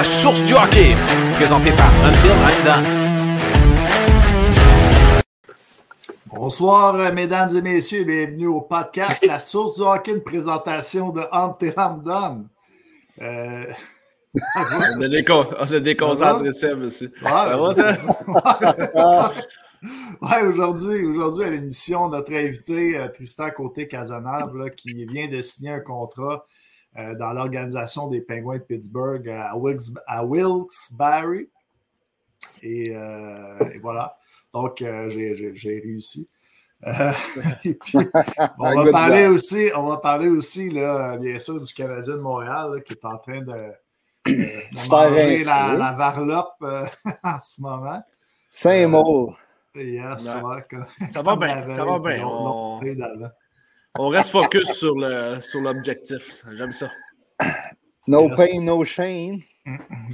podcast Source du hockey, présenté par Until I'm Done. Bonsoir, euh, mesdames et messieurs, bienvenue au podcast La Source du hockey, une présentation de Until I'm Done. Euh, On a, décon... Déconcentré Seb aussi. Ouais, Ça va, ça? Ouais, aujourd'hui, aujourd'hui à l'émission, notre invité euh, Tristan Côté-Cazenave, là, qui vient de signer un contrat euh, dans l'organisation des Penguins de Pittsburgh à, Wilkes, à Wilkes-Barre. Et, euh, et voilà. Donc, euh, j'ai- j'ai j'ai réussi. Euh, et puis, on va parler aussi, on va parler aussi, là, bien sûr, du Canadien de Montréal là, qui est en train de, de- manger la, la varlope euh, en ce moment. Saint-Maul. Yes, Ouais. ouais, comme- Ça va bien, ça va bien. On. On reste focus sur le sur l'objectif. J'aime ça. No pain, no shame.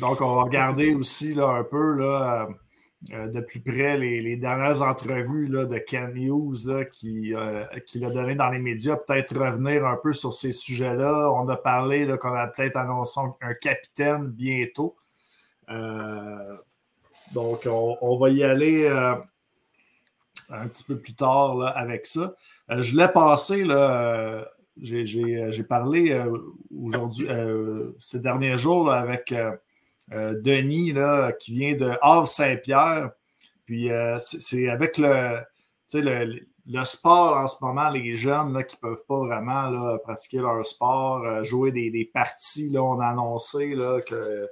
Donc, on va regarder aussi là, un peu là, euh, de plus près les, les dernières entrevues là, de Ken Hughes là, qui, euh, qui l'a donné dans les médias. Peut-être revenir un peu sur ces sujets-là. On a parlé là, qu'on a peut-être annoncé un capitaine bientôt. Euh, donc, on, on va y aller euh, un petit peu plus tard là, avec ça. Euh, je l'ai passé, là, euh, euh, j'ai parlé aujourd'hui, ces derniers jours, là, avec Denis, là, qui vient de Havre-Saint-Pierre. Puis c'est, avec le, le, le sport en ce moment, les jeunes là, qui ne peuvent pas vraiment là, pratiquer leur sport, jouer des, des parties. Là, on a annoncé là, que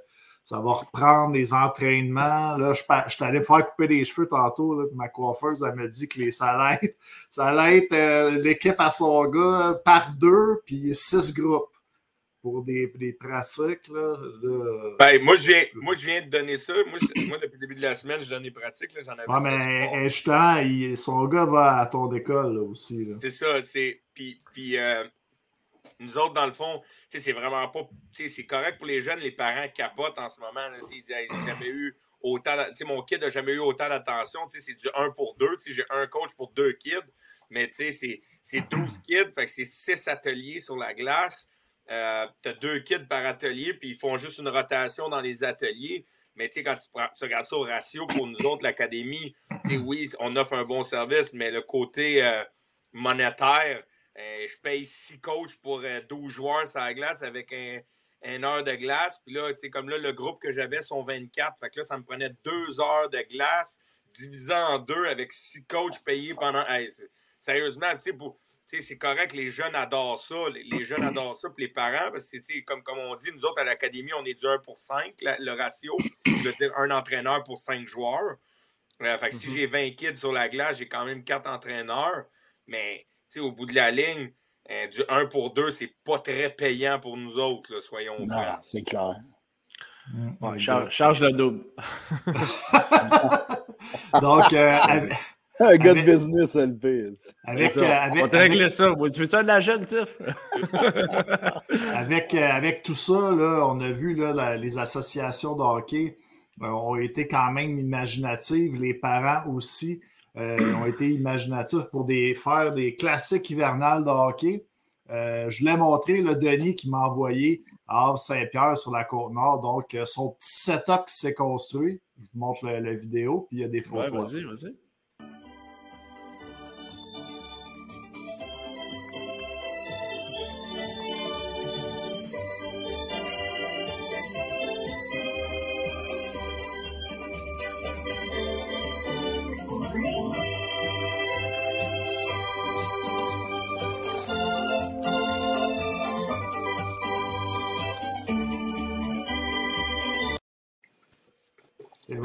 ça va reprendre les entraînements. Là, je, je suis allé me faire couper les cheveux tantôt. Là, ma coiffeuse, elle me dit que les, ça allait être, ça allait être euh, l'équipe à son gars par deux, puis six groupes pour des, des pratiques. Là, de- Ben, moi, je viens, moi, je viens de donner ça. Moi, je- moi, depuis le début de la semaine, je donne des pratiques. J'en avais ce mais justement, son gars va à ton école là, aussi. C'est ça. Puis euh, nous autres, dans le fond, c'est vraiment pas. C'est correct pour les jeunes, les parents capotent en ce moment. Ils disent, j'ai jamais eu autant. mon kid n'a jamais eu autant d'attention. C'est du 1 pour 2. J'ai un coach pour deux kids. Mais c'est- c'est 12 kids. C'est 6 ateliers sur la glace. Euh, tu as deux kids par atelier, puis ils font juste une rotation dans les ateliers. Mais tu sais, quand tu, regardes ça au ratio pour nous autres, l'académie, oui, on offre un bon service, mais le côté euh, monétaire, je paye 6 coachs pour euh, 12 joueurs sur la glace avec un, une heure de glace. Puis là, tu sais, comme là, le groupe que j'avais sont 24. Fait que là, ça me prenait deux heures de glace divisé en deux avec six coachs payés pendant. Hey, sérieusement, tu sais, c'est correct, les jeunes adorent ça. Les, les jeunes adorent ça, puis les parents, parce que, comme, comme on dit, nous autres, à l'académie, on est du 1 pour 5, la- le ratio. Un entraîneur pour cinq joueurs. Euh, fait que si j'ai 20 kids sur la glace, j'ai quand même quatre entraîneurs. Mais, sais, au bout de la ligne, euh, du 1 pour 2, c'est pas très payant pour nous autres, là, soyons Non, francs. c'est clair. Ouais, charge, charge le double. Donc, euh, avec, Un gars de Avec- business, LP. avec, euh, on avec- va te régler ça. Moi, Tu veux-tu un de la jeune, Tiff? avec, euh, avec tout ça, là, on a vu là, la- les associations de hockey euh, ont été quand même imaginatives. Les parents aussi euh, ont été imaginatifs pour des, faire des classiques hivernales de hockey. Euh, je l'ai montré, le Denis qui m'a envoyé à Havre-Saint-Pierre sur la Côte-Nord. Donc, euh, son petit setup qui s'est construit. Je vous montre la, la vidéo, puis il y a des Ouais, photos. vas-y, vas-y.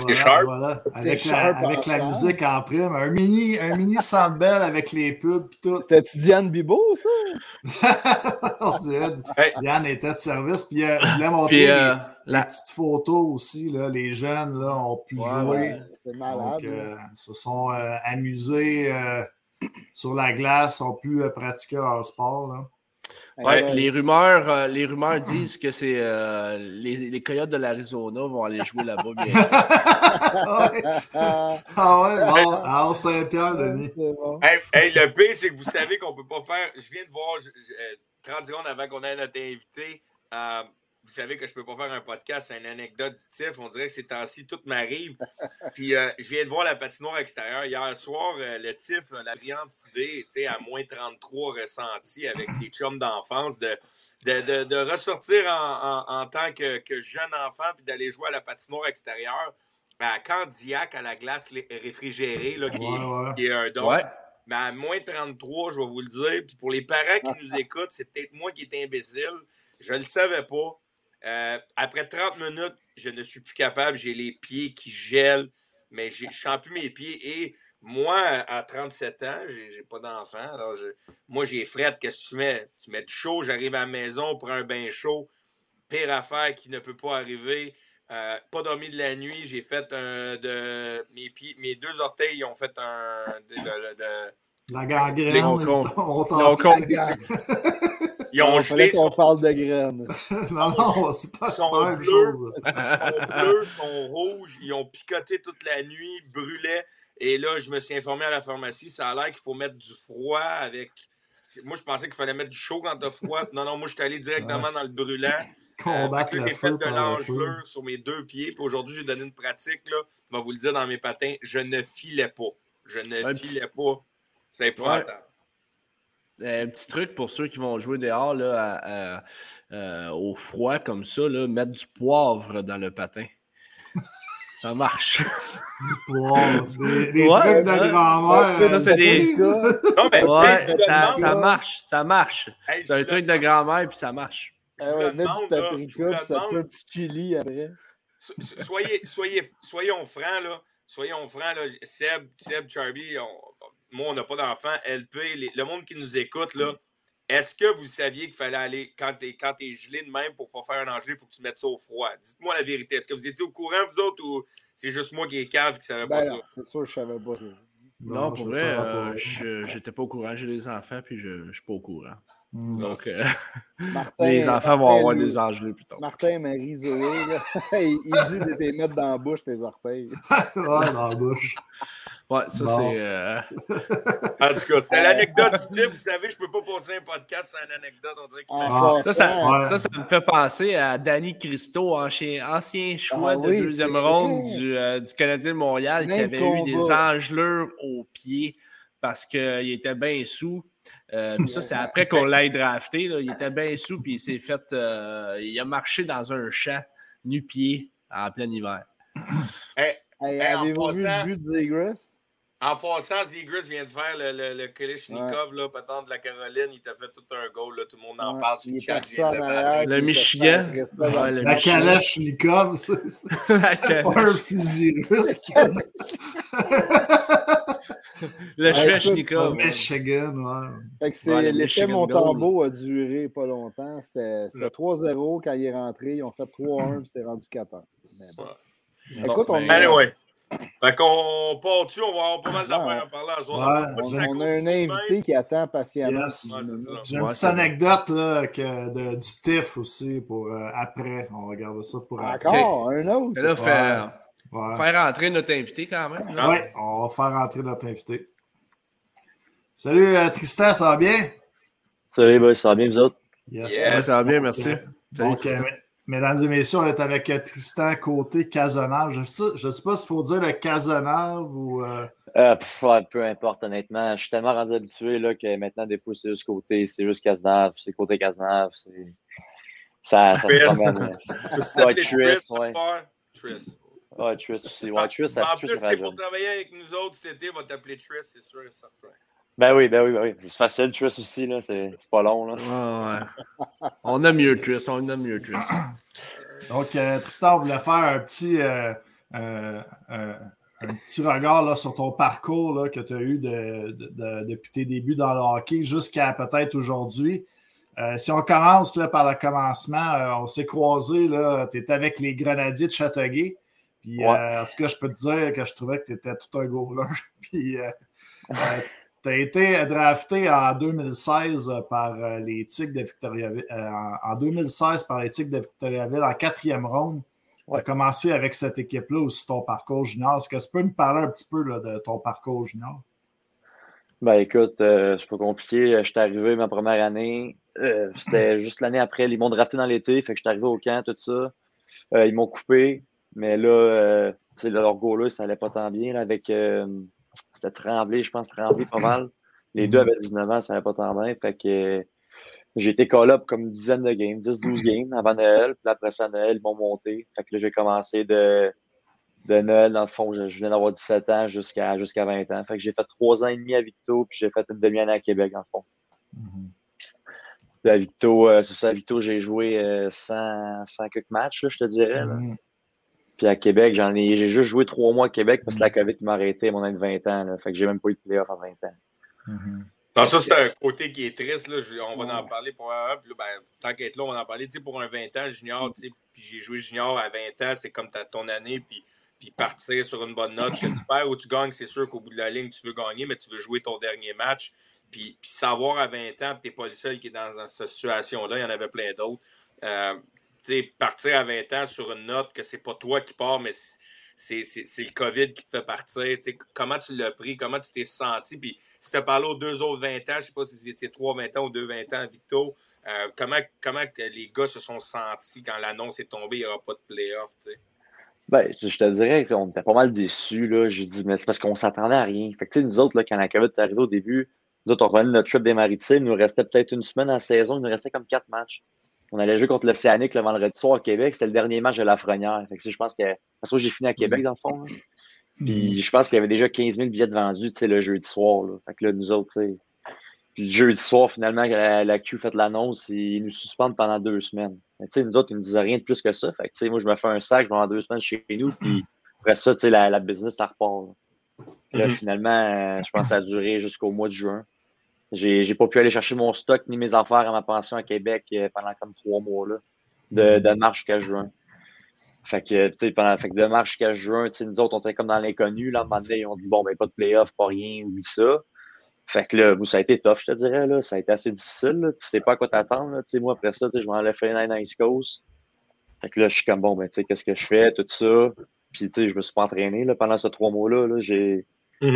Et C'est sharp. voilà. C'est Avec, sharp la, avec la ensemble. musique en prime. Un mini, un mini Sandbell avec les pubs et tout. C'était-tu Diane Bibo, ça? On dirait, Hey. Diane était de service. Puis euh, je voulais montrer Puis, euh, les la... petites photos aussi. Là, les jeunes là, ont pu Ouais, jouer. ouais. C'était malade. Donc, euh, se sont euh, amusés euh, sur la glace, ont pu euh, pratiquer leur sport. Là. Ouais, Ouais. les rumeurs, euh, les rumeurs disent que c'est euh, les, les Coyotes de l'Arizona vont aller jouer là-bas bientôt. ah ouais, Ah, ouais bon, à Saint-Pierre, Denis. c'est bon. Hey, hey, le pire, c'est que vous savez qu'on peut pas faire. Je viens de voir je- je- euh, 30 secondes avant qu'on ait notre invité. euh, vous savez que je peux pas faire un podcast, c'est une anecdote du TIF. On dirait que ces temps-ci, tout m'arrive. Puis euh, je viens de voir la patinoire extérieure. Hier soir, euh, le TIF la brillante idée, tu sais, à moins 33 ressenti avec ses chums d'enfance, de, de, de- de ressortir en, en- en tant que, que jeune enfant puis d'aller jouer à la patinoire extérieure à Candiac, à la glace réfrigérée, là, qui, est- Ouais, ouais. qui est un don. Ouais. Mais à moins 33, je vais vous le dire. Puis pour les parents qui nous écoutent, c'est peut-être moi qui est imbécile. Je ne le savais pas. Euh, après 30 minutes, je ne suis plus capable. J'ai les pieds qui gèlent, mais j'ai- je ne sens plus mes pieds. Et moi, à 37 ans, j'ai pas d'enfant. Alors, je- moi, j'ai frette. Qu'est-ce que tu mets? Tu mets du chaud, j'arrive à la maison, prends un bain chaud. Pire affaire qui ne peut pas arriver. Euh, pas dormi de la nuit. J'ai fait un de. Mes, pieds, mes deux orteils ils ont fait un. de- de- de- La gangrène, on on On t'en compte. ils ont gelé. Sont, parle de graines. Non, non, c'est pas Sont la même bleus. chose. sont bleus, sont rouges. Ils ont picoté toute la nuit, brûlaient. Et là, je me suis informé à la pharmacie. Ça a l'air qu'il faut mettre du froid avec. Moi, je pensais qu'il fallait mettre du chaud quand t'as froid. Non, non, moi, je suis allé directement dans le brûlant. Euh, Combattre le j'ai fait feu de l'engelure sur mes deux pieds. Puis aujourd'hui, j'ai donné une pratique. Là. Je vais vous le dire dans mes patins. Je ne filais pas. Je ne Un filais pas. C'est épouvantable. Un petit truc pour ceux qui vont jouer dehors là, à- à- euh, au froid comme ça, là, mettre du poivre dans le patin. Ça marche. Du poivre. Des, des Ouais, trucs de ouais. grand-mère. Ça, c'est des- Non, mais Ouais, ça, marche, ça marche. Hey, C'est un truc de grand-mère puis ça marche. Ah ouais, mets du paprika, le puis ça fait un petit chili après. So- so- soyez, soyez, soyons francs, là. Soyons francs, là. Seb, Seb, Charlie, on- moi, on n'a pas d'enfants. LP, les- le monde qui nous écoute, là. Est-ce que vous saviez qu'il fallait aller, quand t'es, quand t'es gelé de même pour pas faire un engelé, il faut que tu mettes ça au froid? Dites-moi la vérité. Est-ce que vous étiez au courant, vous autres, ou c'est juste moi qui est cave qui savait pas Ben ça? non, c'est sûr, je savais pas. ça. Non, je pour vrai, savais euh, pas. je j'étais pas au courant. J'ai des enfants puis je je suis pas au courant. Hmm. Donc, euh, Martin, les enfants vont Martin, avoir lui- des engelés plus tard. Martin Marie Zoé, il, dit de te mettre dans la bouche tes orteils. ouais, dans la bouche. Ouais, ça Bon. c'est. euh, En tout cas, c'était l'anecdote du type. Vous savez, je peux pas passer un podcast sans une anecdote. On dirait Ah. Ça, ça, Ouais. ça, ça me fait penser à Danny Christo, ancien, ancien choix Ah de oui, deuxième ronde du, euh, du Canadien de Montréal, qui avait eu des engelures aux pieds parce qu'il était bien sous. Euh, ça, c'est après qu'on l'ait drafté. là. Il était bien sous, puis il s'est fait. euh, il a marché dans un champ, nu-pied, en plein hiver. Hey, Hey, Hey, en Avez-vous vu passant- le but de? En passant, Zegers vient de faire le, le, le Kalishnikov, là, patente de la Caroline. Il t'a fait tout un goal. Là, tout le monde en Ouais, parle sur il le chat. le arrière, Michigan. Ouais, le La c'est c'est pas un fusil russe. Le Ouais, Schwechnikov. Le Michigan, ouais. Fait que c'est Ouais, le l'effet Montembeau a duré pas longtemps. C'était c'était Ouais. 3-0 quand il est rentré. Ils ont fait 3-1 puis c'est rendu 4-1. Mais bon. Ouais. Écoute, on, ben, Anyway. Fait qu'on part dessus, on va avoir pas mal d'affaires à parler à ce soir. Ouais, on, on a un même, invité qui attend patiemment. Yes. J'ai une Ouais, petite anecdote là, que, de, du TIFF aussi pour euh, après. On va regarder ça pour après. Encore un autre. Là, faire, Ouais. faire entrer notre invité quand même. Ouais, on va faire entrer notre invité. Salut euh, Tristan, ça va bien? Salut, boys, ça va bien, vous autres? Yes. Ça va bien, merci. Salut, Donc, euh, mesdames et messieurs, on est avec euh, Tristan côté Casonnave. Je ne sais, je sais pas s'il faut dire le Casonnave ou. euh, Euh, pff, ouais, peu importe, honnêtement. Je suis tellement rendu habitué là, que maintenant, des fois, c'est juste côté, c'est juste Cazenave, c'est côté Cazenave, c'est. Ça, ça se promène. ouais. Tris. Ouais, Tris aussi. Ouais, Tris, ça, En Tris, plus, la pour travailler avec nous autres cet été, va t'appeler Tris, c'est sûr et certain. Ben oui, ben oui, ben oui. C'est facile, Tris aussi, là. C'est pas long, là. Ouais, ouais. On a mieux Tris, on a mieux Tris. Donc, euh, Tristan, on voulait faire un petit, euh, euh, euh, un petit regard là, sur ton parcours là, que tu as eu de- de- de- depuis tes débuts dans le hockey jusqu'à peut-être aujourd'hui. Euh, si on commence là, par le commencement, euh, on s'est croisés, tu étais avec les Grenadiers de Châteauguay. Puis, Ouais. euh, ce que je peux te dire, que je trouvais que tu étais tout un goaler. Puis, tu as été drafté en 2016 par euh, les Tigres de Victoriaville. euh, en, en 2016 par les Tigres de Victoriaville en quatrième ronde. Tu as Ouais. commencé avec cette équipe-là aussi ton parcours junior. Est-ce que tu peux nous parler un petit peu là, de ton parcours junior? Ben écoute, euh, c'est pas compliqué. J'étais arrivé ma première année. euh, C'était juste l'année après. Ils m'ont drafté dans l'été. Fait que j'étais arrivé au camp, tout ça. Euh, ils m'ont coupé. Mais là, euh, leur go-là, ça allait pas tant bien. là, avec euh, C'était Tremblay, je pense, Tremblay pas mal. Les deux avaient 19 ans, ça allait pas tant bien. Fait que euh, j'ai été call-up comme une dizaine de games, 10-12 games avant Noël. Puis après ça, Noël, ils m'ont monté. Fait que là, j'ai commencé de, de Noël, dans le fond, je, je viens d'avoir 17 ans jusqu'à jusqu'à 20 ans. Fait que j'ai fait trois ans et demi à Victo, puis j'ai fait une demi-année à Québec, dans le fond. Puis à Victo, euh, c'est ça, à Victo, j'ai joué euh, 100, 100 quelques matchs, là, je te dirais. là. Mhm. Puis à Québec, j'en ai, j'ai juste joué trois mois à Québec parce que la COVID m'a arrêté à mon âge de 20 ans. Là. Fait que j'ai même pas eu de playoff à 20 ans. Mhm. Non, ça, c'est un côté qui est triste. Là. On va en parler pour un. Puis là, ben, tant qu'être là, on va en parler. Tu sais, pour un 20 ans junior, tu sais, puis j'ai joué junior à 20 ans, c'est comme ta, ton année, puis, puis partir sur une bonne note. Que tu perds ou tu gagnes, c'est sûr qu'au bout de la ligne, tu veux gagner, mais tu veux jouer ton dernier match. Puis, puis savoir à 20 ans, tu n'es pas le seul qui est dans, dans cette situation-là, il y en avait plein d'autres. Euh, partir à 20 ans sur une note que c'est pas toi qui pars, mais c'est, le COVID qui te fait partir. Comment tu l'as pris, comment tu t'es senti. Puis si tu as parlé aux deux autres 20 ans, je sais pas si étiez 3 20 ans ou 2 20 ans Victo, euh, comment, comment les gars se sont sentis quand l'annonce est tombée, il n'y aura pas de playoff? Ben, je te dirais qu'on était pas mal déçus. Là. J'ai dit, mais c'est parce qu'on s'attendait à rien. Fait que, nous autres, là, quand la COVID est arrivée au début, nous autres, on revenait notre trip des maritimes. Il nous restait peut-être une semaine en saison. Il nous restait comme quatre matchs. On allait jouer contre l'Océanique le vendredi soir à Québec. C'était le dernier match de la Frenière. Fait que, je pense que. Parce que j'ai fini à Québec, dans le fond. là. Puis je pense qu'il y avait déjà 15 000 billets de vendus, le jeudi soir. Là. Fait que là, nous autres. Puis le jeudi soir, finalement, la, Q fait l'annonce, ils nous suspendent pendant deux semaines. Mais, nous autres, ils ne nous disaient rien de plus que ça. Fait que, moi, je me fais un sac, je vais en deux semaines chez nous, puis après ça, la, la business, ça repart. Là, Là, Mhm. finalement, euh, je pense que ça a duré jusqu'au mois de juin. J'ai j'ai pas pu aller chercher mon stock ni mes affaires à ma pension à Québec euh, pendant comme trois mois, là, de, de mars jusqu'à juin. Fait que, tu sais, pendant, fait que de mars jusqu'à juin, nous autres, on était comme dans l'inconnu. Là, à un moment donné, ils ont dit, bon, ben, pas de playoff, pas rien, oublie ça. Fait que là, ça a été tough, je te dirais, là. Ça a été assez difficile, là. Tu sais pas à quoi t'attendre, là. Tu sais, moi, après ça, tu sais, je m'en faire une East Coast. Fait que là, je suis comme, bon, ben, tu sais, qu'est-ce que je fais, tout ça. Puis, tu sais, je me suis pas entraîné, là, pendant ces trois mois-là, là. J'ai, tu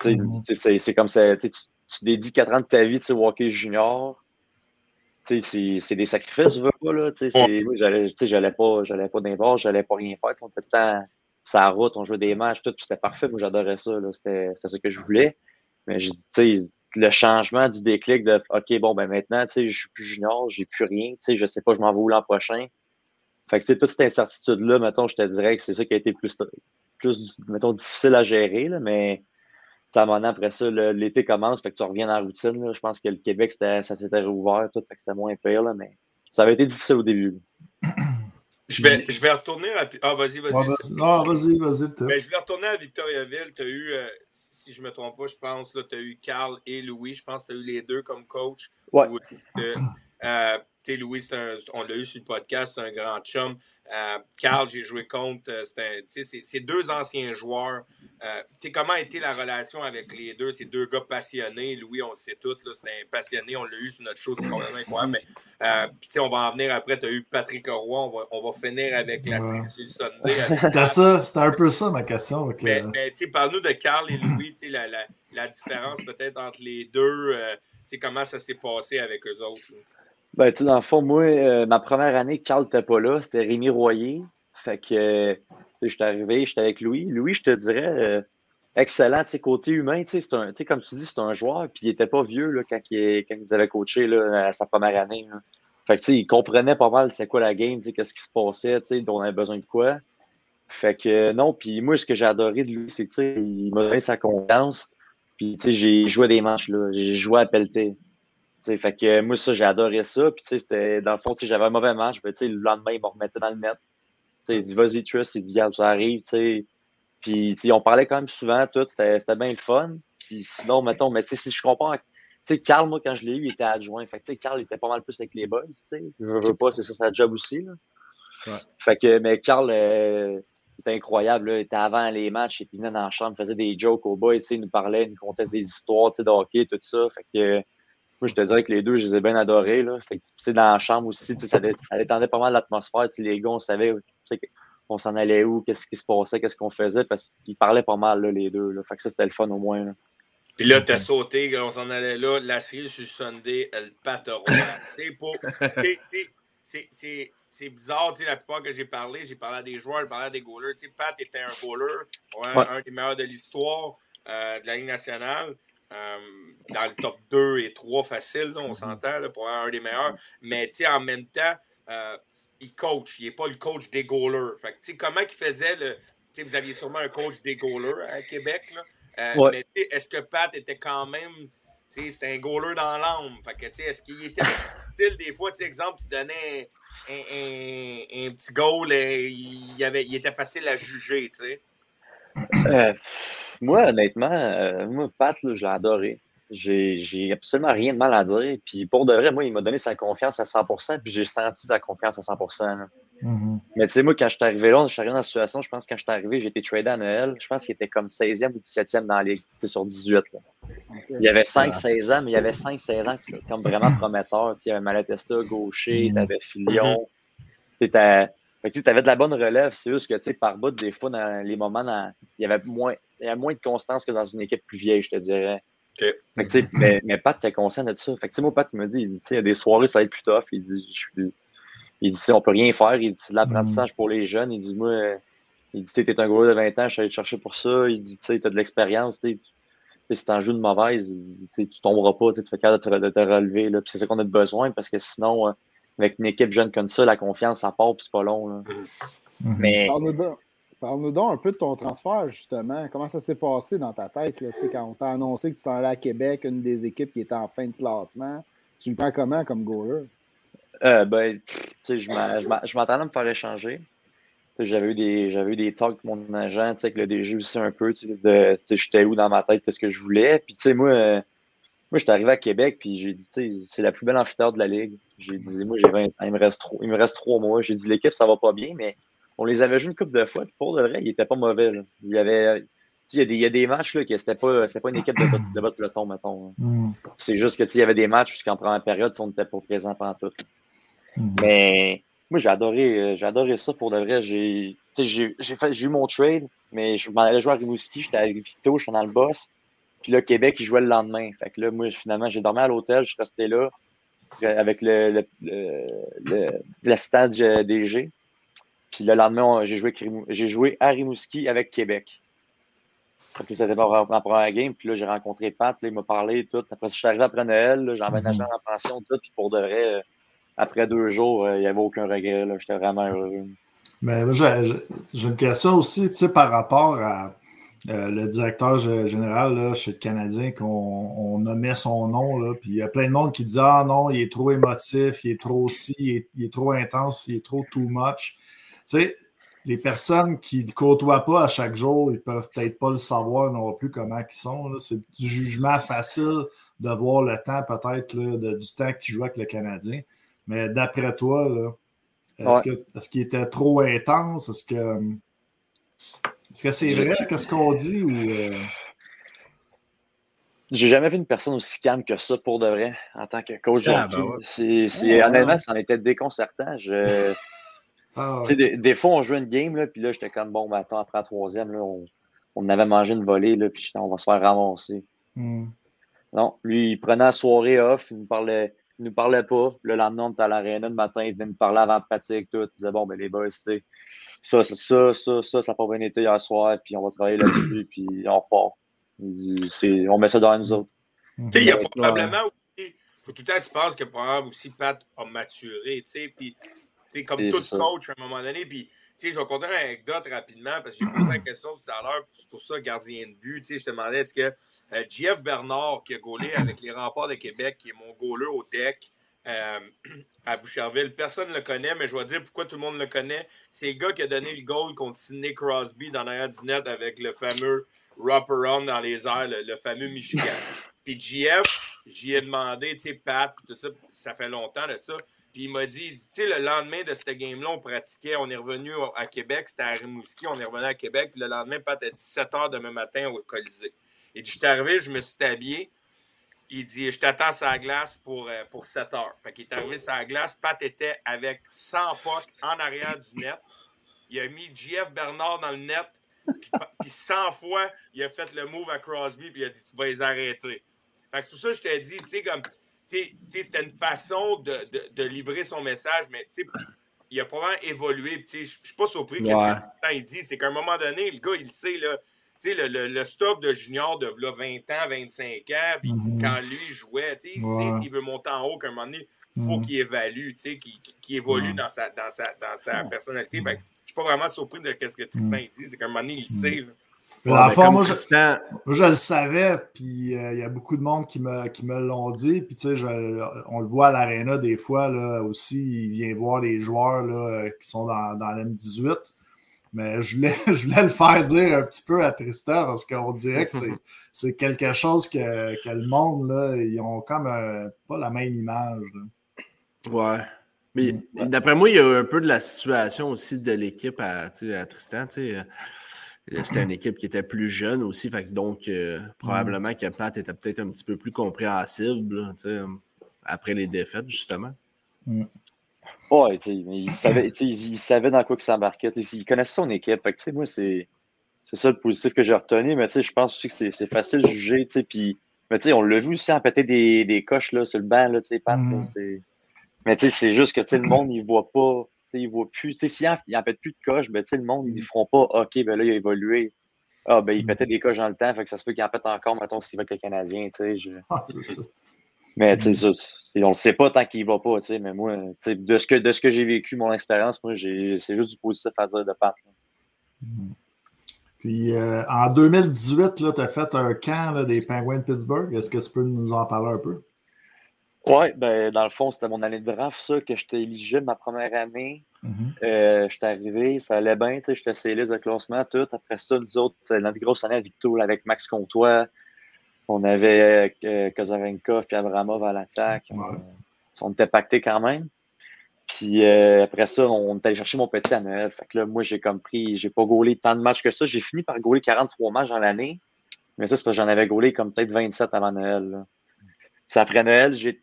sais, Mhm. tu sais, c'est c'est comme ça, tu, tu dédies quatre ans de ta vie, tu sais, au hockey junior. Tu sais, c'est- des sacrifices, je veux pas, là. Tu sais, j'allais, pas, j'allais pas d'un bord, j'allais pas rien faire. On était tout le temps la route, on jouait des matchs, tout, puis c'était parfait. Moi, j'adorais ça. C'était ce que je voulais. Mais, le changement du déclic de, OK, bon, ben maintenant, tu sais, je suis plus junior, j'ai plus rien, tu sais, je sais pas, je m'en vais où l'an prochain. Fait que, tu sais, toute cette incertitude-là, mettons, je te dirais que c'est ça qui a été plus, plus, mettons, difficile à gérer, là, mais à un moment après ça, l'été commence, fait que tu reviens dans la routine. là. Je pense que le Québec, ça s'était rouvert, tout, fait que c'était moins pire, là, mais ça avait été difficile au début. Je vais, je vais retourner à. Ah, vas-y, vas-y. Ouais, vas-y. Non, vas-y, Ben, je voulais retourner à Victoriaville. Tu as eu, euh, si je ne me trompe pas, je pense, tu as eu Carl et Louis. Je pense que tu as eu les deux comme coach. Ouais. Ou, euh, euh, tu Louis, un- on l'a eu sur le podcast, c'est un grand chum. Euh, Carl, j'ai joué contre. euh, c'est deux anciens joueurs. Euh, comment a été la relation avec les deux? Ces deux gars passionnés. Louis, on le sait tous, c'est un passionné. On l'a eu sur notre show, c'est complètement incroyable. Mais, euh, on va en venir après. Tu as eu Patrick Roy. On va, on va finir avec la série Sunday. C'était ça, c'était un peu ça ma question. mais, parle-nous de Carl et Louis, la, la, la différence peut-être entre les deux, comment ça s'est passé avec eux autres. là? Ben, tu dans le fond, moi, euh, ma première année, Carl n'était pas là, c'était Rémi Royer. Fait que, euh, sais, j'étais arrivé, j'étais avec Louis. Louis, je te dirais, euh, excellent, tu côté humain, tu sais, comme tu dis, c'est un joueur, puis il était pas vieux, là, quand il, quand nous avait coaché, là, à sa première année. Fait que, tu sais, il comprenait pas mal c'est quoi la game, tu sais, qu'est-ce qui se passait, tu sais, on avait besoin de quoi. Fait que, euh, non, puis moi, ce que j'ai adoré de lui, c'est tu sais, il m'a donné sa confiance. Puis, tu sais, j'ai joué des matchs, là. J'ai joué à pelleter. Tu sais, fait que moi, ça, j'ai adoré ça. Puis, tu sais, c'était, dans le fond, j'avais un mauvais match. Mais, le lendemain, il me remettait dans le net. Tu sais, il dit, vas-y, Trust. Il dit, regarde, ça arrive, tu sais. Puis, on parlait quand même souvent, tout. C'était, bien le fun. Puis, sinon, mettons, mais si je compare, tu sais, Carl, moi, quand je l'ai eu, il était adjoint. Fait que, tu sais, Carl, il était pas mal plus avec les boys, tu sais. Je veux, pas, c'est ça sa job aussi, là. Ouais. Fait que, mais Carl, euh, était incroyable, là. Il était avant les matchs, et puis il venait dans la chambre, il faisait des jokes aux boys, tu sais, il nous parlait, il nous contait des histoires, tu sais, de hockey, tout ça. Fait que, moi, je te dirais que les deux, je les ai bien adorés. Là. Fait que, dans la chambre aussi, ça, ça détendait pas mal l'atmosphère. Les gars, on savait on s'en allait où, qu'est-ce qui se passait, qu'est-ce qu'on faisait, parce qu'ils parlaient pas mal, là, les deux. Là. Fait que ça, c'était le fun au moins. là. Puis là, t'as sauté, on s'en allait là. La série sur Sunday, elle sais, c'est- bizarre, la plupart que j'ai parlé, j'ai parlé à des joueurs, j'ai parlé à des goalers. Pat était un goaler, un, Ouais. un des meilleurs de l'histoire euh, de la Ligue nationale. Euh, dans le top 2 et 3 facile, là, on s'entend, là, pour un des meilleurs. Mais en même temps, euh, il coach. Il n'est pas le coach des goalers. Fait que, comment il faisait le. vous aviez sûrement un coach des goalers à Québec. Là. Euh, Ouais. Mais est-ce que Pat était quand même. C'était un goaler dans l'âme? Est-ce qu'il était style des fois, exemple, tu donnais un, un- un petit goal, et il, avait, il était facile à juger, sais. Euh, moi, honnêtement, euh, moi, Pat, là, je l'ai adoré. J'ai absolument rien de mal à dire. Puis pour de vrai, moi, il m'a donné sa confiance à 100%, puis j'ai senti sa confiance à 100%. là. Mhm. Mais tu sais, moi, quand je suis arrivé là, je suis arrivé dans la situation, je pense que quand je suis arrivé, j'ai été tradé à Noël. Je pense qu'il était comme 16e ou 17e dans la ligue, tu sais, sur 18. là. Il y avait 5-16 ans, mais il y avait 5-16 ans qui étaient comme vraiment prometteur. Tu sais, Il y avait Malatesta, Gaucher, Mhm. tu avais Filion. Tu avais de la bonne relève. C'est juste que tu sais, par bout, des fois, dans les moments, dans- il, y avait moins, il y avait moins de constance que dans une équipe plus vieille, je te dirais. Fait que, tu sais, mais, mais Pat, t'es conscient de ça. Fait que, tu sais, moi, Pat, il m'a dit, il dit, tu sais, il y a des soirées, ça va être plus tough. Il dit, je suis- il dit, tu sais, on peut rien faire. Il dit, c'est de l'apprentissage pour les jeunes. Il dit, moi, euh, il dit, t'es un gros de 20 ans, je suis allé te chercher pour ça. Il dit, tu sais, t'as de l'expérience, tu tu- tu si t'en joues de mauvaise, il dit, tu tu tomberas pas, tu sais, tu fais capable de te, de te relever, là. Puis c'est ça qu'on a besoin parce que sinon, euh, avec une équipe jeune comme ça, la confiance, ça part, puis c'est pas long, là. Mhm. Mais, Parle-nous donc, parle-nous donc un peu de ton transfert, justement. Comment ça s'est passé dans ta tête, là, tu sais, quand on t'a annoncé que tu t'en allais à Québec, une des équipes qui était en fin de classement? Tu le prends comment comme goaler? Euh, ben, je m'a- je m'a- je m'attendais à me faire échanger. J'avais eu des, j'avais eu des talks avec mon agent, tu sais, avec le DG aussi un peu, tu sais, de, j'étais où dans ma tête, qu'est-ce que je voulais. Puis, tu sais, moi, euh, moi, j'étais arrivé à Québec, puis j'ai dit, tu sais, c'est la plus belle amphithéâtre de la Ligue. J'ai dit, moi, j'ai 20 ans, il me reste trop, il me reste trois mois. J'ai dit, l'équipe, ça va pas bien, mais on les avait joués une couple de fois, pour de vrai, ils étaient pas mauvais, là. Il y avait, tu sais, il y a des, il y a des matchs, là, que c'était pas, c'était pas une équipe de, votre- de votre peloton, mettons. là. Mhm. C'est juste que, tu sais, il y avait des matchs jusqu'en première période, on n'était pas présent pendant tout. Mhm. Mais moi, j'ai adoré, euh, j'ai adoré ça pour de vrai. J'ai, eu mon trade, mais je m'en allais jouer à Rimouski, j'étais à Vito, j'étais dans le boss. Puis là, Québec, ils jouaient le lendemain. Fait que là, moi, finalement, j'ai dormi à l'hôtel, je suis resté là avec le, le, le, le, le stade DG. Puis le lendemain, j'ai joué, j'ai joué à Rimouski avec Québec. Que c'était ma ma première game. Puis là, j'ai rencontré Pat, là, il m'a parlé et tout. Après, je suis arrivé après Noël, j'ai emménagé Mhm. en pension, tout. Puis pour de vrai, euh, après deux jours, euh, il n'y avait aucun regret. là. J'étais vraiment heureux. Mais j'ai une question aussi, tu sais, par rapport à euh, le directeur général là, chez le Canadien, qu'on on nommait son nom, là, puis il y a plein de monde qui dit Ah non, il est trop émotif, il est trop ci, il est, il est trop intense, il est trop too much. Tu sais, les personnes qui ne côtoient pas à chaque jour, ils peuvent peut-être pas le savoir non plus comment ils sont. là. C'est du jugement facile de voir le temps, peut-être, du temps qu'il joue avec le Canadien. Mais d'après toi, là, est-ce que est-ce qu'il était trop intense? Est-ce que est-ce que c'est vrai? Qu'est-ce qu'on dit? Ou, euh, J'ai jamais vu une personne aussi calme que ça pour de vrai en tant que coach. de Ah, ben ouais. C'est, c'est, Ouais, honnêtement, ça en était déconcertant. Je, ah, des, des fois, on jouait une game, là, puis là, j'étais comme, bon, ben, attends, après la troisième, là, on, on avait mangé une volée, là, puis on va se faire ramasser. hmm. Non, lui, il prenait la soirée off, il nous parlait, il nous parlait pas. Le lendemain, on était à l'aréna le matin, il venait nous parler avant la pratique, tout. Il disait, bon, ben, les boys, tu sais, ça, ça, ça, ça, ça, ça pas bien été hier soir, puis on va travailler là-dessus, puis on repart. Il dit, c'est, on met ça dans nous autres. Mhm. Il y a probablement aussi. faut tout le temps que tu penses que probablement aussi Pat a maturé, tu sais. Puis, tu sais, comme tout c'est ça. coach à un moment donné. Puis, tu sais, je vais conter une anecdote rapidement parce que j'ai posé la question tout à l'heure. C'est pour ça, gardien de but. Tu sais, je te demandais est-ce que euh, JF Bernard, qui a gaulé avec les remparts de Québec, qui est mon goaler au deck euh, à Boucherville, personne ne le connaît, mais je vais dire pourquoi tout le monde le connaît. C'est le gars qui a donné le goal contre Sidney Crosby dans l'arrière du net avec le fameux wrap-around dans les airs, le, le fameux Michigan. Puis JF, j'y ai demandé, tu sais, Pat, tout ça, ça fait longtemps de ça. Puis il m'a dit, il dit, tu sais, le lendemain de cette game-là, on pratiquait, on est revenu à Québec, c'était à Rimouski, on est revenu à Québec, puis le lendemain, Pat, à 17 h demain matin au Colisée. Il dit, je suis arrivé, je me suis habillé. Il dit, je t'attends sur la glace pour, euh, pour 7 heures. Fait qu'il est arrivé sur la glace, Pat était avec 100 pucks en arrière du net. Il a mis JF Bernard dans le net. Puis, puis 100 fois, il a fait le move à Crosby, puis il a dit Tu vas les arrêter. Fait que c'est pour ça que je t'ai dit, tu sais, comme, c'était une façon de, de- de livrer son message, mais il a probablement évolué. Je je suis pas surpris. Qu'est-ce Ouais. que Tristan, il dit? C'est qu'à un moment donné, le gars, il sait, là. Le, le, le stock de junior de là, 20 ans, 25 ans, puis Mhm. quand lui jouait, il Ouais. sait s'il veut monter en haut, qu'à un moment donné, il faut Mhm. qu'il évalue, qu'il évolue dans sa, dans sa, dans sa personnalité. Je suis pas vraiment surpris de ce que Tristan il dit. C'est qu'à un moment donné, il sait. là. Ouais, comme moi, je, Tristan, moi, je le savais, puis euh, il y a beaucoup de monde qui me, qui me l'ont dit. Puis, tu sais, on le voit à l'aréna des fois là, aussi. Il vient voir les joueurs là, euh, qui sont dans, dans l'M18. Mais je voulais, je voulais le faire dire un petit peu à Tristan parce qu'on dirait que c'est- quelque chose que, que le monde, là, ils ont comme euh, pas la même image. là. Ouais. Mais d'après moi, il y a un peu de la situation aussi de l'équipe à, à Tristan. tu sais, euh, C'était une équipe qui était plus jeune aussi. Fait que donc, euh, probablement que Pat était peut-être un petit peu plus compréhensible là, euh, après les défaites, justement. Ouais, sais, mais il savait, il, il savait dans quoi il s'embarquait. Il connaissait son équipe. Fait que, tu sais, moi, c'est c'est ça le positif que j'ai retenu. Mais tu sais, je pense aussi que c'est facile de juger. tu sais, Puis, mais tu sais, on l'a vu aussi en péter des, des coches là, sur le banc. Là, tu sais, Pat, là, Mhm. mais tu sais, c'est juste que tu sais, le monde, il voit pas. Tu sais, Il voit plus. Tu sais, S'il en, il en pète plus de coches, ben, tu sais, le monde, ils ne feront pas OK, ben là, il a évolué. Ah, ben, il pétait des coches dans le temps, fait que ça se peut qu'il en pète encore, mettons, s'il va avec le Canadien, tu sais. je- Ah, c'est ça. mais tu sais, ça, c'est- on le sait pas tant qu'il va pas, tu sais, mais moi, de ce que, de ce que j'ai vécu, mon expérience, moi, c'est juste du positif à dire de part. Puis euh, en 2018, tu as fait un camp là, des Penguins de Pittsburgh. Est-ce que tu peux nous en parler un peu? Ouais, ben, dans le fond, c'était mon année de draft, ça, que j'étais éligible ma première année. Mhm. Euh, j'étais arrivé, ça allait bien, tu sais, j'étais scellé de classement, tout. Après ça, nous autres, notre grosse année à Victo, avec Max Comtois. On avait euh, Kozarenko puis Abramov à l'attaque. Ouais. On, on était pactés quand même. Puis euh, après ça, on est allé chercher mon petit à Noël. Fait que là, moi, j'ai comme pris, j'ai pas gaulé tant de matchs que ça. J'ai fini par gauler 43 matchs dans l'année. Mais ça, c'est parce que j'en avais gaulé comme peut-être 27 avant Noël. là. Puis après Noël, j'ai.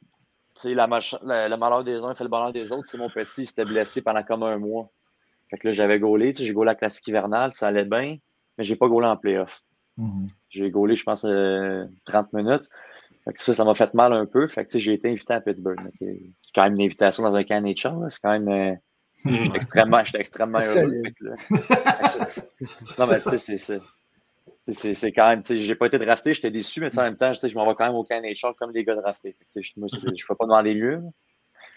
La le, le malheur des uns fait le bonheur des autres. C'est mon petit, il s'était blessé pendant comme un mois. Fait que là, j'avais gaulé. J'ai gaulé la classique hivernale, ça allait bien. Mais j'ai pas gaulé en playoff. Mhm. J'ai gaulé, je pense, euh, 30 minutes. Fait que ça, ça m'a fait mal un peu. Fait que, j'ai été invité à Pittsburgh. C'est quand même une invitation dans un camp. C'est quand même. euh, J'étais extrêmement, j'étais extrêmement heureux. Solide. Fait que là- non, mais tu sais, c'est ça. C'est- quand même, tu sais, j'ai pas été drafté, j'étais déçu, mais en même temps, je m'en vais quand même au NHL comme les gars draftés. Je- je fais pas dans les lieux.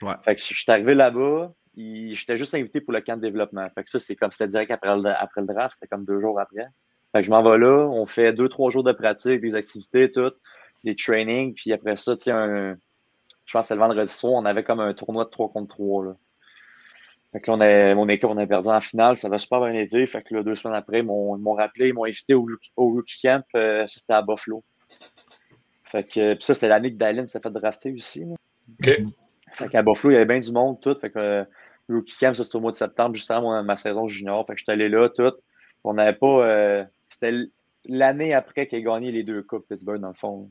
Ouais. Fait que je suis arrivé là-bas, j'étais juste invité pour le camp de développement. Fait que ça, c'est comme, c'était direct après le, après le draft, c'était comme deux jours après. Fait que je m'en vais là, on fait deux, trois jours de pratique, des activités, tout, des trainings, puis après ça, tu sais, je pense que c'est le vendredi soir, on avait comme un tournoi de 3 contre 3, là. Fait que là, on a, mon équipe, on a perdu en finale, ça va super bien été. Fait que là, deux semaines après, ils m'ont rappelé, ils m'ont invité au, rookie- au rookie camp, euh, ça c'était à Buffalo. Fait que, puis ça, c'est l'année que Dallin s'est fait drafter aussi. là. OK. Fait qu'à Buffalo, il y avait bien du monde, tout. Fait que euh, le rookie camp, ça c'était au mois de septembre, juste avant ma saison junior. Fait que j'étais allé là, tout. On n'avait pas. euh, c'était l'année après qu'il ait gagné les deux coupes Pittsburgh, dans le fond.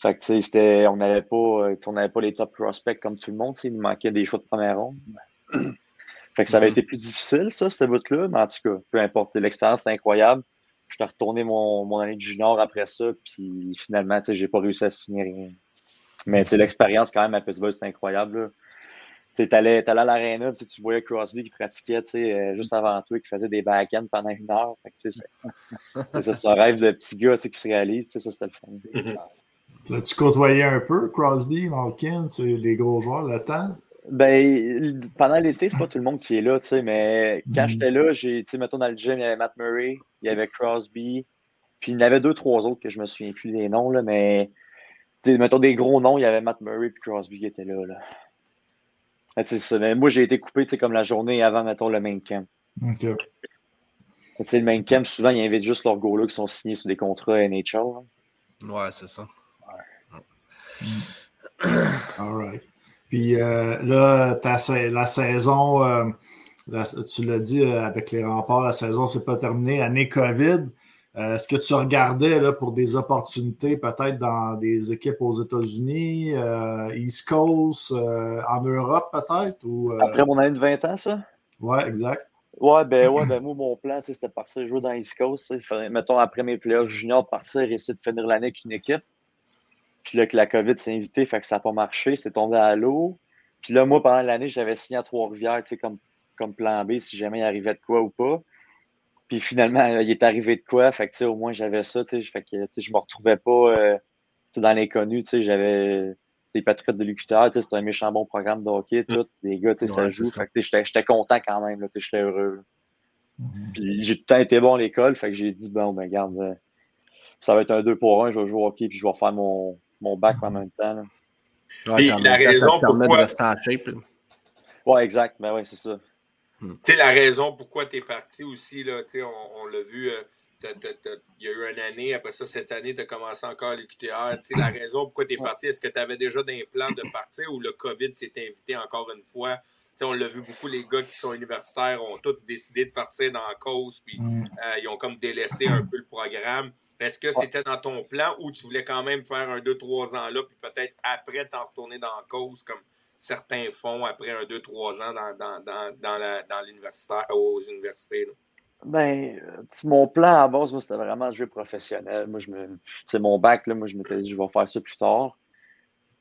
Fait que, tu sais, c'était, on n'avait pas, euh, on n'avait pas les top prospects comme tout le monde, il nous manquait des choix de première ronde. Fait que ça avait été plus difficile, ça, ce bout-là, mais en tout cas, peu importe, l'expérience était incroyable. Je suis retourné mon, mon année de junior après ça, puis finalement, tu sais, j'ai pas réussi à signer rien. Mais, tu sais, l'expérience quand même à Pittsburgh, c'était incroyable, là. Tu sais, t'allais, t'allais à l'aréna, puis tu voyais Crosby qui pratiquait, tu sais, euh, juste avant toi, qui faisait des back-ends pendant une heure. Fait que, tu sais, c'est, un rêve de petit gars, tu sais, qui se réalise, tu sais, ça, c'était le fun. L'as-tu côtoyé un peu, Crosby, Malkin, c'est les gros joueurs, le temps? Ben, pendant l'été, c'est pas tout le monde qui est là, tu sais, mais quand Mhm. j'étais là, j'ai, tu sais, mettons dans le gym, il y avait Matt Murray, il y avait Crosby, puis il y en avait deux, trois autres que je me souviens plus des noms, là, mais, tu sais, mettons des gros noms, il y avait Matt Murray puis Crosby qui étaient là, là. Ah, tu sais, ça, mais moi, j'ai été coupé, tu sais, comme la journée avant, mettons, le main camp. OK. Tu sais, le main camp, souvent, ils invitent juste leurs gars qui sont signés sur des contrats NHL. hein. Ouais, c'est ça. All right. Puis euh, là, ta la saison, euh, la- tu l'as dit euh, avec les remparts, la saison c'est pas terminée, année COVID. Est-ce que tu regardais là, pour des opportunités peut-être dans des équipes aux États-Unis, euh, East Coast, euh, en Europe peut-être? Ou, euh, Après mon année de 20 ans, ça? Ouais, exact. Ouais, ben, ouais, ben, moi, mon plan, c'était de partir jouer dans East Coast. Mettons, après mes playoffs juniors, partir et essayer de finir l'année avec une équipe. Puis là, que la COVID s'est invitée, fait que ça n'a pas marché, c'est tombé à l'eau. Puis là, moi, pendant l'année, j'avais signé à Trois-Rivières, tu sais, comme, comme plan B, si jamais il arrivait de quoi ou pas. Puis finalement, il est arrivé de quoi, fait que, tu sais, au moins, j'avais ça, tu sais, fait que, tu sais, je me retrouvais pas, euh, dans l'inconnu, tu sais, j'avais des patriotes de l'UQTR, c'était un méchant bon programme de hockey, tout. Les gars, tu sais, ça joue. ça. Fait que, tu sais, j'étais content quand même, là, tu sais, j'étais heureux. Mhm. Puis j'ai tout le temps été bon à l'école, fait que j'ai dit, bon, ben, regarde, euh, ça va être un 2 pour 1, je vais jouer au hockey, puis je vais faire mon, mon bac en même temps. là. Ouais, la raison permet pourquoi- de rester en shape. là. Ouais, exact, ben ouais, c'est ça. Tu sais, la raison pourquoi tu es parti aussi, là, tu sais, on, on l'a vu, euh, il y a eu une année, après ça, cette année, tu as commencé encore à l'UQTR. Tu sais, la raison pourquoi tu es parti, est-ce que tu avais déjà des plans de partir ou le COVID s'est invité encore une fois? Tu sais, on l'a vu beaucoup, les gars qui sont universitaires ont tous décidé de partir dans la cause, puis Mhm. euh, ils ont comme délaissé un peu le programme. Est-ce que c'était dans ton plan ou tu voulais quand même faire un 2-3 ans là, puis peut-être après t'en retourner dans la cause, comme certains font après un 2-3 ans dans, dans, dans, dans, la, dans l'universitaire, aux universités? là? Ben, euh, mon plan à base, moi, c'était vraiment de jouer professionnel. Moi, je me. C'est mon bac, là, moi, je m'étais dit, je vais faire ça plus tard.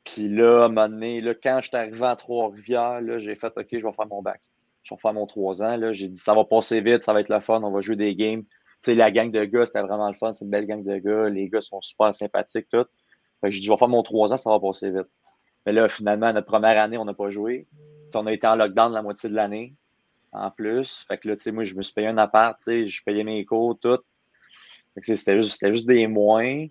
Puis là, à un moment donné, là, quand je suis arrivé à Trois-Rivières, là, j'ai fait, OK, je vais faire mon bac. Je vais faire mon 3 ans. Là. J'ai dit, ça va passer vite, ça va être le fun, on va jouer des games. Sais, la gang de gars, c'était vraiment le fun, c'est une belle gang de gars. Les gars sont super sympathiques, tout. Fait que j'ai dit, je vais faire mon 3 ans, ça va passer vite. Mais là, finalement, notre première année, on n'a pas joué. On a été en lockdown la moitié de l'année, en plus. Fait que là, tu sais, moi, je me suis payé un appart, tu sais, je payais mes cours, tout. C'était juste, c'était juste des moins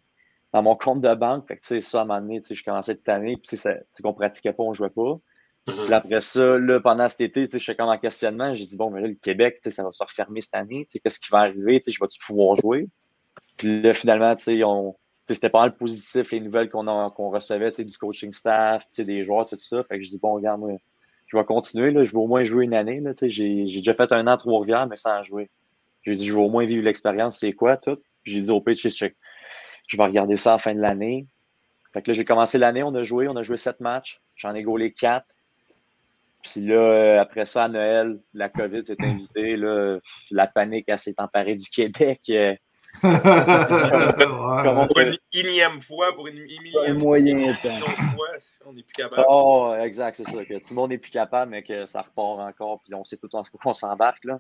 dans mon compte de banque. Fait que, tu sais, ça, à un moment donné, tu sais, je commençais cette année, puis tu sais, qu'on pratiquait pas, on jouait pas. Puis après ça, là, pendant cet été, je suis comme en questionnement. J'ai dit, bon, mais là, le Québec, ça va se refermer cette année. Qu'est-ce qui va arriver? Je vais-tu pouvoir jouer? Puis là, finalement, on- c'était pas mal positif, les nouvelles qu'on recevait, du coaching staff, des joueurs, tout ça. Fait que je dis, bon, regarde, moi, je vais continuer, je vais au moins jouer une année, j'ai déjà fait un an Trois-Rivières, mais sans jouer. J'ai dit, je vais au moins vivre l'expérience, c'est quoi, tout? J'ai dit au pitch, je, je vais regarder ça à fin de l'année. Fait que là, j'ai commencé l'année, on a joué, on a joué sept matchs, j'en ai gaulé quatre. Puis là, euh, après ça, à Noël, la COVID s'est invitée, là, la panique, elle s'est emparée du Québec. euh, Pour une énième fois, pour une Un énième moyen temps. fois, si on n'est plus capable. Oh, exact, c'est ça. Que tout le monde n'est plus capable, mais que ça repart encore, puis on sait tout en ce qu'on s'embarque, là.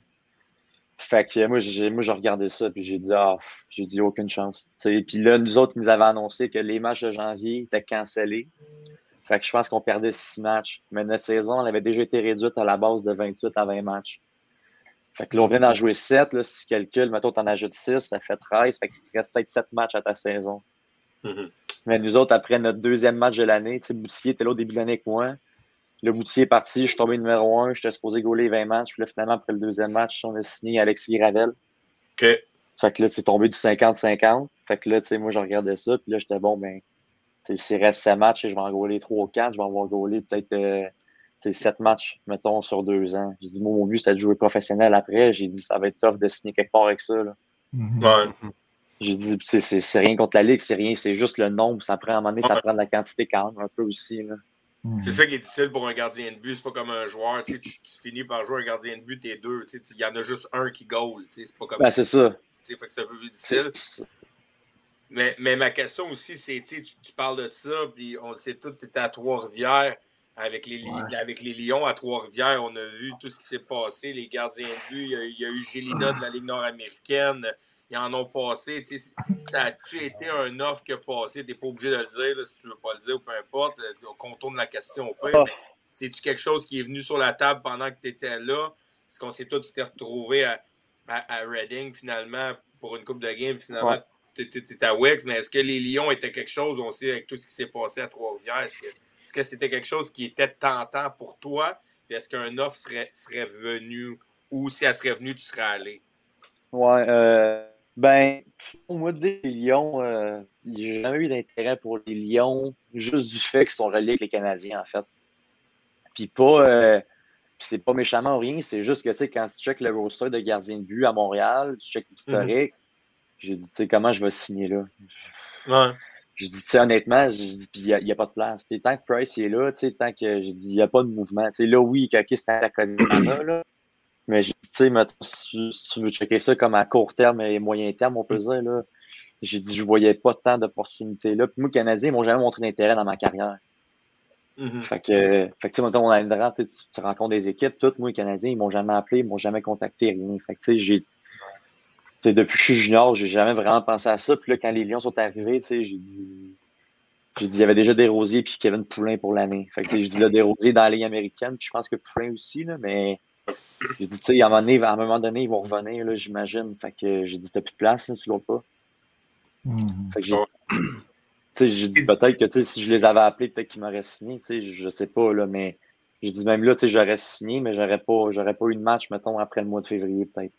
Fait que moi, j'ai, moi, j'ai regardé ça, puis j'ai dit, ah, j'ai dit, aucune chance. Tu sais, Puis là, nous autres, ils nous avaient annoncé que les matchs de janvier étaient cancellés. Fait que je pense qu'on perdait six matchs. Mais notre saison, elle avait déjà été réduite à la base de 28 à 20 matchs. Fait que là, on vient d'en jouer 7. Là, si tu calcules, mettons, t'en ajoutes 6, ça fait 13. Fait qu'il te reste peut-être 7 matchs à ta saison. Mhm. Mais nous autres, après notre deuxième match de l'année, tu sais, Boutier était là au début de l'année avec moi. Le Boutier est parti, je suis tombé numéro 1, j'étais supposé gauler 20 matchs. Puis là, finalement, après le deuxième match, on a signé Alexis Gravel. OK. Fait que là, c'est tombé du 50-50. Fait que là, tu sais, moi, je regardais ça. Puis là, j'étais bon, ben, tu s'il reste 7 matchs, je vais en gauler 3 ou 4. Je vais en avoir gaulé peut-être euh, tu sais, 7 matchs, mettons, sur 2 ans. J'ai dit, moi, mon but, c'est de jouer professionnel après. J'ai dit, ça va être tough de signer quelque part avec ça. Là. Mhm. Ouais. J'ai dit, c'est c'est rien contre la ligue, c'est rien, c'est juste le nombre. Ça prend, à un moment donné, ça prend de la quantité quand même, un peu aussi. Là. Mhm. C'est ça qui est difficile pour un gardien de but. C'est pas comme un joueur. Tu, finis par jouer un gardien de but, t'es deux. Il y en a juste un qui goal. C'est pas comme. Ben, c'est ça. fait que c'est un peu plus difficile. Mais, mais ma question aussi, c'est, tu, parles de ça, puis on le sait tous, tu étais à Trois-Rivières avec les, Li- avec les Lions à Trois-Rivières. On a vu tout ce qui s'est passé, les gardiens de but. Il y a, il y a eu Gélina de la Ligue nord-américaine. Ils en ont passé. tu sais, Ça a-tu été un offre qui a passé? Tu n'es pas obligé de le dire, là, si tu veux pas le dire, ou peu importe. On contourne la question au pire. Ah. mais C'est-tu quelque chose qui est venu sur la table pendant que tu étais là? Est-ce qu'on s'est tous s'était retrouvés à, à, à Reading, finalement, pour une coupe de game, finalement, Ouais. Tu étais à Wex, mais est-ce que les Lions étaient quelque chose aussi avec tout ce qui s'est passé à Trois-Rivières? Est-ce que est-ce que c'était quelque chose qui était tentant pour toi? Est-ce qu'un offre serait, serait venu ou si elle serait venue, tu serais allé? Ouais, euh, ben, pour moi, des Lions, euh, j'ai jamais eu d'intérêt pour les Lions, juste du fait qu'ils sont reliés avec les Canadiens, en fait. Puis pas, euh, c'est pas méchamment rien, c'est juste que, tu sais, quand tu checkes le roster de gardien de but à Montréal, tu checkes l'historique, j'ai dit, tu sais, comment je vais signer là? Ouais. J'ai dit, tu sais, honnêtement, j'ai dit, puis il n'y a, pas de place. Tant que Price est là, tu sais, tant que j'ai dit, il n'y a pas de mouvement. Tu sais, là, oui, ok, c'était à la Canada, là. Mais j'ai dit, tu sais, si, si tu veux checker ça comme à court terme et moyen terme, on peut dire, là, j'ai dit, je voyais pas tant d'opportunités là. Puis moi, les Canadiens, ils m'ont jamais montré d'intérêt dans ma carrière. Fait que, fait que tu sais, on a une tu tu rencontres des équipes, toutes, moi, les Canadiens, ils m'ont jamais appelé, ils m'ont jamais contacté, rien. Fait que, tu sais, j'ai, depuis que je suis junior, j'ai jamais vraiment pensé à ça. Puis là, quand les Lions sont arrivés, tu sais, j'ai dit, j'ai dit, il y avait déjà Desrosiers puis Kevin Poulain pour l'année. Fait que, tu sais, j'ai dit, là, Desrosiers dans la Ligue américaine, puis je pense que Poulain aussi, là, mais j'ai dit, tu sais, à un moment donné, à un moment donné, ils vont revenir, là, j'imagine. Fait que j'ai dit, t'as plus de place, là, tu l'as pas. Mhm. Fait que j'ai dit, tu sais, j'ai dit peut-être que si je les avais appelés, peut-être qu'ils m'auraient signé, tu sais, je, je sais pas, là, mais j'ai dit même là, tu sais, j'aurais signé, mais j'aurais pas, j'aurais pas eu de match, mettons, après le mois de février, peut-être.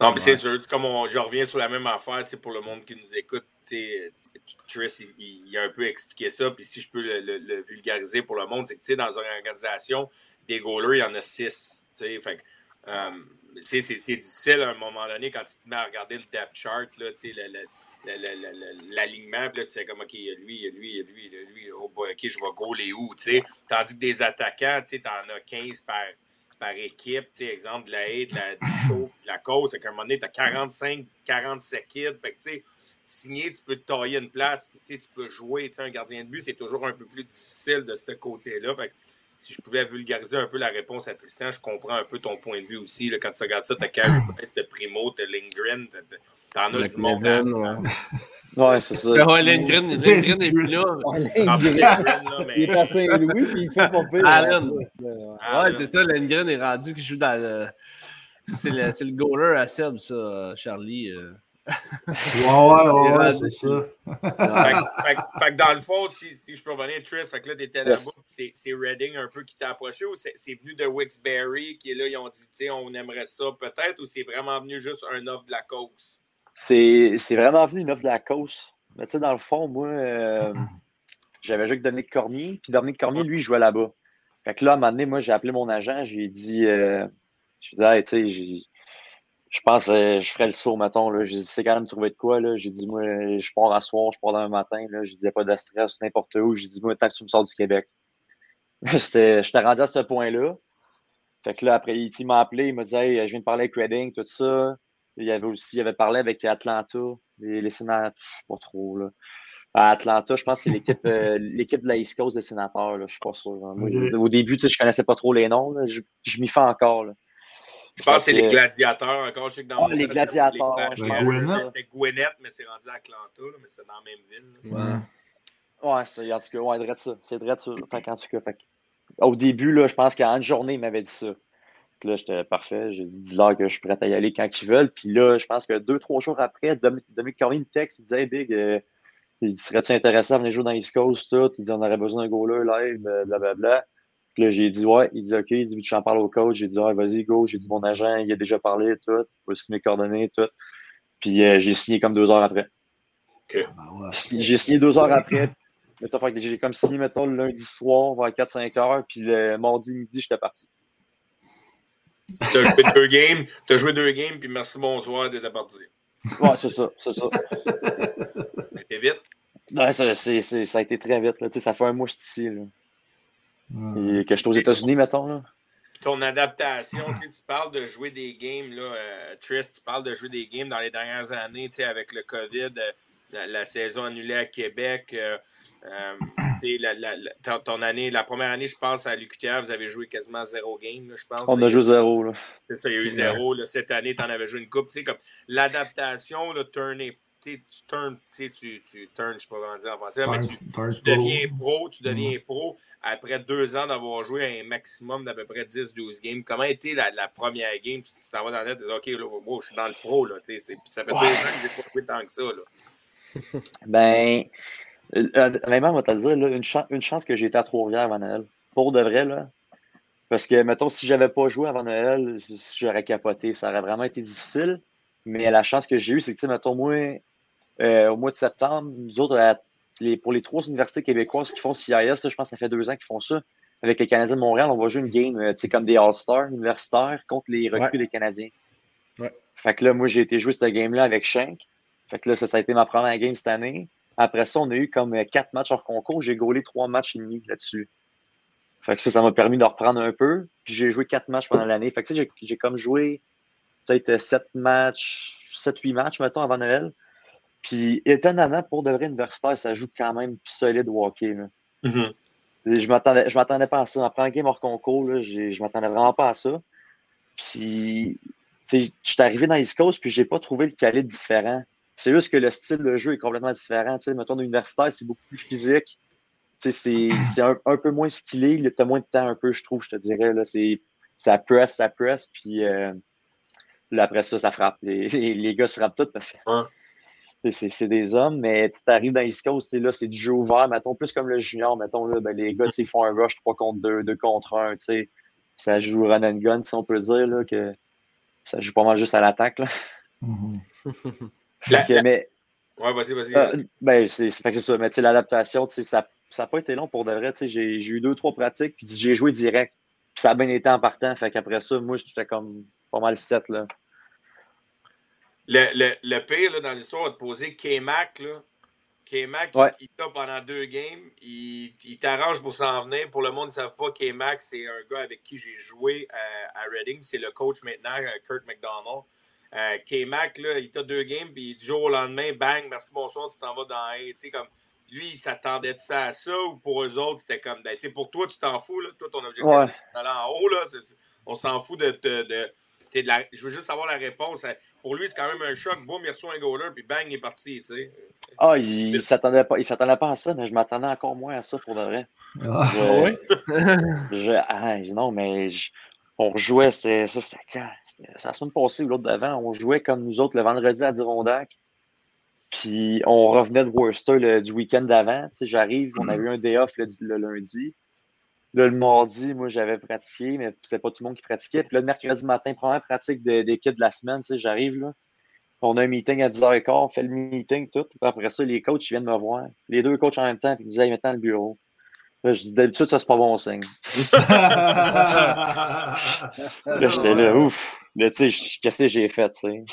Non, mais c'est sûr, comme on, je reviens sur la même affaire, pour le monde qui nous écoute, Triss, il, il- il a un peu expliqué ça, puis si je peux le, le- le vulgariser pour le monde, c'est que, dans une organisation, des goalers, il y en a six, fait euh, c'est c'est difficile à un moment donné quand tu te mets à regarder le depth chart, là, le- l'alignement, puis là, tu sais, comme, OK, il y a lui, il y a lui, il y a lui, il y a lui, oh OK, je vais goaler où, tu sais, tandis que des attaquants, tu sais, t'en as 15 par par équipe, tu sais, exemple de la haie, de la, de la cause, c'est qu'à un moment donné, tu as 45, 47 kids. Fait que, tu sais, signer, tu peux te tailler une place, puis, tu sais, tu peux jouer. Tu sais, un gardien de but, c'est toujours un peu plus difficile de ce côté-là. Fait que, si je pouvais vulgariser un peu la réponse à Tristan, je comprends un peu ton point de vue aussi. Là, quand tu regardes ça, tu as Carey Price, t'as Primo, t'as Lindgren, t'as- t'as- t'en as du monde. Ouais. Ouais, c'est ça. Ouais, Lindgren, Lindgren est plus là. Ouais, il, Lindgren, là, mais- il est à Saint-Louis, puis il fait pire. Allen. Ouais. C'est ça, Lindgren est rendu qui joue dans le. C'est le, c'est le goaler à Seb, ça, Charlie. euh. Ouais, ouais, ouais, c'est ça. Fait, que- fait que- fait que dans le fond, si, si je peux revenir, Triss, fait que là, t'étais là-bas, c'est c'est Redding un peu qui t'a approché ou c'est c'est venu de Wixbury qui est là, ils ont dit, tu sais, on aimerait ça peut-être ou c'est vraiment venu juste un offre de la cause? C'est vraiment venu une offre de la cause. Mais tu sais, dans le fond, moi, euh, j'avais joué avec Dominique Cormier, puis Dominique Cormier, lui, jouait là-bas. Fait que là, à un moment donné, moi, j'ai appelé mon agent, j'ai dit, euh, je dit, hey, tu sais, je pense que je ferais le saut, mettons. J'ai dit, c'est quand même trouver de quoi. J'ai dit, moi, je pars à soir, je pars demain matin. Là. J'ai dit, a pas de stress, n'importe où. J'ai dit, moi, tant que tu me sors du Québec. J'étais rendu à ce point-là. Fait que là, après, il, il m'a appelé, il m'a dit, hey, je viens de parler avec Redding, tout ça. Il y avait aussi, il avait parlé avec Atlanta, les, les sénateurs, pas trop, là. À Atlanta, je pense que c'est l'équipe euh, l'équipe de la East Coast des sénateurs, là, je suis pas sûr. hein. Moi. Au début, tu sais, je connaissais pas trop les noms, là. Je, je m'y fais encore, là. Je pense que c'est les gladiateurs encore. Je sais que dans Ah, mon les gladiateurs, c'était ouais, les ça. C'était Gwinnett, mais c'est rendu à Atlanta, là, mais c'est dans la même ville. là. Ouais. Ouais, c'est, en tout cas, ouais, drette ça. C'est drette ça. Fait qu'en tout cas, fait au début, là, je pense qu'en une journée, il m'avait dit ça. Puis là, j'étais parfait. J'ai dit, dis-leur que je suis prêt à y aller quand ils veulent. Puis là, je pense que deux, trois jours après, Dom- Dominique Cormier me texte, il disait, hey, Big, euh, il dit, serais-tu intéressé à venir jouer dans East Coast, tout? Il dit, on aurait besoin d'un goaler live, euh, blablabla. Puis là, j'ai dit, ouais. Il dit, OK. Il dit, tu en parles au coach. J'ai dit, ouais, vas-y, go. J'ai dit, mon agent, il a déjà parlé, tout. Voici mes coordonnées, tout. Puis euh, j'ai signé comme deux heures après. Ben ouais. J'ai signé deux heures après. J'ai comme signé, mettons, le lundi soir vers 4-5 heures, puis le mardi midi, j'étais parti. T'as joué deux games, t'as joué deux games, puis merci, bonsoir, t'étais parti. Ouais, c'est ça, c'est ça. Mais T'es vite? Ouais, ça, c'est- c'est- ça a été très vite. Là. Tu sais, Ça fait un mois que je suis ici. Là. Et que je suis aux États-Unis, mettons. Là. ton adaptation, tu sais, tu parles de jouer des games, là, euh, Trist, tu parles de jouer des games dans les dernières années, tu sais, avec le COVID, euh, la, la saison annulée à Québec, euh, euh, la, la- la- ton, ton année, la première année, je pense, à l'UQTR, vous avez joué quasiment zéro game, là, je pense. On a joué zéro. Là. C'est ça, il y a eu zéro. Là, cette année, tu en avais joué une coupe. Tu sais, comme l'adaptation, le turner, tu turn, tu sais, tu, tu turn, je sais pas comment dire en français, mais tu, Turn- tu turn deviens pro. tu deviens pro après deux ans d'avoir joué un maximum d'à peu près 10-12 games. Comment a été la, la première game? Tu t'en vas dans la net, tu dis, OK, là, wow, je suis dans le pro. Là, ça fait deux ans que j'ai pas joué tant que ça. Là. Ben, euh, honnêtement, on va te le dire, là, une, chan- une chance que j'ai été à Trois-Rivières avant Noël. Pour de vrai, là. Parce que, mettons, si j'avais pas joué avant Noël, j'aurais capoté. Ça aurait vraiment été difficile. Mais la chance que j'ai eue, c'est que, mettons, moi, euh, au mois de septembre, nous autres, à- les- pour les trois universités québécoises qui font CIS, là, je pense que ça fait deux ans qu'ils font ça. Avec les Canadiens de Montréal, on va jouer une game, euh, tu sais, comme des All-Stars universitaires contre les recrues Ouais. des Canadiens. Ouais. Fait que là, moi, j'ai été jouer cette game-là avec Shank. Fait que là, ça, ça a été ma première game cette année. Après ça, on a eu comme euh, quatre matchs hors concours. J'ai gaulé trois matchs et demi là-dessus. Fait que ça, ça m'a permis de reprendre un peu. Puis j'ai joué quatre matchs pendant l'année. Fait que tu sais, j'ai- comme joué peut-être sept matchs, sept, huit matchs, mettons, avant Noël. Puis étonnamment, pour de vrai universitaire, ça joue quand même solide au hockey. Là. Mhm. Et Je m'attendais, je m'attendais pas à ça. En première game hors concours, là, je m'attendais vraiment pas à ça. Puis, je suis arrivé dans East Coast, puis j'ai pas trouvé le calibre différent. C'est juste que le style de jeu est complètement différent. Tu sais, mettons, universitaire, c'est beaucoup plus physique. Tu sais, c'est, c'est un, un peu moins skillé. Tu as moins de temps, un peu, je trouve, je te dirais. Là, c'est, ça press, ça press, puis euh, là, après ça, ça frappe. Les, les, les gars se frappent tous parce que c'est, c'est des hommes, mais tu arrives dans East Coast, là, c'est du jeu ouvert. Mettons, plus comme le junior, mettons, là, ben, les gars, tu sais, ils font un rush 3 contre 2, 2 contre 1, tu sais. Ça joue run and gun, si on peut dire, là, que ça joue pas mal juste à l'attaque, là. Mhm. La- Fait que, mais, Ouais, vas-y, vas-y. euh, ben, c'est fait que c'est ça. Mais tu sais, l'adaptation, ça n'a pas été long pour de vrai. J'ai j'ai eu deux, trois pratiques, puis j'ai joué direct. Puis ça a bien été en partant. Fait qu'après ça, moi, j'étais comme pas mal set, là. Le, le, le pire là, dans l'histoire, on va te poser K-Mac. là. K-Mac, il- Ouais. il, t'a pendant deux games. Il, il t'arrange pour s'en venir. Pour le monde ne savent pas, K-Mac, c'est un gars avec qui j'ai joué euh, à Reading. C'est le coach maintenant, euh, Kurt McDonald. Euh, K-Mac, là, il t'a deux games, puis du jour au lendemain, bang, merci, bonsoir, tu t'en vas dans A. Tu sais, comme, lui, il s'attendait de ça à ça, ou pour eux autres, c'était comme, ben, tu sais, pour toi, tu t'en fous, là. Toi, ton objectif, Ouais. c'est d'aller en haut, là. On s'en fout de. de, de- la- je veux juste savoir la réponse. Pour lui, c'est quand même un choc. Boum, il reçoit un goaler, puis bang, il est parti, tu sais. C'est- Ah, c'est- il, il s'attendait pas, il s'attendait pas à ça, mais je m'attendais encore moins à ça pour de vrai. Ah, Je- je- ah, non, mais je- on jouait, c'était ça, c'était quand? C'était la semaine passée ou l'autre d'avant. On jouait comme nous autres le vendredi à Dirondac. Puis on revenait de Worcester le- du week-end d'avant. Tu j'arrive, on avait eu un day off le, lundi. Le mardi, moi, j'avais pratiqué, mais c'était pas tout le monde qui pratiquait. Puis le mercredi matin, première pratique de- d'équipe de la semaine, tu j'arrive là. On a un meeting à 10h15, on fait le meeting, tout. Puis après ça, les coachs, viennent me voir. Les deux coachs en même temps, puis ils me disaient, maintenant le bureau. Là, je dis, d'habitude, ça, c'est pas bon signe. Là, j'étais là, ouf. Là, tu sais, je- qu'est-ce que j'ai fait, tu sais?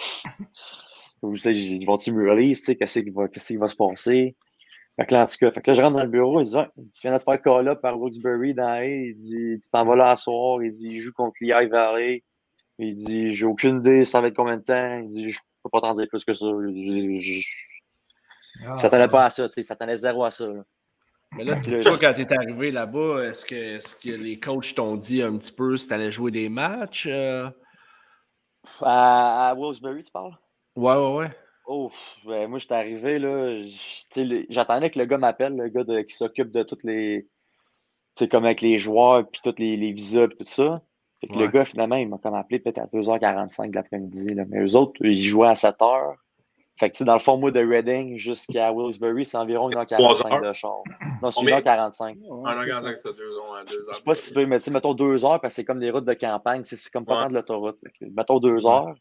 Ils vont-tu me release, tu sais, qu'est-ce qui va, se passer? Fait que là, en tout cas, fait que là, je rentre dans le bureau, il dit, Ah, tu viens de te faire call up par Wilkes-Barre dans A, il dit, tu t'en vas là à soir, il dit, il joue contre l'I Valley. Il dit, j'ai aucune idée, ça va être combien de temps? Il dit, je peux pas t'en dire plus que ça. Je Ah, je s'attendais pas à ça, tu sais, il s'attendait zéro à ça. là. Mais là, toi, quand tu es arrivé là-bas, est-ce que, est-ce que les coachs t'ont dit un petit peu si tu allais jouer des matchs? euh? À, à Wilkes-Barre, tu parles? Ouais, ouais, ouais. Oh, ben, moi, j'étais arrivé, là. J'attendais que le gars m'appelle, le gars de- qui s'occupe de toutes les. Tu sais, comme avec les joueurs, puis tous les, les visas, puis tout ça. Fait que le gars, finalement, il m'a comme appelé peut-être à 2h45 de l'après-midi. Mais eux autres, ils jouaient à 7h. Fait que, tu sais, dans le fond, moi, de Reading jusqu'à Wilkes-Barre, c'est environ 1h45 heures? de char. Non, c'est Combien? 1h45. En regardant que c'était deux ans, à deux Je ans. sais pas si tu veux, mais mettons deux heures, parce que c'est comme des routes de campagne, c'est comme pas Ouais. tant de l'autoroute. Mettons deux heures.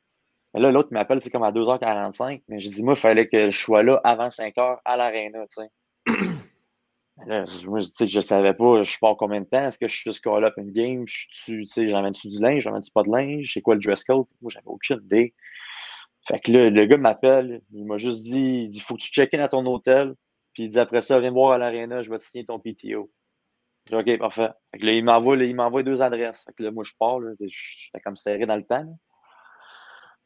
Mais là, l'autre m'appelle, c'est comme à 2h45. Mais j'ai dit, moi, il fallait que je sois là avant 5 heures à l'aréna, tu sais. Là, je- moi, tu sais, je savais pas, je pars combien de temps. Est-ce que je suis juste call up une game? Je suis, tu sais, j'amène-tu du linge? J'amène-tu pas de linge? C'est quoi le dress code? Moi, j'avais aucune idée. Fait que là, le gars m'appelle. Il m'a juste dit, il dit, faut que tu check-in à ton hôtel. Puis il dit, après ça, viens me voir à l'aréna, je vais te signer ton PTO. Dit, OK, parfait. Fait que là, il m'envoie, il m'envoie deux adresses. Fait que là, moi, je pars, là. J'étais comme serré dans le temps.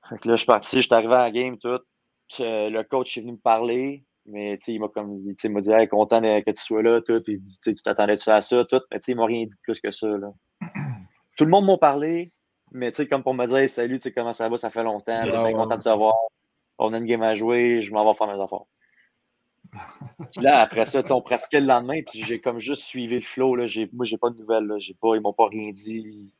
Fait que là, je suis parti, je suis arrivé à la game, tout. Euh, le coach est venu me parler, mais il m'a comme, il m'a dit, hey, content que tu sois là, tout. Il dit, tu t'attendais-tu à ça, tout? Mais il m'a rien dit de plus que ça, là. Tout le monde m'a parlé, mais tu sais, comme pour me dire, salut, tu sais, comment ça va, ça fait longtemps, Ah, je suis ouais, bien content de te voir. On a une game à jouer, je m'en vais faire mes affaires. Puis là, après ça, tu sais, on pratiquait le lendemain, puis j'ai comme juste suivi le flow. Là. J'ai- Moi, j'ai pas de nouvelles. Là. J'ai pas, ils m'ont pas rien dit.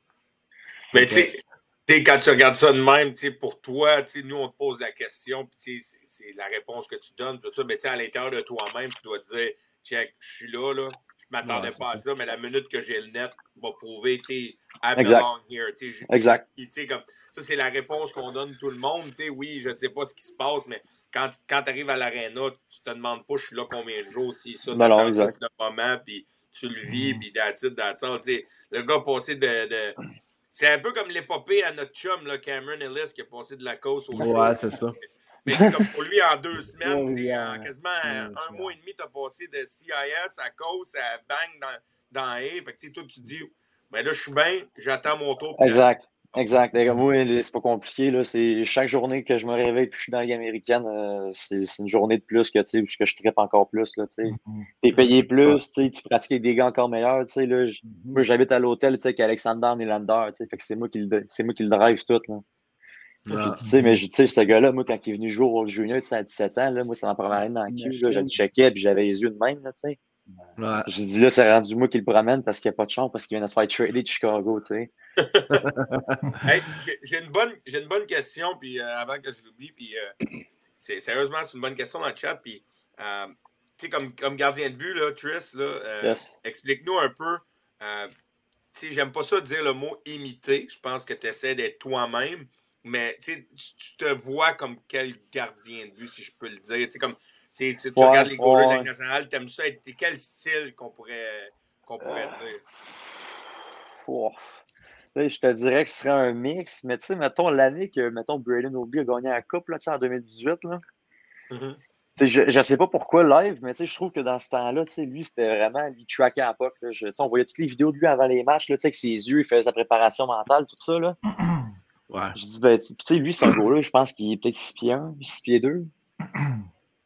Mais tu sais, tu sais, quand tu regardes ça de même, tu sais, pour toi, nous, on te pose la question, puis c'est la réponse que tu donnes, tout ça, mais tu sais, à l'intérieur de toi-même, tu dois te dire, check, je suis là, là, je m'attendais Ouais, c'est pas à ça. ça, mais la minute que j'ai le net va prouver, tu sais, I Exact. belong here, je- Exact. je- tu sais, comme, ça, c'est la réponse qu'on donne tout le monde, oui, je sais pas ce qui se passe, mais quand, quand tu arrives à l'aréna, tu te demandes pas, je suis là combien de jours, si ça, Ben non, exact. le moment, puis tu le vis, puis that's it, that's all, tu sais. Le gars passé de- de c'est un peu comme l'épopée à notre chum, là, Cameron Ellis, qui a passé de la cause au. Ouais, c'est ça. Mais comme pour lui, en deux semaines, ouais. en quasiment Ouais, un mois et demi, tu as passé de CIS à cause à bang dans, dans A. Fait que, tu sais, toi, tu te dis, ben là, je suis bien, j'attends mon tour. Exact. Exact. Moi, c'est pas compliqué. Là. C'est chaque journée que je me réveille et que je suis dans la Ligue américaine, euh, c'est c'est une journée de plus que, que je trippe encore plus. Là. Mhm. T'es payé plus, tu pratiques avec des gars encore meilleurs. tu sais, Là, J- Mhm. Moi, j'habite à l'hôtel tu sais, avec Alexander Nylander. tu sais, Fait que c'est moi qui le c'est moi qui le drive tout. Là. Ah. tu sais, mais je- tu sais, ce gars-là, moi, quand il est venu jouer au World Junior tu sais, à 17 ans, là, moi, c'est ma première année dans le cul. là, Je le checkais puis j'avais les yeux de même. Là, tu sais. Ouais. J'ai dit là, c'est rendu moi qui le promène parce qu'il n'y a pas de chance, parce qu'il vient de se faire trader de Chicago. tu sais. Hey, j'ai- une bonne, j'ai une bonne question, puis euh, avant que je l'oublie, puis euh, c'est sérieusement, c'est une bonne question dans le chat, puis euh, tu sais, comme, comme gardien de but, là, Tris, là, euh, Yes. explique-nous un peu. euh, tu sais, j'aime pas ça dire le mot imiter. Je pense que tu essaies d'être toi-même, mais tu sais, tu te vois comme quel gardien de but, si je peux le dire. Tu sais, comme, tu sais, tu- tu Ouais, regardes les goalers de la ouais. Ligue nationale, t'aimes ça être quel style qu'on pourrait, qu'on pourrait dire? Ouah. Tu sais, Je te dirais que ce serait un mix, mais tu sais, mettons l'année que mettons, Braden Obi a gagné la Coupe là, tu sais, en 2018. Là. Mhm. Sais, Je ne sais pas pourquoi live, mais tu sais, je trouve que dans ce temps-là, tu sais, lui, c'était vraiment, il traquait à POC. Là. Je- tu sais, on voyait toutes les vidéos de lui avant les matchs, là, tu sais, avec ses yeux, il faisait sa préparation mentale, tout ça. Là. Ouais. Je dis, ben, tu sais, lui, c'est un gros-là, je pense qu'il est peut-être 6 pieds 1, 6 pieds 2.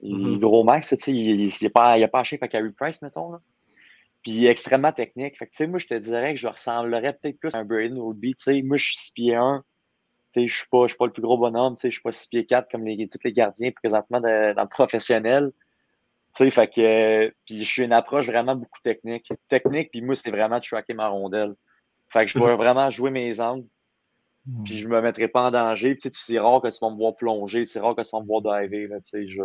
Il est Mhm. gros max, tu sais, il est pas, il a pas shape à Carey Price, mettons. Là. Puis il est extrêmement technique. Fait que, tu sais, moi, je te dirais que je ressemblerais peut-être plus à un Braden Oldby. Tu sais, moi, je suis 6 pieds 1. Tu sais, je suis pas, je suis pas le plus gros bonhomme. Tu sais, je suis pas 6 pieds 4 comme les, tous les gardiens présentement de- dans le professionnel. Tu sais, fait que, euh, puis je suis une approche vraiment beaucoup technique. Technique, puis moi, c'est vraiment de tracker ma rondelle. Fait que je vais vraiment jouer mes angles, puis je me mettrai pas en danger. Puis tu sais, c'est rare que tu vas me voir plonger, c'est rare que tu vas me voir diver, là, tu sais, je...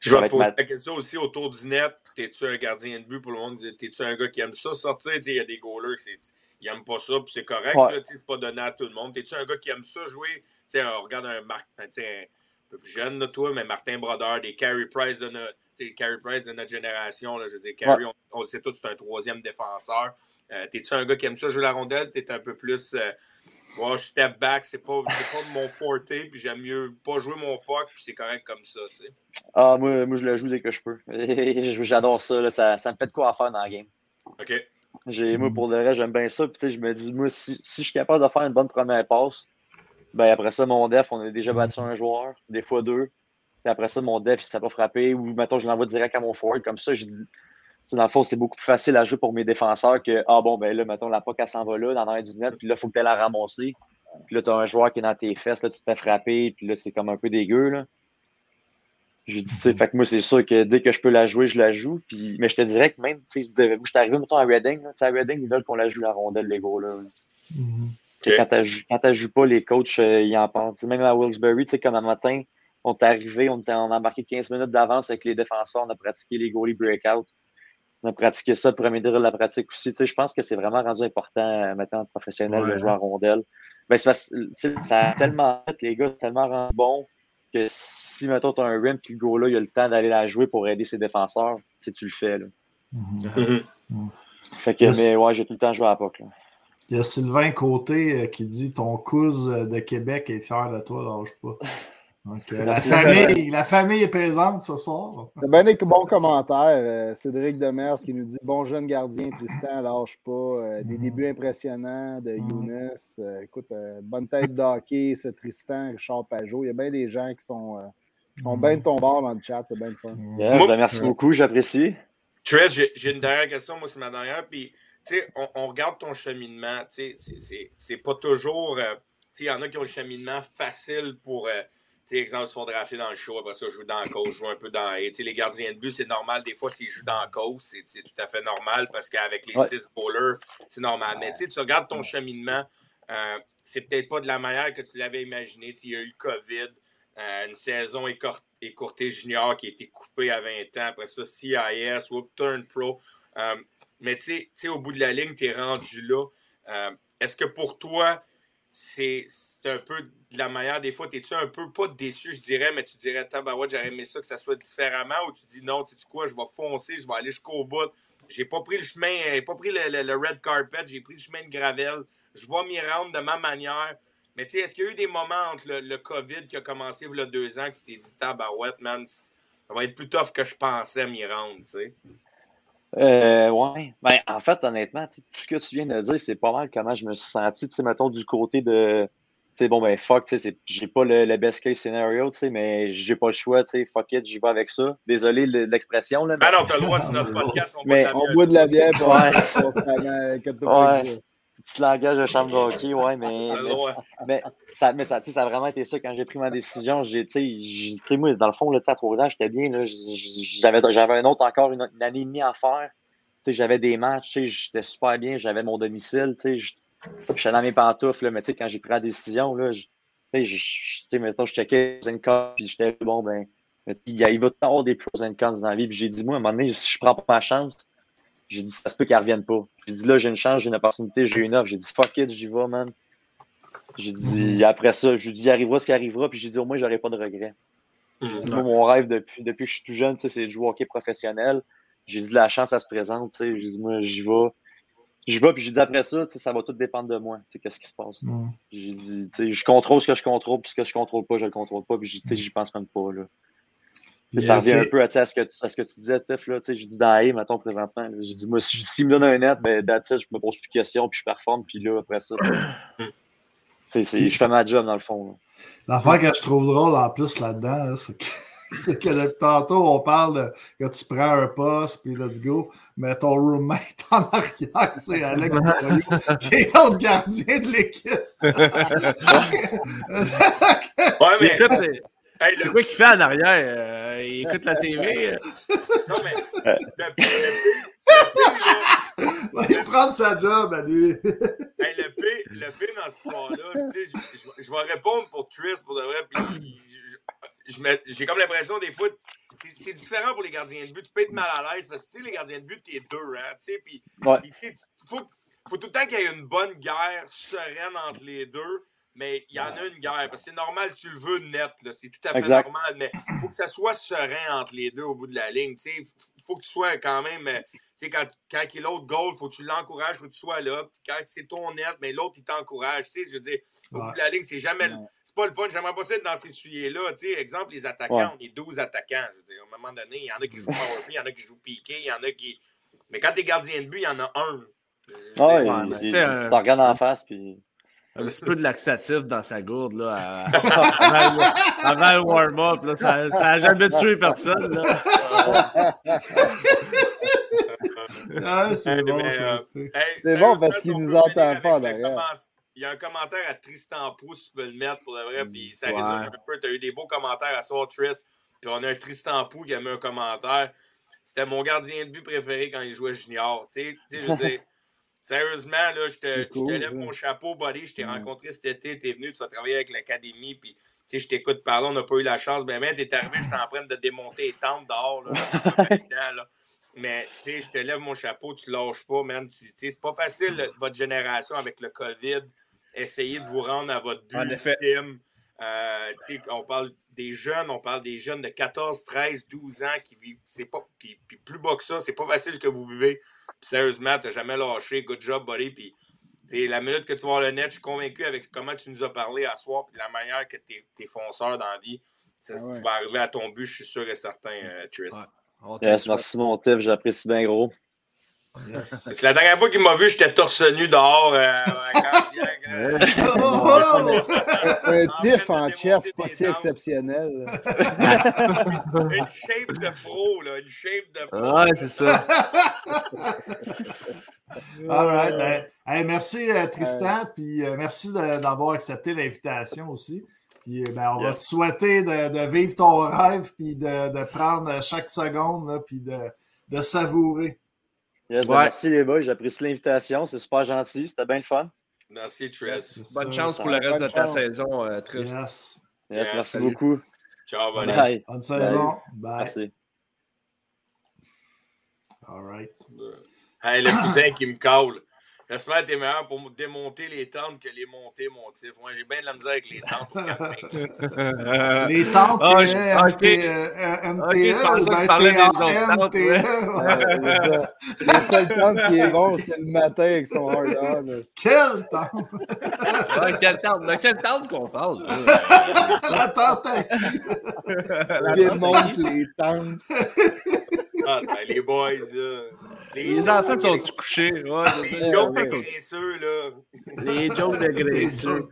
Je vais poser ma- la question aussi autour du net. T'es-tu un gardien de but pour le monde? T'es-tu un gars qui aime ça sortir? Tu sais, Il y a des goalers qui n'aiment pas ça, puis c'est correct. Ouais. là, tu sais, C'est pas donné à tout le monde. T'es-tu un gars qui aime ça jouer? Tu sais, on regarde un sais, un peu plus jeune, là, toi, mais Martin Brodeur, des Carey Price de notre, Carey Price de notre génération. Là, je veux dire, Carey, on, on le sait tous, c'est un troisième défenseur. Euh, T'es-tu un gars qui aime ça jouer la rondelle? T'es un peu plus. Euh, ouais, je step back, c'est pas, c'est pas mon forte, puis j'aime mieux pas jouer mon puck, puis c'est correct comme ça, tu sais. Ah, moi, moi, je le joue dès que je peux. J'adore ça, là, ça, ça me fait de quoi à faire dans la game. OK. J'ai, Moi, Mhm. pour le reste, j'aime bien ça. Puis, tu sais, je me dis, moi, si, si je suis capable de faire une bonne première passe, ben après ça, mon def, on a déjà battu un joueur, des fois deux. Puis après ça, mon def, il se fait pas frapper. Ou, mettons, je l'envoie direct à mon forward. Comme ça, je dis, dans le fond, c'est beaucoup plus facile à jouer pour mes défenseurs que, ah bon, ben là, mettons, la POC, elle s'en va là, dans l'air du net. Puis là, il faut que tu la ramasser. Puis là, tu as un joueur qui est dans tes fesses, là, tu te fais frapper. Puis là, c'est comme un peu dégueu, là. J'ai dit, fait que moi, c'est sûr que dès que je peux la jouer, je la joue. Puis, mais je te dirais que même, tu sais, je suis arrivé, mettons, à Reading. là. Tu sais, à Reading, ils veulent qu'on la joue la rondelle, les gars, là. Mhm. Sais, Quand tu ne joues pas, les coachs, euh, ils en sais, même à Wilkes-Barre, tu sais, comme un matin, on est arrivé, on, on a embarqué 15 minutes d'avance avec les défenseurs, on a pratiqué les goalie breakout. On a pratiqué ça, le premier drill de la pratique aussi. Tu sais, je pense que c'est vraiment rendu important euh, maintenant en professionnel Ouais. de jouer à rondelle. Ben, c'est parce- tu sais, ça a tellement fait, les gars, tellement rendu bon que si, mettons, tu as un rim, puis le gars-là, il a le temps d'aller la jouer pour aider ses défenseurs, tu sais, tu le fais. Là. Mhm. Fait que, Yes. mais ouais, j'ai tout le temps joué à la POC. là. Il y a Sylvain Côté euh, qui dit Ton cousin de Québec est fier de toi, lâche pas. Donc, euh, la, famille, la famille est présente ce soir. C'est bien des bons commentaires. Euh, Cédric Demers qui nous dit Bon jeune gardien, Tristan, lâche pas. Euh, des Mhm. débuts impressionnants de Mhm. Younes. Euh, écoute, bonne tête d'hockey, ce Tristan, Richard Pajot. Il y a bien des gens qui sont, qui sont Mhm. bien de ton bord dans le chat. C'est bien le fun. Yes, ben, merci beaucoup, j'apprécie. Trez, j'ai une dernière question. Moi, c'est ma dernière. Puis, tu sais, on, on regarde ton cheminement. Tu sais, c'est- c'est- c'est pas toujours. euh, tu sais, il y en a qui ont le cheminement facile pour. euh, sais, exemple, ils se font drafter dans le show. Après ça, jouer dans la cause, jouer un peu dans. Et, les gardiens de but, c'est normal. Des fois, s'ils jouent dans la cause, c'est tout à fait normal parce qu'avec les Ouais. six bowlers, c'est normal. Mais, tu regardes ton cheminement. euh, c'est peut-être pas de la manière que tu l'avais imaginé. Il y a eu le COVID. euh, une saison écourtée junior qui a été coupée à 20 ans. Après ça, CIS, Whoop Turn Pro. Euh, mais tu sais- au bout de la ligne, tu es rendu là. Est-ce que pour toi, c'est un peu de la manière, des fois, es-tu un peu, pas déçu, je dirais, mais tu dirais, tabarouette, j'aurais aimé ça que ça soit différemment, ou tu dis, non, tu sais quoi, je vais foncer, je vais aller jusqu'au bout. J'ai pas pris le chemin, euh, pas pris le, le- red carpet, j'ai pris le chemin de gravel. Je vais m'y rendre de ma manière. Mais tu sais, est-ce qu'il y a eu des moments entre le, le COVID qui a commencé il y a deux ans que tu t'es dit, tabarouette, man, ça va être plus tough que je pensais m'y rendre, tu sais? Euh, ouais. Ben, en fait, honnêtement, tout ce que tu viens de dire, c'est pas mal comment je me suis senti, tu sais, mettons, du côté de, sais, bon, ben, fuck, tu sais, c'est- j'ai pas le, le best case scenario, tu sais, mais j'ai pas le choix, tu sais, fuck it, j'y vais avec ça. Désolé de l'expression, là. Ben mais- non, t'as le droit sur notre podcast, on Mais boit de la On bière. boit de la bière pour Ouais. Petit langage de chambre de hockey, ouais, mais, T'as le mais, droit. mais ça, mais ça, tu sais, ça a vraiment été ça quand j'ai pris ma décision. J'ai, tu sais, moi, dans le fond, là, tu sais, à trois ans, j'étais bien. là. J'avais, j'avais un autre encore, une, une année et demie à faire. Tu sais, j'avais des matchs, tu sais, j'étais super bien, j'avais mon domicile, tu sais, j'étais dans mes pantoufles, là, mais tu sais, quand j'ai pris la décision, là, je- tu sais, mettons, je checkais les pros and cons, puis j'étais bon, ben, il y a- il va avoir des pros and cons dans la vie. Puis j'ai dit, moi, à un moment donné, si je prends pas ma chance, j'ai dit, ça se peut qu'elle revienne pas. J'ai dit, là, j'ai une chance, j'ai une opportunité, j'ai une offre. J'ai dit, fuck it, j'y vais, man. J'ai dit, après ça, je lui dis, arrivera ce qui arrivera, puis j'ai dit, au moins, j'aurai pas de regrets. J'ai dit, moi, mon rêve depuis, depuis que je suis tout jeune, c'est de jouer au hockey professionnel. J'ai dit, la chance, elle se présente, tu sais. J'ai dit, moi, j'y vais. J'y vais, puis j'ai dit, après ça, tu sais, ça va tout dépendre de moi, tu sais, qu'est-ce qui se passe. Mm. J'ai dit, tu sais, je contrôle ce que je contrôle, puis ce que je contrôle pas, je le contrôle pas, puis sais, j'y pense même pas, là. Ça revient un peu à, ce, que, tu- à ce que tu disais, Tiff, là, tu sais, j'ai dit dans A, mettons, présentement, j'ai dit, moi, si- me donne un net, ben, that's it, je me pose plus de questions, puis je performe, puis là, après ça, je fais ma job, dans le fond. L'affaire que je trouve drôle en plus là-dedans, là, c'est que, c'est que depuis tantôt, on parle de que tu prends un poste, puis let's go, mais ton roommate en arrière, c'est Alex qui est l'autre gardien de l'équipe. Ouais, Il mais. écoute, c'est hey, c'est le, quoi qu'il fait en arrière? Euh, il écoute la TV. euh. non, mais. Le, le, Il prend sa job à lui. Hey, le pire, le dans tu sais, je, je- je vais répondre pour Tris pour de vrai, puis j'ai comme l'impression des fois, c'est différent pour les gardiens de but. Tu peux être mal à l'aise parce que les gardiens de but, t'es deux, hein, tu sais, puis sais, faut, faut tout le temps qu'il y ait une bonne guerre sereine entre les deux. Mais il y en a une guerre, parce que c'est normal, tu le veux net, c'est tout à fait Exact. normal, mais il faut que ça soit serein entre les deux au bout de la ligne. Il faut que tu sois quand même euh, sais, quand, quand il y a l'autre goal, faut que tu l'encourages, faut que tu sois là. Puis quand c'est ton net, mais l'autre, il t'encourage. Tu sais, je veux dire, au Ouais. bout de la ligne, c'est jamais. le- Ouais. C'est pas le fun. J'aimerais pas ça être dans ces souliers-là. Tu sais, exemple, les attaquants, Ouais. on est 12 attaquants. Je veux dire, à un moment donné, il y en a qui jouent power play, il y en a qui jouent piqué, il y en a qui. Mais quand t'es gardien de but, il y en a un. Ouais, Ouais, tu t'en regardes en face, puis. Un petit peu de laxatif dans sa gourde là, à- avant, le- avant le warm-up. là. Ça n'a jamais tué personne. Là. Ah, c'est bon, euh, Hey, bon, parce qu'il nous entend pas le derrière. Il y a un commentaire à Tristan Prou, si tu peux le mettre pour de vrai, puis ça Ouais. résonne un peu. Tu as eu des beaux commentaires à soir, Tris. Puis on a un Tristan Prou qui a mis un commentaire. C'était mon gardien de but préféré quand il jouait junior. Tu sais, je veux dire, sérieusement, là, je te, je te lève mon chapeau, buddy. Je t'ai Ouais. rencontré cet été, t'es venu, tu as travaillé avec l'académie, puis tu sais, je t'écoute parler, on n'a pas eu la chance. Ben, ben, t'es arrivé, j'étais en train de démonter les tentes dehors, là. Mais, tu sais, je te lève mon chapeau, tu lâches pas, man. Tu sais, c'est pas facile, le- votre génération, avec le COVID, essayer de vous rendre à votre but ultime. Euh, tu sais, on parle des jeunes, on parle des jeunes de 14, 13, 12 ans qui vivent. C'est pas. Puis, puis plus bas que ça, c'est pas facile ce que vous vivez. Puis sérieusement, t'as jamais lâché. Good job, buddy. Puis, tu sais, la minute que tu vas le net, je suis convaincu avec comment tu nous as parlé à soir, puis la manière que t'es es fonceur dans la vie. Ça, Ah ouais. tu vas arriver à ton but, je suis sûr et certain, euh, Tris. Ouais. Yes, merci mon Tiff, j'apprécie bien gros. Yes. C'est la dernière fois qu'il m'a vu, j'étais torse nu dehors euh, Cardiac. euh, Oh, oh! Un de en démonter pas si exceptionnel. une shape de pro, là. Une shape de pro. Ouais, c'est ça. All right. Ben, hey, merci, euh, Tristan. Puis euh, merci d'avoir accepté l'invitation aussi. Puis euh, ben, on va te souhaiter de, de vivre ton rêve, puis de, de prendre chaque seconde, là, puis de, de savourer. Yes, ben, Ouais. Merci les boys, j'apprécie l'invitation, c'est super gentil, c'était bien le fun. Merci, Tris. C'est Bonne ça. chance pour le reste de ta chance. saison, euh, Trish. Yes. Yes, Yes, merci salut. beaucoup. Ciao, buddy. Bye. Bonne saison. Bye. Merci. All right. Hey, le cousin qui me colle. J'espère que t'es meilleur pour démonter les tentes que les monter, mon tif. Moi, j'ai bien de la misère avec les tentes au camping. Les tentes Ah, je- ok. MT, euh, MTE, que ben TE, ouais. Ouais, c'est. Le seul temps qui est bon, c'est le matin avec son hard on. Quelle tente! Ouais, quelle tente? De quelle tente qu'on parle? La tente à démonte les tentes. Ah, ben, les boys, là. Les enfants sont couchés? Ouais, c'est Les jokes de graisseux, là. Les jokes de graisseux.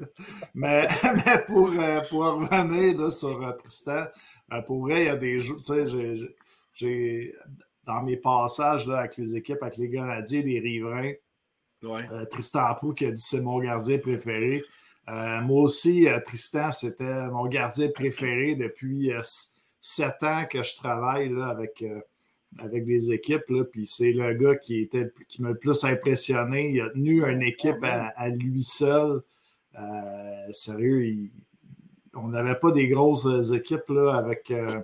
mais, mais pour, euh, pour revenir là, sur euh, Tristan, euh, pour vrai, il y a des jeux, tu sais, j'ai- dans mes passages là, avec les équipes, avec les Grenadiers, les Riverains, Ouais. euh, Tristan Apou qui a dit c'est mon gardien préféré. Euh, moi aussi, euh, Tristan, c'était mon gardien préféré depuis euh, sept ans que je travaille là, avec, euh, avec les équipes. Là, puis c'est le gars qui, était, qui m'a le plus impressionné. Il a tenu une équipe à, à lui seul. Euh, sérieux, il- on n'avait pas des grosses équipes là, avec euh,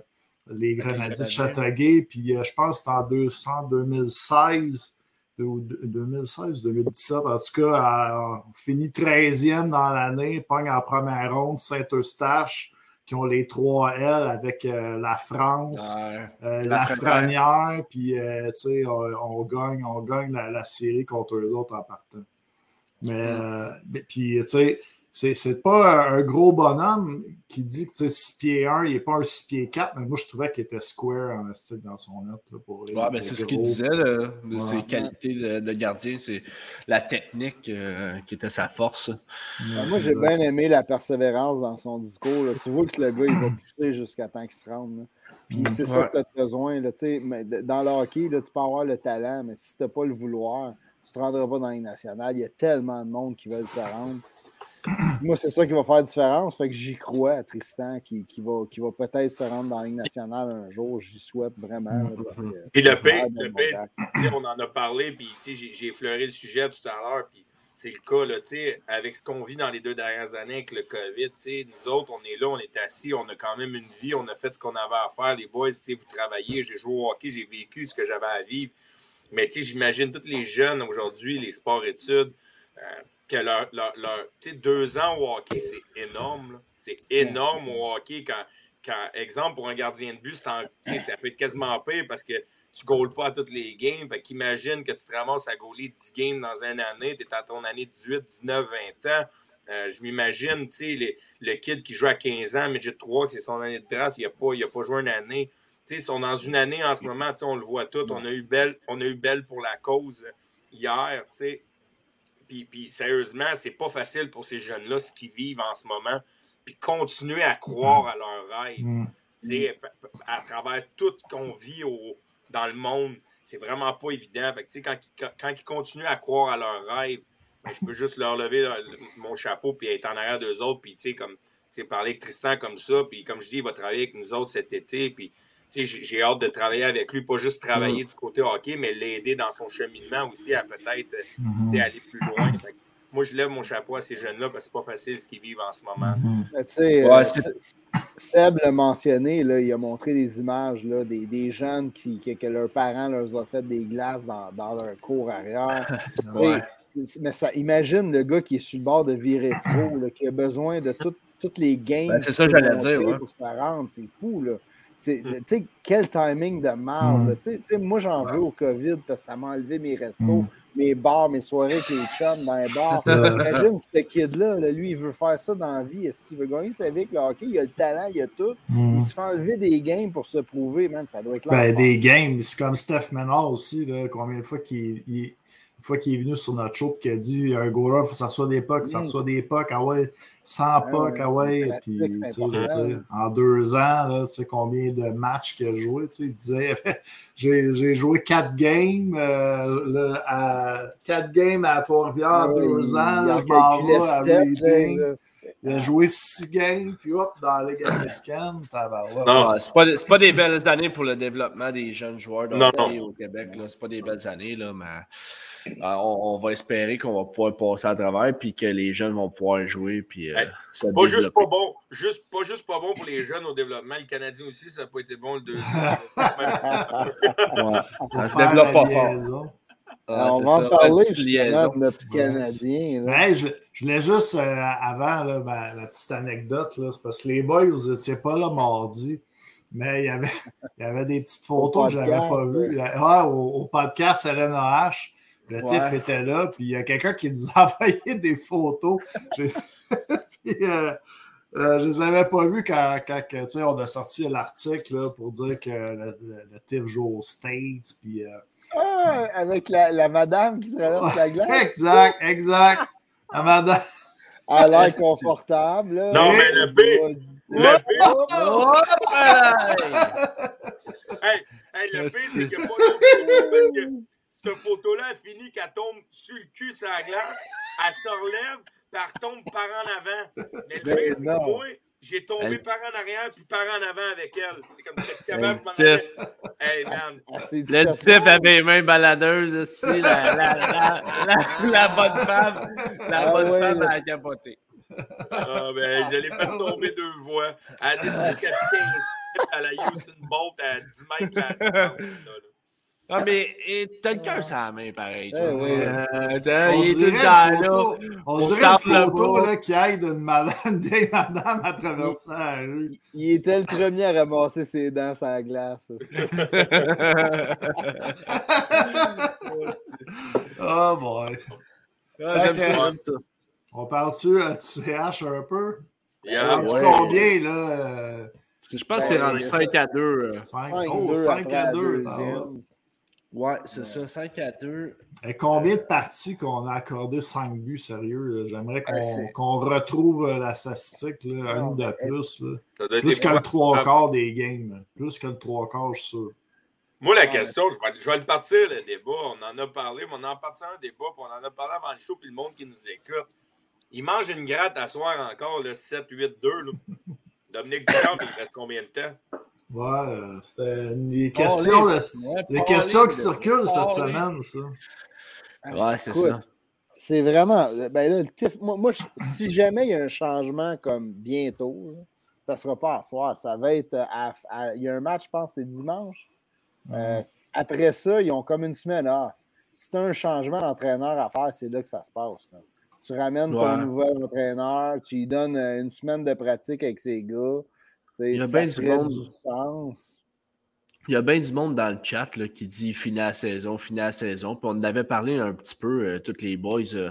les Grenadiers de Châteauguay. Puis euh, je pense que c'était en 200, 2016 ou 2016, 2017. En tout cas, on finit 13e dans l'année, pogne en première ronde Saint-Eustache, qui ont les 3 L avec euh, la France, euh, La. Frenière, puis euh, tu sais, on, on gagne, on gagne la, la série contre eux autres en partant. Mais, euh, mais- puis, tu sais, c'est, c'est pas un, gros bonhomme qui dit que tu sais, 6 pieds 1, il n'est pas un 6 pieds 4, mais moi je trouvais qu'il était square en style dans son note. Là, pour les- Ouais, ben pour c'est ce qu'il disait là, de Ouais. ses qualités de, de gardien, c'est la technique euh, qui était sa force. Ben, moi, j'ai bien aimé la persévérance dans son discours. là. Tu vois que le gars, il va pousser jusqu'à temps qu'il se rende. là. Puis c'est ça que tu as besoin. Là, tu sais, mais dans le hockey, là, tu peux avoir le talent, mais si tu n'as pas le vouloir, tu ne te rendras pas dans les nationales. Il y a tellement de monde qui veulent se rendre. Moi, c'est ça qui va faire la différence. Fait que j'y crois à Tristan qui, qui va, qui va peut-être se rendre dans la Ligue nationale un jour. J'y souhaite vraiment. Puis le pire, le pire, on en a parlé, puis j'ai- effleuré le sujet tout à l'heure, puis c'est le cas, là, avec ce qu'on vit dans les deux dernières années avec le COVID, nous autres, on est là, on est assis, on a quand même une vie, on a fait ce qu'on avait à faire, les boys, vous travaillez, j'ai joué au hockey, j'ai vécu ce que j'avais à vivre, mais j'imagine tous les jeunes aujourd'hui, les sports-études, euh, que leur, leur, deux ans au hockey, c'est énorme, c'est énorme au hockey quand, quand, exemple, pour un gardien de but, ça peut être quasiment pire parce que tu goals pas à toutes les games. Fait qu'imagine que tu te ramasses à goaler 10 games dans une année, tu es à ton année 18, 19, 20 ans. Euh, je m'imagine, tu le kid qui joue à 15 ans, midget 3, que c'est son année de draft, il n'a pas, pas joué une année. Ils sont dans une année en ce moment, on le voit tout. On a eu belle, on a eu belle pour la cause hier, tu sais. Puis, puis sérieusement, c'est pas facile pour ces jeunes-là, ce qu'ils vivent en ce moment. Puis continuer à croire à leurs rêves Mm. tu sais, p- p- à travers tout ce qu'on vit au- dans le monde, c'est vraiment pas évident. Fait que, tu sais, quand, ils- quand, ils continuent à croire à leurs rêves, ben, je peux juste leur lever leur- mon chapeau puis être en arrière d'eux autres. Puis, tu sais, comme, parler avec Tristan comme ça. Puis, comme je dis, il va travailler avec nous autres cet été. Puis, j'ai j'ai hâte de travailler avec lui, pas juste travailler du côté hockey, mais l'aider dans son cheminement aussi à peut-être euh, sais, aller plus loin. Fait moi, je lève mon chapeau à ces jeunes-là parce que c'est pas facile ce qu'ils vivent en ce moment. Mais tu sais, Ouais, euh, Seb l'a mentionné, là, il a montré des images là, des, des jeunes qui, que leurs parents leur ont fait des glaces dans, dans leur cour arrière. Ouais. mais ça, imagine le gars qui est sur le bord de virer pro, là, qui a besoin de tout- toutes les games. Ben, c'est ça j'allais dire, ouais. Pour se rendre, c'est fou. Là. C'est, tu sais, quel timing de merde. Mm. Tu sais- moi, j'en veux au COVID parce que ça m'a enlevé mes restos, Mm. mes bars, mes soirées avec les chums dans les bars. Imagine ce kid-là, là, lui, il veut faire ça dans la vie. Est-ce qu'il veut gagner sa vie avec le hockey? Il a le talent, il a tout. Mm. Il se fait enlever des games pour se prouver, man. Ça doit être là. Ben, des games, c'est comme Steph Menard aussi, là, combien de fois qu'il il- une fois qu'il est venu sur notre show et qu'il a dit un goaler, il faut que ça soit des pucks, ça Mm. soit des pucks, ah ouais, 100 Ah pucks, ah ouais. Puis, dire, en deux ans, là, tu sais combien de matchs qu'il a joué, tu sais, il disait j'ai joué quatre games, euh, à, quatre games à Trois-Rivières, Ouais, deux ans, là, je m'en vais à Reading. Il a joué six games, puis hop, dans la Ligue américaine. Non. Ouais, c'est pas, c'est pas des belles années pour le développement des jeunes joueurs de Non, hockey au Québec. Là. C'est pas des belles années, là, mais on, on va espérer qu'on va pouvoir passer à travers puis que les jeunes vont pouvoir jouer puis euh, Hey, Pas juste pas bon, juste, pas juste pas bon pour les jeunes au développement. Le Canadien aussi, ça n'a pas été bon le deuxième. Ouais. Pour Ça se développe pas fort. on va en ça. Parler de notre Canadien. là. Hey, je, je voulais juste, euh, avant, là, ma, la petite anecdote, là, c'est parce que les boys, vous n'étiez pas là mardi, mais il y avait, il y avait des petites photos que je n'avais pas vues. Ouais, au, au podcast LNAH, le Ouais. TIF était là, puis il y a quelqu'un qui nous a envoyé des photos. J'ai- puis, euh, Euh, je les avais pas vus quand, quand on a sorti l'article là, pour dire que le, le, le TIF joue aux States. Puis, euh, Ah, avec la, la madame qui traverse la glace. exact, exact. La madame. Elle a l'air confortable. là. Non, mais le B, le B, Oh, hey! hey, hey, le B, c'est qu'il n'y a pas cette photo-là, elle finit qu'elle tombe sur le cul sur la glace, elle se relève, puis elle retombe par en avant. Mais le B, c'est que moi, j'ai tombé par en arrière puis par en avant avec elle. C'est comme capable Tiff. aller. Hey, man. Dit, Le ça- type avait les mains baladeuses aussi, la, la, la, la, la bonne femme. La Ah bonne ouais, femme là. a capoté. Ah, ben, je l'ai fait tomber deux fois. Elle a décidé qu'elle 15 mètres à la Usain Bolt à 10 mètres. là, là, là. Ah, mais t'as le cœur sur la main, pareil. Eh oui. Euh, t'as- On il est tout dirait le une temps là. photo, on On dirait une le photo là, qui aide une madame, une madame à traverser la rue. Il était le premier à ramasser ses dents sur la glace. Oh boy. Ah, J'aime ça, ça. On parle-tu à CH un peu? Yeah. Ouais. combien là? euh, Je pense que c'est rendu 5 à 2. euh. 5, 5 oh, 5 à 2. Ouais, c'est ça, 5 à 2. Et combien de parties qu'on a accordé 5 buts, sérieux? J'aimerais qu'on Ouais, retrouve euh, la statistique, là, Non, une de mais- plus. là. Plus que le. 3 quarts des games. Plus que le 3 quarts, je suis sûr. Moi, la question, je vais, je vais le partir, le débat. On en a parlé, mais on en a parti un débat, puis on en a parlé avant le show, puis le monde qui nous écoute. Il mange une gratte à soir encore, le 7-8-2. là. Dominique Duchamp, il reste combien de temps? Ouais, euh, c'était des questions, de- des questions qui circulent cette semaine, ça. Ouais, c'est ça. C'est vraiment. Ben là, le TIF, moi, moi, si jamais il y a un changement comme bientôt, là, ça ne sera pas à soir. Ça va être. à- à- il y a un match, je pense, c'est dimanche. Euh, après ça, ils ont comme une semaine off. Si tu as un changement d'entraîneur à faire, c'est là que ça se passe. là. Tu ramènes ton nouvel entraîneur, tu lui donnes euh, une semaine de pratique avec ses gars. Il y a bien du monde. sens. Il y a bien du monde dans le chat là, qui dit finir la saison, finir la saison. Puis on en avait parlé un petit peu, euh, tous les boys, euh,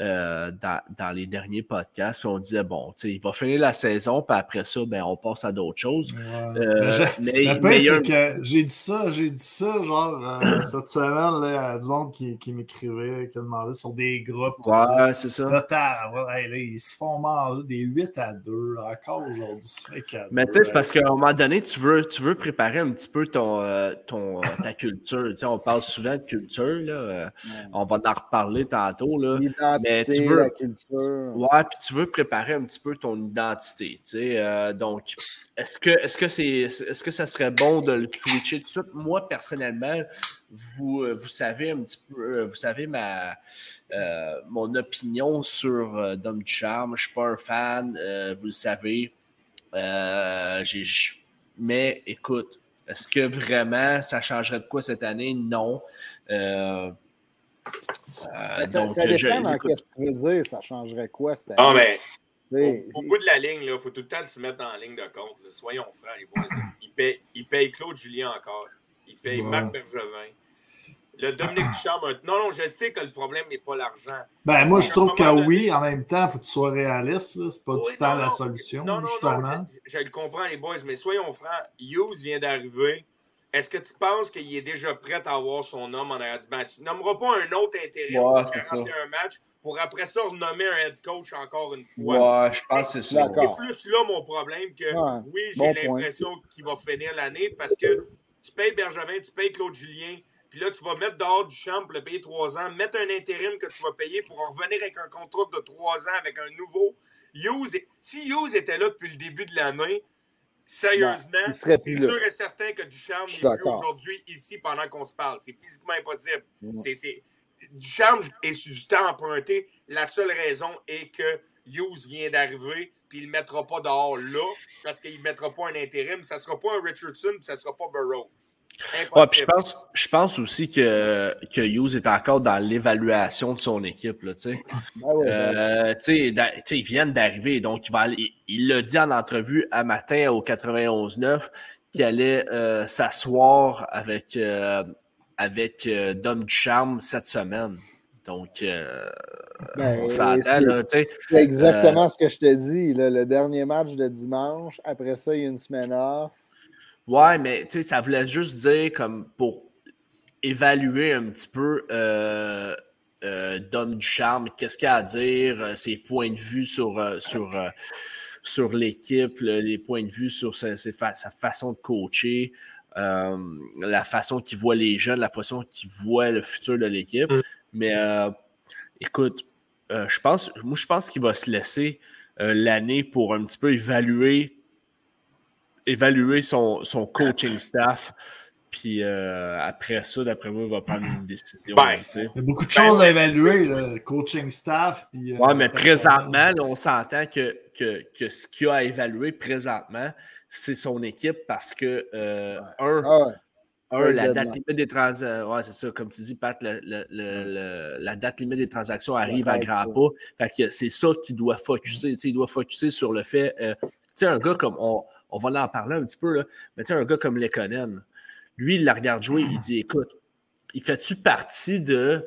euh, dans, dans les derniers podcasts. Puis on disait, bon, tu sais, il va finir la saison, puis après ça, ben, on passe à d'autres choses. Ouais. Euh, Mais je- mais, Le mais pire, il y a un- c'est que j'ai dit ça, j'ai dit ça, genre, cette semaine, là, il y a du monde qui, qui m'écrivait, qui a demandé sur des groupes. Ouais, c'est ça. Ouais, hey, là, ils se font manger des 8 à 2, là, encore aujourd'hui, 5 à 2. Mais tu sais, c'est parce qu'à un moment donné, tu veux, tu veux préparer un petit peu ton, euh, ton, euh, ta culture. On parle souvent de culture, là. euh, on va en reparler tantôt, là. Mais tu veux- la culture. Ouais, puis tu veux préparer un petit peu ton identité, euh, donc, est-ce que est-ce que c'est est-ce que ça serait bon de le switcher tout de suite? Moi, personnellement, vous, vous savez un petit peu, vous savez ma euh, mon opinion sur Dom Ducharme. Je suis pas un fan, vous le savez. J'ai- mais écoute, est-ce que vraiment ça changerait de quoi cette année? Non. Euh, euh, Ça, donc, ça je- dépend dans écoute, qu'est-ce que tu veux dire, ça changerait quoi cette Non, année? mais Tu sais, au, au bout de la ligne, il faut tout le temps se mettre en ligne de compte. là. Soyons francs, les boys. là. Il paye, il paye Claude Julien encore. Il paye Ouais. Marc Bergevin. Le Dominique Duchamp. un- Non, non, je sais que le problème n'est pas l'argent. Ben, moi, je trouve que oui, en même temps, il faut que tu sois réaliste. C'est pas tout le temps non, la solution, Non, non, justement. non, je, je le comprends, les boys, mais soyons francs, Hughes vient d'arriver. Est-ce que tu penses qu'il est déjà prêt à avoir son homme en arrière du banc? Tu nommeras pas un autre intérim Ouais, pour c'est ça. 41 matchs pour après ça renommer un head coach encore une fois. Ouais, je pense que c'est ça. C'est plus là mon problème que Ouais, oui, j'ai bon l'impression qu'il va finir l'année parce que tu payes Bergevin, tu payes Claude Julien, puis là, tu vas mettre dehors du champ pour le payer trois ans, mettre un intérim que tu vas payer pour en revenir avec un contrat de trois ans avec un nouveau. Hughes, si Hughes était là depuis le début de l'année, sérieusement, c'est sûr et certain que Ducharme n'est plus aujourd'hui ici pendant qu'on se parle. C'est physiquement impossible. Mm. C'est, c'est... Ducharme est sur du temps emprunté. La seule raison est que Hughes vient d'arriver, puis il ne le mettra pas dehors là, parce qu'il ne mettra pas un intérim. Ça ne sera pas un Richardson, puis ça ne sera pas Burroughs. Ouais, puis je pense, je pense aussi que, que Hughes est encore dans l'évaluation de son équipe. Là, tu sais. Ah ouais, Euh, ils viennent d'arriver, donc il va aller- il- l'a dit en entrevue à matin au 91-9 qu'il allait euh, s'asseoir avec, euh, avec euh, Dom Ducharme cette semaine. Donc, Ben, on s'entend, c'est- exactement ce que je te dis. là, le dernier match de dimanche, après ça, il y a une semaine off. Ouais, mais tu sais, ça voulait juste dire comme pour évaluer un petit peu euh, euh, Dom Ducharme, qu'est-ce qu'il a à dire, euh, ses points de vue sur, euh, sur, euh, sur l'équipe, le- les points de vue sur sa, sa façon de coacher, la façon qu'il voit les jeunes, la façon qu'il voit le futur de l'équipe. Mm. Mais écoute, je pense, moi, je pense qu'il va se laisser l'année pour un petit peu évaluer évaluer son, son coaching staff. Puis euh, après ça, d'après moi, il va prendre une décision. Ben, tu sais. Il y a beaucoup de choses à évaluer, le coaching staff. Puis, euh, Ouais, mais présentement, là, on s'entend que, que, que ce qu'il a à évaluer présentement, c'est son équipe parce que, euh, un, Ah ouais. un, Ouais, la date limite des transactions. Ouais, c'est ça, comme tu dis, Pat, le- le- le- le- la date limite des transactions arrive à grands c'est pas. Fait que c'est ça qu'il doit focuser. tu sais, Il doit focuser sur le fait. euh, tu sais, un gars comme. On, on va en parler un petit peu, là, mais tu sais, un gars comme Lekonen, lui, il la regarde jouer, il dit écoute, il fait-tu partie de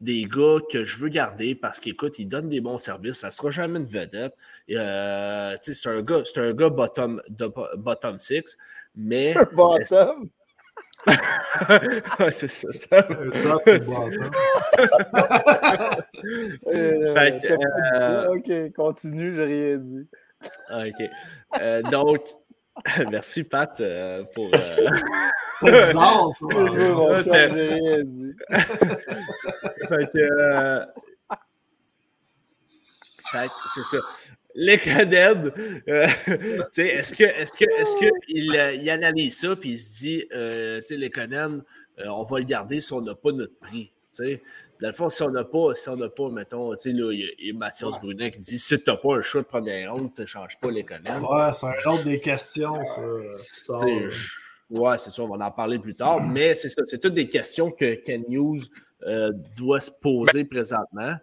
des gars que je veux garder parce qu'écoute, il donne des bons services, ça sera jamais une vedette. Et, euh, tu sais, c'est un gars, c'est un gars bottom, de- bottom six, mais Bottom? Ouais, c'est ça. ça. Euh, Fait euh, Ok, continue, j'ai rien dit. Ah, OK. Euh, donc, merci Pat euh, pour. euh, C'est bizarre, ça. Je j'ai rien dit. fait que. euh, fait que c'est ça. Les cadets, euh, tu sais, est-ce que, est-ce que, est-ce que il, euh, il analyse ça puis il se dit, euh, tu sais, les Conan, euh, on va le garder si on n'a pas notre prix, tu sais. Dans le fond, si on n'a pas, si on n'a pas, mettons, tu sais, là, il y a- il y a Mathias Brunet qui dit, si tu n'as pas un choix de première ronde, tu ne changes pas Conan. Ouais, c'est un autre des questions, ça. Ça, Tu sais, je- Ouais, c'est ça, on va en parler plus tard, mais c'est ça, c'est toutes des questions que Ken News euh, doit se poser présentement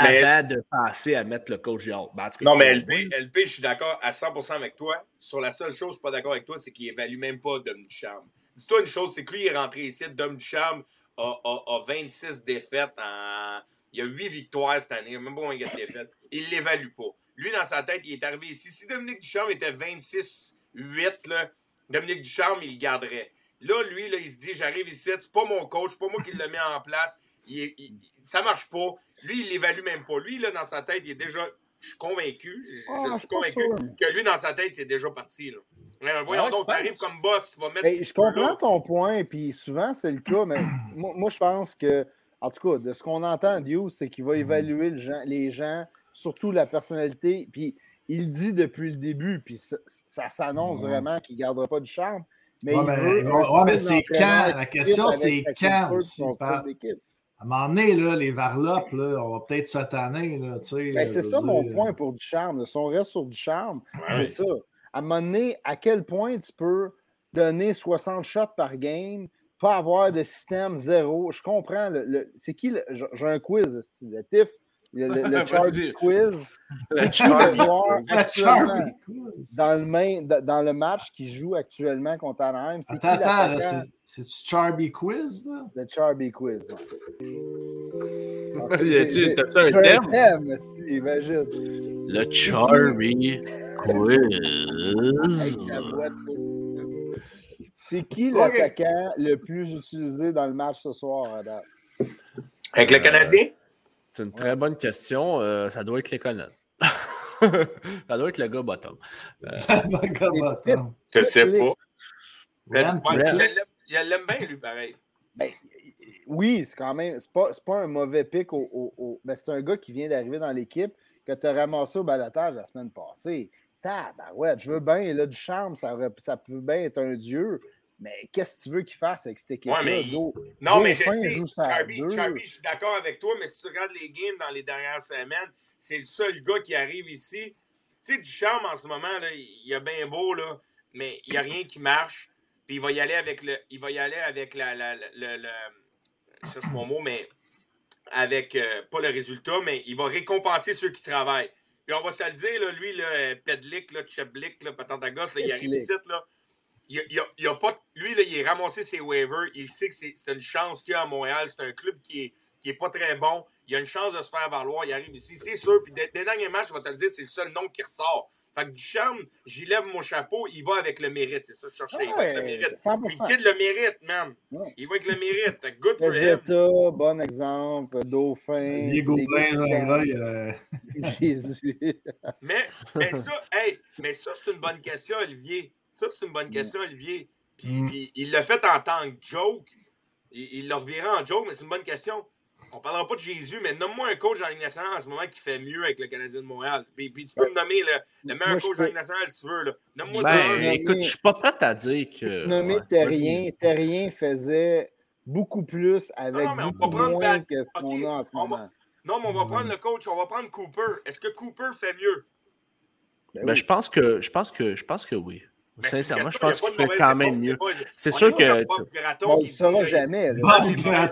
Mais- avant de passer à mettre le coach dehors. Ben, en tout cas, Non, mais LP, LP, je suis d'accord à 100% avec toi. Sur la seule chose, je suis pas d'accord avec toi, c'est qu'il évalue même pas Dom Ducharme. Dis-toi une chose, c'est que lui, il est rentré ici. Dom Ducharme a, a, a 26 défaites. En... Il a 8 victoires cette année, même pas gars de défaites. Il l'évalue pas. Lui, dans sa tête, il est arrivé ici. Si Dominique Ducharme était 26-8, là, Dominique Ducharme, il le garderait. Là, lui, là, il se dit j'arrive ici, c'est pas mon coach, c'est pas moi qui le mets en place. Il il- ça marche pas. Lui, il l'évalue même pas. Lui, là, dans sa tête, il est déjà. Je suis convaincu. Je, Ah, je suis convaincu que lui, dans sa tête, c'est déjà parti. Là. Mais voyons Ah ouais, tu donc, t'arrives penses? comme boss, tu vas mettre. Hey, je comprends ton point, puis souvent c'est le cas, mais moi, moi, je pense que, en tout cas, de ce qu'on entend de Hughes, c'est qu'il va évaluer le gens- les gens, surtout la personnalité, puis il dit depuis le début, puis ça, ça s'annonce vraiment qu'il ne gardera pas de charme. Mais Ouais, il mais- un ouais, c'est quand? La question, c'est quand aussi, d'équipe. À un moment donné, là, les varlopes, là, on va peut-être sais, Ben, c'est ça mon point pour du charme. Si on reste sur du charme, Ouais. c'est ça. À un moment donné, à quel point tu peux donner 60 shots par game, pas avoir de système zéro. Je comprends. Le, le- c'est qui le- J'ai un quiz, c'est le TIF, le, le, le Charlie Vas-y. quiz. Le C'est qui joueur actuellement dans le, main, dans le match qui joue actuellement contre Anaheim? C'est qui Attends, attends, c'est- c'est-tu Charlie Quiz? Là? Le Charlie quiz. T'as-tu un thème? thème, si, imagine. Le Charlie Avec Quiz. C'est qui l'attaquant le plus utilisé dans le match ce soir, date? Avec le Canadien? C'est une très bonne question. euh, ça doit être les Conan. ça doit être le gars bottom. Je sais Les- pas. Ouais, Rand, je Rand. l'aime- Il l'aime bien, lui, pareil. Ben, oui, c'est quand même. C'est pas, c'est pas un mauvais pic au. au- au- ben, c'est un gars qui vient d'arriver dans l'équipe que tu as ramassé au balotage la semaine passée. ouais, je veux bien, il a du charme, ça, ça peut bien être un dieu. Mais qu'est-ce que tu veux qu'il fasse avec cette équipe-là? Ouais, mais Non, mais je sais, Charby, je suis d'accord avec toi, mais si tu regardes les games dans les dernières semaines, c'est le seul gars qui arrive ici. Tu sais, Ducharme, en ce moment, là, il a bien beau, là, mais il n'y a rien qui marche. Puis il va y aller avec le. Il va y aller avec la. la, la- le, le- je cherche mon mot, mais avec euh, pas le résultat, mais il va récompenser ceux qui travaillent. Puis on va se le dire, là, lui, là, Pedlick, là, Cheblik, là, Patantagos, là, il arrive ici, là. Il, il, a- il a pas, lui, là, il est ramassé ses waivers. Il sait que c'est une chance qu'il y a à Montréal. C'est un club qui est qui est pas très bon. Il a une chance de se faire valoir. Il arrive ici, c'est sûr. Puis des, des derniers matchs, je vais te le dire, c'est le seul nom qui ressort. Fait que Ducharme, j'y lève mon chapeau, il va avec le mérite. C'est ça que je cherchais. il va avec le mérite. 100%. Puis le kid le mérite, man. Ouais. Il va avec le mérite. Fait que Good for Les him. Bon exemple, Dauphin. Diego Blain, il, euh, Jésus. Mais, mais ça, hey, mais ça, c'est une bonne question, Olivier. Ça, c'est une bonne question, Olivier. Puis, Mm. puis il l'a fait en tant que joke. Il il l'a reviré en joke, mais c'est une bonne question. On parlera pas de Jésus, mais nomme-moi un coach dans la Ligue nationale en ce moment qui fait mieux avec le Canadien de Montréal. Puis, puis tu peux me nommer le, le meilleur Moi, coach dans la peux- Ligue nationale si tu veux. Nomme-moi Ben, ça. nommé- écoute, je suis pas prêt à dire que. Ouais, Terrien. Terrien faisait beaucoup plus avec Non, mais on beaucoup va prendre moins que ce qu'on a en ce on va- moment. Non, mais on va prendre le coach, on va prendre Cooper. Est-ce que Cooper fait mieux? Ben Ben, oui. je pense que je pense que je pense que oui. Sincèrement, je pense qu'il fait quand même mieux. c'est sûr que- Bob on dit, saura jamais.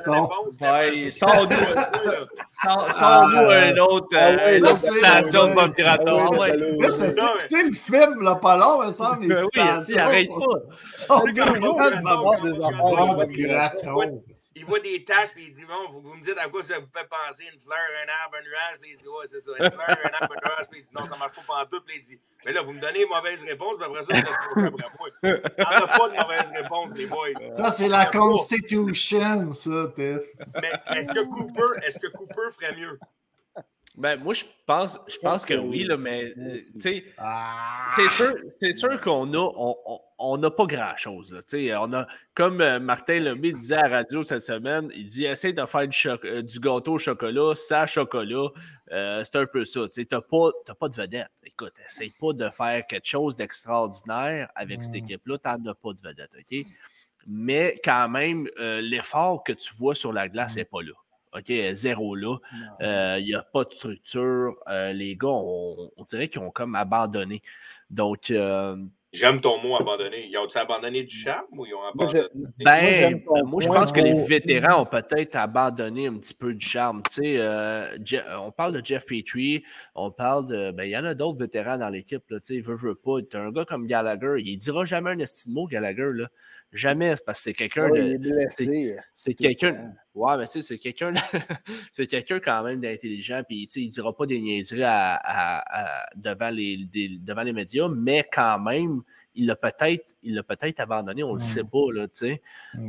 ça. Sors- Ah, Sors-nous un autre, citation de Bob. Là, c'est écouté le film, là, pas long, semble. Ben les oui, arrête pas. Bob Bob Bob Bob des affaires, Bob Bob Gratton. Il voit des taches, puis il dit Bon, vous, vous me dites à quoi ça vous fait penser une fleur, un arbre, un nuage, puis il dit Ouais, c'est ça, une fleur, un arbre, un nuage, puis il dit Non, ça marche pas pendant tout, puis il dit Mais là, vous me donnez une mauvaise réponse, puis après ça, vous êtes trop après moi. Il n'y en a pas de mauvaise réponse, les boys. Ça, c'est la Constitution, ça, Tiff. Mais est-ce que Cooper, est-ce que Cooper ferait mieux? Ben, moi, je pense, je pense que que oui, là, mais euh, tu sais, Ah. c'est sûr, c'est sûr qu'on a, on, on- on n'a pas grand-chose. On a, comme euh, Martin Lemay disait à la radio cette semaine, il dit essaye de faire du, euh, du gâteau au chocolat, sans chocolat. Euh, c'est un peu ça. Tu n'as pas, pas de vedette. Écoute, essaye pas de faire quelque chose d'extraordinaire avec cette équipe-là. Tu n'en as pas de vedette. OK? Mais quand même, l'effort que tu vois sur la glace n'est pas là. OK, zéro là. Euh, Il n'y a pas de structure. Euh, les gars, on, on dirait qu'ils ont comme abandonné. Donc, euh, J'aime ton mot abandonné. Ils ont-ils abandonné du charme ou ils ont abandonné? ben, moi, moi, je pense que les vétérans ont peut-être abandonné un petit peu du charme. Tu sais, euh, Je- on parle de Jeff Petrie, on parle de. Ben, il y en a d'autres vétérans dans l'équipe. là, Tu sais, veut, veut pas. Tu un gars comme Gallagher, il dira jamais un estime mot, Gallagher. Là. Jamais, parce que c'est quelqu'un Ouais, de. C'est quelqu'un. Ouais, mais tu sais, c'est quelqu'un. c'est quelqu'un quand même d'intelligent. Puis, tu sais, il dira pas des niaiseries à- à- à- devant, les, des- devant les médias, mais quand même, il l'a peut-être, il l'a peut-être abandonné. On le sait pas, là, tu sais.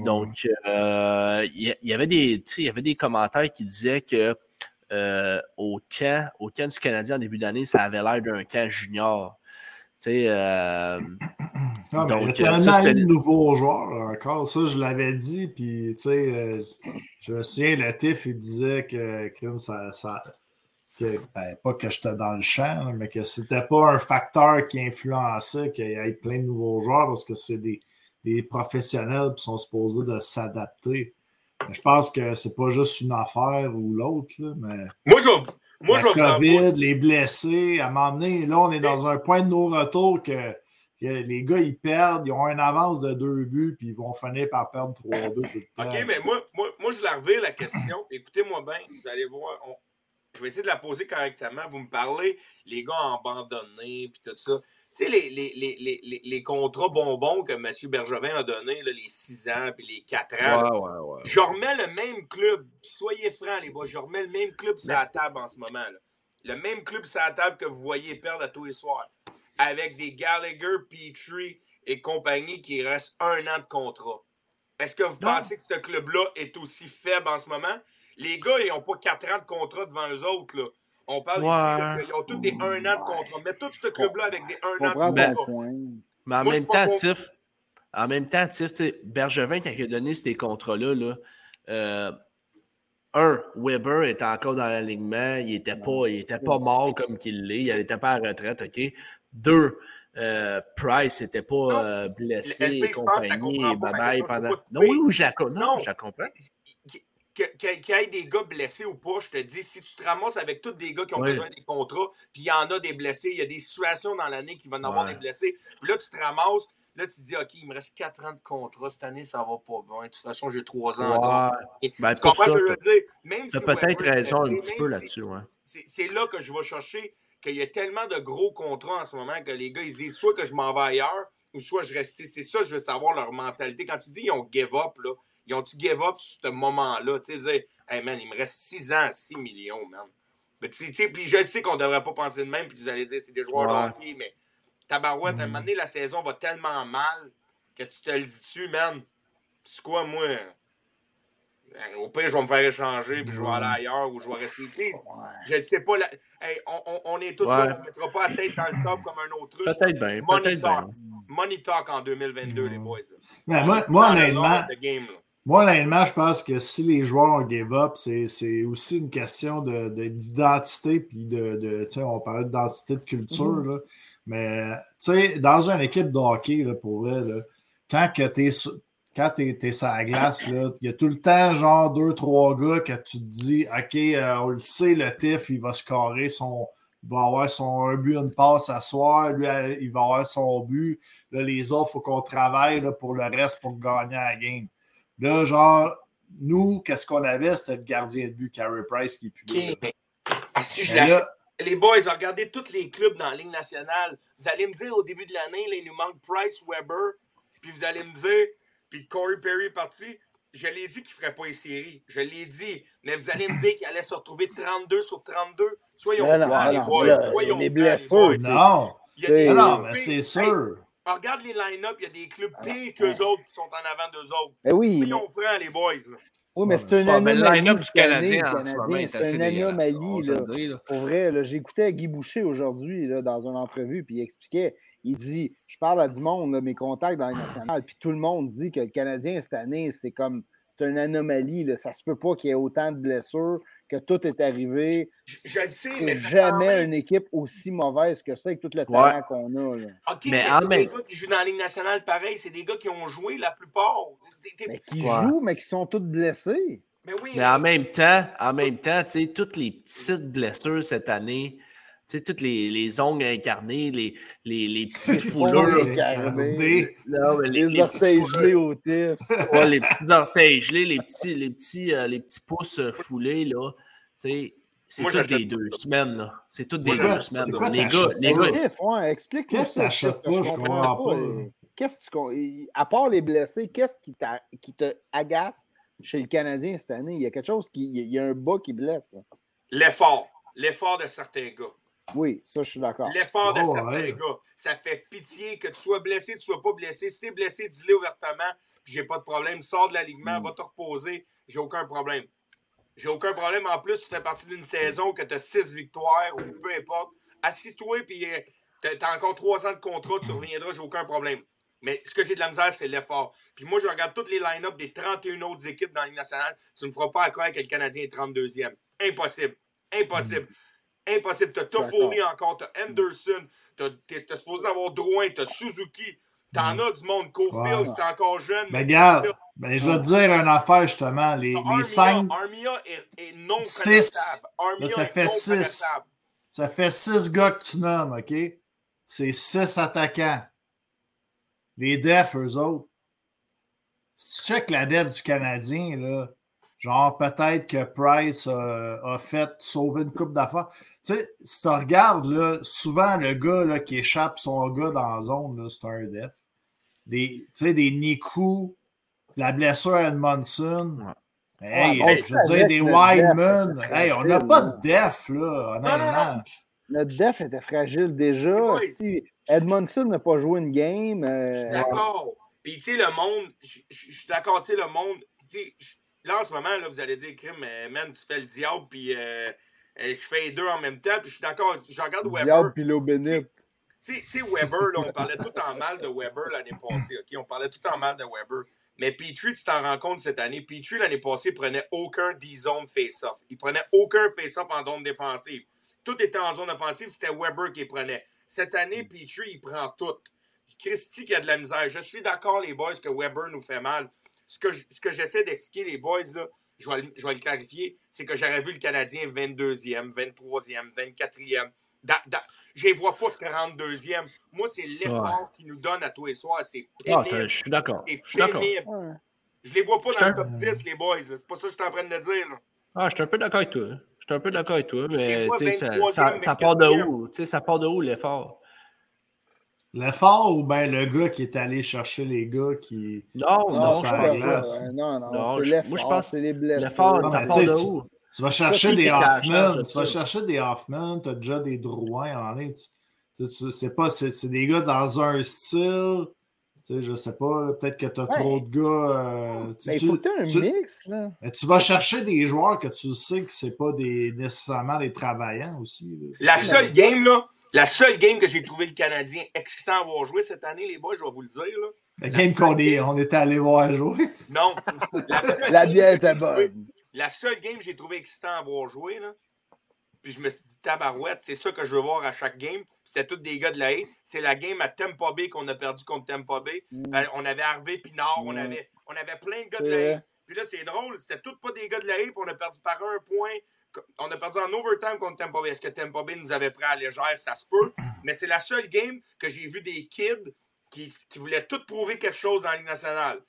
Donc, euh, il y, avait des, il y avait des commentaires qui disaient que euh, au camp, au camp du Canadien en début d'année, ça avait l'air d'un camp junior. Sais, euh, Ah, Donc, il y a euh, ça, eu de nouveaux joueurs encore. Ça, je l'avais dit. Puis, tu sais, euh, je me souviens, le TIF, il disait que, que ça. ça que, ben, pas que j'étais dans le champ, mais que c'était pas un facteur qui influençait qu'il y ait plein de nouveaux joueurs parce que c'est des, des professionnels qui sont supposés de s'adapter. Je pense que c'est pas juste une affaire ou l'autre, mais Moi, je vais, moi, la COVID, les blessés, à m'emmener. Là, on est dans un point de non-retour que, que les gars, ils perdent, ils ont une avance de deux buts, puis ils vont finir par perdre 3-2 tout le temps. OK, mais moi, moi, moi je la revire la question. Écoutez-moi bien, vous allez voir. on- Je vais essayer de la poser correctement. Vous me parlez, les gars abandonnés, puis tout ça. Tu sais, les, les, les, les, les, les contrats bonbons que M. Bergevin a donnés, là, les 6 ans puis les 4 ans, ouais, ouais, ouais. je remets le même club. Soyez francs, les gars. Je remets le même club sur la table en ce moment. là. Le même club sur la table que vous voyez perdre à tous les soirs. Avec des Gallagher, Petrie et compagnie qui restent un an de contrat. Est-ce que vous Non. pensez que ce club-là est aussi faible en ce moment? Les gars, ils n'ont pas 4 ans de contrat devant eux autres. Là. On parle ici là, qu'ils ont tous des 1 an de contrat. Mais tout ce club-là avec des 1 Je an de contrat. point. Mais en Moi, même temps, Tiff, en même temps, Tiff, Bergevin, quand il a donné ces contrats-là, là, euh, un, Weber était encore dans l'alignement, il n'était pas, il était pas mort comme qu'il l'est, il n'était pas à la retraite, OK? Deux, euh, Price n'était pas Non. euh, blessé Le et compagnie, bye-bye pendant... Non, oui, oui, je la, non, Non. je la comprends. Qu'il y ait des gars blessés ou pas, je te dis, si tu te ramasses avec tous des gars qui ont Oui. besoin des contrats, puis il y en a des blessés, il y a des situations dans l'année qui vont en avoir des blessés, puis là, tu te ramasses, là, tu te dis, OK, il me reste 4 ans de contrat, cette année, ça va pas bien. De toute façon, j'ai 3 ans encore. Ouais. Ben, tu comprends ce que je veux dire? Même si peut-être raison un petit peu là-dessus, ouais. c'est là que je vais chercher qu'il y a tellement de gros contrats en ce moment que les gars, ils se disent soit que je m'en vais ailleurs ou soit je reste. C'est ça, je veux savoir leur mentalité. Quand tu dis ils ont give up, là, ils ont-tu give up sur ce moment-là? Tu sais, dire, Hey man, il me reste 6 ans à 6 millions, man. Mais tu sais, puis je sais qu'on devrait pas penser de même, puis vous allez dire c'est des joueurs Ouais. de hockey, mais tabarouette, à un moment donné, la saison va tellement mal que tu te le dis dessus, man. C'est quoi, moi? Euh, Au pire, je vais me faire échanger, puis je vais aller ailleurs, ou je vais rester. Tu sais, Je ne sais pas. la- Hey, on, on- on est tous Ouais. là, on ne mettra pas la tête dans le sable comme un autruche. Peut-être bien, Money talk. bien. Money talk en 2022, les boys. là. Mais moi, moi, honnêtement, game, là. Moi, honnêtement, je pense que si les joueurs ont give up, c'est aussi une question de- de- d'identité, puis de, de tu sais, on parlait d'identité de culture, Mm-hmm. là. mais tu dans une équipe de hockey, là, pour vrai, là, quand t'es sur- quand es sur la glace, il y a tout le temps, genre, deux, trois gars que tu te dis, OK, euh, on le sait, le TIF, il va scorer son. Il va avoir son un but, une passe à soir. Lui, euh, il va avoir son but. Là, les autres, il faut qu'on travaille là, pour le reste pour gagner la game. Là, genre, nous, qu'est-ce qu'on avait? C'était le gardien de but, Carey Price, qui est plus Ah, si je Mais l'achète. Les boys, regardez tous les clubs dans la Ligue nationale. Vous allez me dire au début de l'année, là, il nous manque Price, Weber, puis vous allez me dire, puis Corey Perry est parti. Je l'ai dit qu'il ne ferait pas les séries. Je l'ai dit. Mais vous allez me dire qu'il allait se retrouver 32 sur 32. Soyons mais les boys. Soyons les blessures, non. Il y a des C'est- non, mais c'est Hey, sûr. regarde les line-up, il y a des clubs pires qu'eux autres qui sont en avant d'eux autres. Ben oui, mais, Soyons francs, les boys. là. oui, mais c'est Ouais, mais le anomalie. line-up du Canadien en ce moment est assez anomalie. Pour vrai, là, j'écoutais Guy Boucher aujourd'hui là, dans une entrevue, puis il expliquait, il dit, je parle à du monde, là, mes contacts dans les nationales, puis tout le monde dit que le Canadien cette année, c'est comme, c'est une anomalie, là. ça se peut pas qu'il y ait autant de blessures, que tout est arrivé. Je, le sais, mais jamais même- une équipe aussi mauvaise que ça, avec tout le talent qu'on a. Là. OK, Mais mais, en c'est même- des gars qui jouent dans la Ligue nationale pareil. C'est des gars qui ont joué la plupart. Mais qui Ouais. jouent, mais qui sont tous blessés. Mais oui, Mais en même temps, en même temps, tu sais, toutes les petites blessures cette année, sais, toutes les, les ongles incarnés, les, les, les petits Les fouleurs, ongles Regardez. incarnés, les, Les les petits orteils gelés au tif. ouais, les petits orteils gelés, les petits, les petits, euh, les petits pouces euh, foulés, là, tu sais, c'est toutes des deux semaines, là. C'est toutes des deux semaines. quoi Les gars, les gars, Tif, ouais, explique-moi Qu'est-ce que t'achètes? pas? que Je comprends pas. euh, Qu'est-ce qu'on- À part les blessés, qu'est-ce qui, qui te agace chez le Canadien cette année? Il y a quelque chose qui. Il y a un bas qui blesse. l'effort. L'effort de certains gars. Oui, ça, je suis d'accord. L'effort de Oh, certains ouais. gars. Ça fait pitié que tu sois blessé, que tu sois pas blessé. Si t'es blessé, dis-le ouvertement. puis J'ai pas de problème. Sors de l'alignement, Mm. va te reposer. J'ai aucun problème. J'ai aucun problème. En plus, tu fais partie d'une saison que tu as six victoires ou peu importe. Assis-toi, puis tu as encore trois ans de contrat, tu reviendras, j'ai aucun problème. Mais ce que j'ai de la misère, c'est l'effort. Puis moi, je regarde toutes les line-up des 31 autres équipes dans la Ligue nationale. Tu ne me feras pas à croire que le Canadien est 32e. Impossible. Impossible. Impossible. T'as Toffoli encore, t'as Anderson, t'es supposé avoir Drouin, t'as Suzuki. T'en as du monde. Cofield, c'est encore jeune. Mais regarde, ben, je vais te dire une affaire justement. Les, cinq, Armia est, est non Six. Armia ça fait six. ça fait six gars que tu nommes, OK? C'est six attaquants. Les defs, eux autres. Si tu check la def du Canadien, là, genre peut-être que Price euh, a fait sauver une coupe d'affaires. Tu sais, si tu regardes, là, souvent le gars là, qui échappe son gars dans la zone, là, c'est un def. Des, tu sais, des Niku, la blessure à Edmondson. Hey, Ouais, bon, je veux dire, des Wideman. def, Hey, on n'a pas de def, là, Non, non, honnêtement. non. Notre def était fragile déjà. Oui. Si Edmondson n'a pas joué une game. euh, D'accord. Puis, tu sais, le monde, je je- je suis d'accord, tu sais, le monde, tu sais, je- là, en ce moment, là, vous allez dire, crime, euh, man, tu fais le diable, puis euh, euh, je fais les deux en même temps, puis je suis d'accord, je regarde Weber. Diable puis l'eau bénite. Tu sais- Weber, là, on parlait tout en mal de Weber l'année passée, OK? On parlait tout en mal de Weber. Mais Petrie, tu t'en rends compte cette année, Petrie, l'année passée, prenait aucun D-zone face-off. Il prenait aucun face-off en zone défensive. Tout était en zone offensive, c'était Weber qui les prenait. Cette année, Petrie, il prend tout. Christy qui a de la misère. Je suis d'accord, les boys, que Weber nous fait mal. Ce que, je- ce que j'essaie d'expliquer, les boys, là, je vais, le- je vais le clarifier, c'est que j'aurais vu le Canadien 22e, 23e, 24e. Dans- dans- je les vois pas 32e. Moi, c'est l'effort qu'ils nous donnent à tous les soirs. C'est Ah, pénible. je suis d'accord. c'est Je suis d'accord. pénible. Je les vois pas dans le top 10, les boys. C'est pas ça que je suis en train de dire. là. Ah, je suis un peu d'accord avec toi. Je suis un peu d'accord avec toi, mais vois tu sais, ça, 23e, ça, ça part de 24e. où? Tu sais, ça part de où l'effort? L'effort ou bien le gars qui est allé chercher les gars qui. Non, Non, je pense pas. Non, non, Non, je- moi, je pense c'est les blessures. L'effort, Non, ça part tu de sais, où? Tu vas chercher des Hoffman, tu vas chercher des Hoffman, tu as déjà des Drouin en ligne. C'est pas, c'est, des gars dans un style. Tu sais, je sais pas, peut-être que tu as Ouais. trop de gars. euh, tu- Mais il tu- faut que tu un tu- mix, là. mais tu vas chercher des joueurs que tu sais que c'est pas des, nécessairement des travaillants aussi. là. La seule game, là, la seule game que j'ai trouvé le Canadien excitant à voir jouer cette année, les boys, je vais vous le dire, là. La la game qu'on est, game- on était allé voir jouer. Non. La seule La game était trouvé- bonne. La seule game que j'ai trouvé excitant à voir jouer, là, puis je me suis dit, tabarouette, c'est ça que je veux voir à chaque game. C'était tous des gars de la haie. C'est la game à Tampa Bay qu'on a perdu contre Tampa Bay. Mm. Euh, on avait Harvey Pinard, on, Ouais. avait, on avait plein de gars de la haie. Puis là, c'est drôle, c'était tous pas des gars de la haie, puis on a perdu par un point. On a perdu en overtime contre Tampa Bay. Est-ce que Tampa Bay nous avait pris à la légère? Ça se peut. Mais c'est la seule game que j'ai vu des kids qui, qui voulaient tout prouver quelque chose dans la Ligue nationale.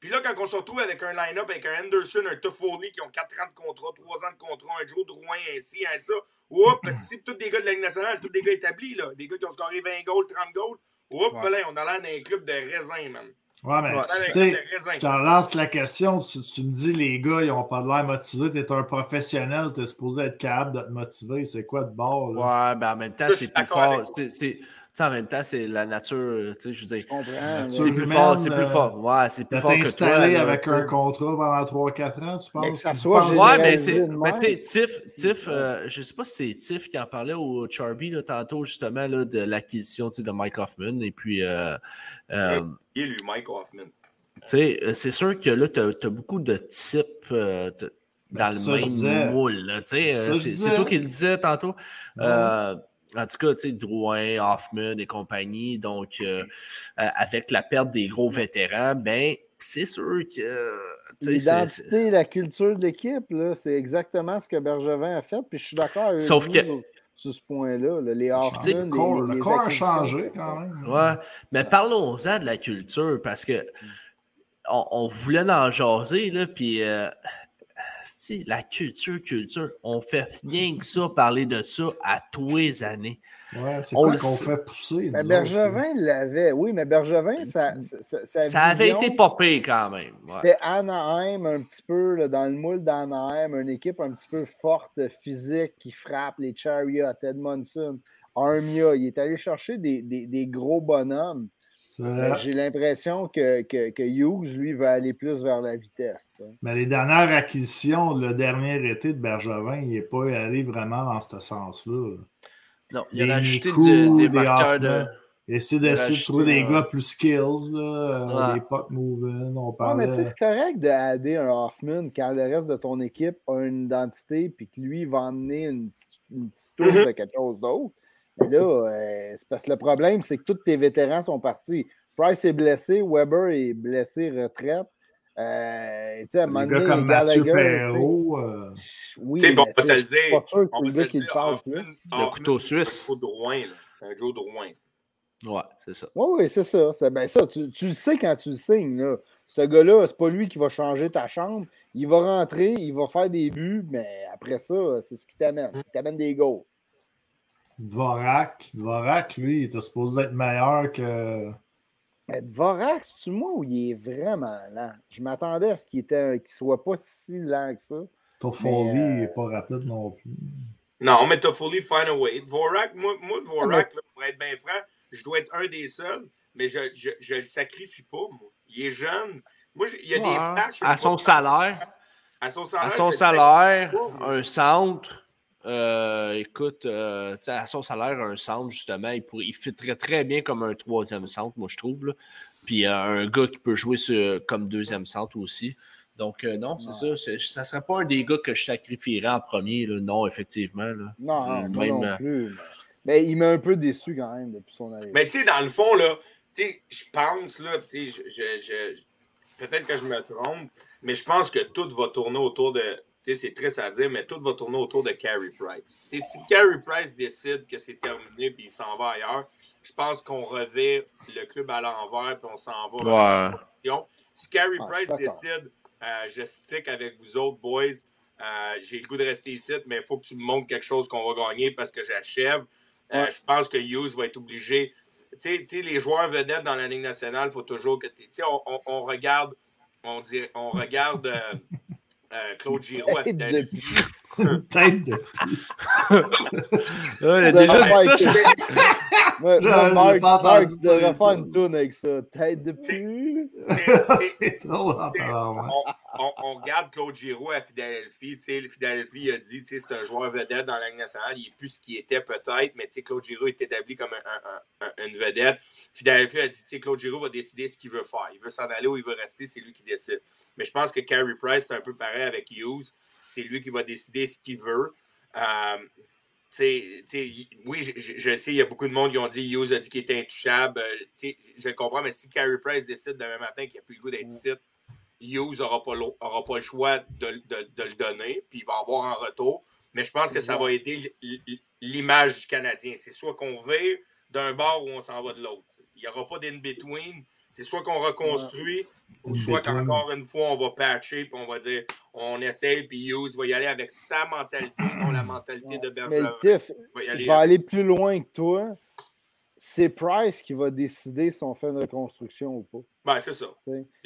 Puis là, quand on se retrouve avec un line-up, avec un Anderson, un Toffoli qui ont 4 ans de contrat, 3 ans de contrat, un Joe Drouin, ainsi, un ça. Oups, c'est tous des gars de la Ligue nationale, tous des gars établis, là. Des gars qui ont scoré 20 goals, 30 goals. Oups, Ouais. là, on a l'air d'un club de raisin, man. Ouais, mais raisin. je te relance la question. Tu, tu me dis, les gars, ils n'ont pas de l'air motivés. Tu es un professionnel, tu es supposé être capable de te motiver. C'est quoi de bord? Là? Ouais, mais en même temps, c'est plus fort. C'est- en même temps, c'est la nature. Tu sais, je veux dire. C'est plus fort, c'est plus euh, fort. Ouais, c'est plus fort que toi. avec un contrat pendant 3-4 ans, tu penses? Mais que ça Tu soit penses- Ouais, mais c'est. Mais tu sais. Tiff, Tiff euh, je sais pas si c'est Tiff qui en parlait au Charby là, tantôt, justement, là, de l'acquisition tu sais, de Mike Hoffman. Et puis, euh, euh, Il est lui, Mike Hoffman? tu sais, euh, c'est sûr que là, tu as, beaucoup de types euh, Ben, dans le même moule. là, tu sais, Ça, euh, je C'est toi qui le disais tantôt. Ouais. Euh, en tout cas, tu sais, Drouin, Hoffman et compagnie. Donc, euh, euh, avec la perte des gros vétérans, ben, c'est sûr que. L'identité, la culture de l'équipe, là, c'est exactement ce que Bergevin a fait. Puis je suis d'accord avec Sauf vous que- sur, sur ce point-là. là. Les Le Hoffman, corps, les, le corps a changé quand même. Ouais, mais parlons-en de la culture parce que on, on voulait en jaser, là, puis euh, si, la culture, culture, on fait rien que ça, parler de ça à tous les années. Ouais, c'est On quoi le qu'on fait pousser? Mais Bergevin l'avait. Oui, mais Bergevin, ça, ça, Ça avait été popé quand même. ouais. C'était Anaheim, un petit peu là, dans le moule d'Anaheim, une équipe un petit peu forte, physique, qui frappe les Chariots, Edmondson, Armia. Il est allé chercher des, des- des gros bonhommes. Mais vrai. J'ai l'impression que, que, que Hughes, lui, va aller plus vers la vitesse. tu sais. Mais les dernières acquisitions, le dernier été de Bergevin, il n'est pas allé vraiment dans ce sens-là. Non, il a Des rajouté du- des des marqueurs de. Essayer d'essayer de trouver des ouais. gars plus skills, là, euh, Ouais. des puck moving, on Ouais, parlait. mais tu sais, c'est correct d'aider un Hoffman quand le reste de ton équipe a une identité puis que lui va emmener une petite, une petite touche de quelque chose d'autre. Mais là, euh, c'est parce que le problème, c'est que tous tes vétérans sont partis. Price est blessé, Weber est blessé, retraite. Euh, tu sais, à un moment donné, comme Mathieu Gallagher, tu sais, Perrault. euh, Oui, bon, on va se le c'est dire. pas sûr que On le va se le dire. Le couteau suisse. un Joe Drouin, un Joe Drouin. Ouais, c'est ça. Oui, oui, c'est ça. C'est ben ça. Tu, tu le sais quand tu le signes. Là. Ce gars-là, c'est pas lui qui va changer ta chambre. Il va rentrer, il va faire des buts, mais après ça, c'est ce qui t'amène. Il t'amène des goals. Dvorak. Dvorak, lui, il était supposé être meilleur que. Mais Dvorak, c'est-tu moi ou il est vraiment lent? Je m'attendais à ce qu'il qu'il soit pas si lent que ça. Toffoli, euh, il n'est pas rapide non plus. Non, mais Toffoli, find a way. Dvorak, moi, moi Dvorak, là, pour être bien franc, je dois être un des seuls, mais je, je, je le sacrifie pas, moi. Il est jeune. Moi, je- il y a des flashs. à son salaire. À son salaire. À son salaire, un centre. Euh, écoute, euh, tu sais, à son salaire, un centre, justement, il, pourrait, il fitterait très bien comme un troisième centre, moi, je trouve. Là. Puis euh, un gars qui peut jouer sur- comme deuxième centre aussi. Donc, euh, non, c'est ça. Ça ne serait pas un des gars que je sacrifierais en premier. Là. Non, effectivement. Là. Non, Euh, même, non euh, plus. Mais, il m'a un peu déçu quand même depuis son arrivée. Mais tu sais, dans le fond, là, tu sais, je pense, là, tu sais, je, je- je- peut-être que je me trompe, mais je pense que tout va tourner autour de. C'est triste à dire, mais tout va tourner autour de Carey Price. Si Carey Price décide que c'est terminé puis il s'en va ailleurs, je pense qu'on revêt le club à l'envers puis on s'en va. Ouais. Si Carey Ah, Price décide, euh, je stick avec vous autres, boys, euh, j'ai le goût de rester ici, mais il faut que tu me montres quelque chose qu'on va gagner parce que j'achève. Euh. Je pense que Hughes va être obligé. tu sais, les joueurs vedettes dans la Ligue nationale, il faut toujours que tu sais, on, on, on regarde, on, dit, on regarde euh, Claude Giroux à Tête. Tête de. Ouais, déjà, devrait ça, être- Ouais, j'ai Marc, pas Marc, dire faire une tourne avec ça. Tête de pu. C'est parlant. on, on, on regarde Claude Giroux à Philadelphie. Tu sais, le Philadelphie a dit tu sais, c'est un joueur vedette dans la Ligue nationale. Il n'est plus ce qu'il était peut-être, mais tu sais, Claude Giroux est établi comme un- un- un- une vedette. Philadelphie a dit tu sais, Claude Giroux va décider ce qu'il veut faire. Il veut s'en aller ou il veut rester, c'est lui qui décide. Mais je pense que Carey Price, c'est un peu pareil avec Hughes. C'est lui qui va décider ce qu'il veut. Euh, oui, je, je- je sais, il y a beaucoup de monde qui ont dit Hughes a dit qu'il était intouchable. Euh, je le comprends, mais si Carey Price décide demain matin qu'il n'a plus le goût d'être ici, Hughes n'aura pas, aura pas le choix de, de- de le donner, puis il va avoir en retour. Mais je pense que ça va aider l'image du Canadien. C'est soit qu'on veut d'un bord ou on s'en va de l'autre. Il n'y aura pas d'in-between. C'est soit qu'on reconstruit, ou soit qu'encore une fois, on va patcher, puis on va dire on essaye, puis Hughes va y aller avec sa mentalité, non la mentalité de Mais le Bergeron. Tiff, je vais aller plus loin que toi. C'est Price qui va décider si on fait une reconstruction ou pas. Ben, c'est ça.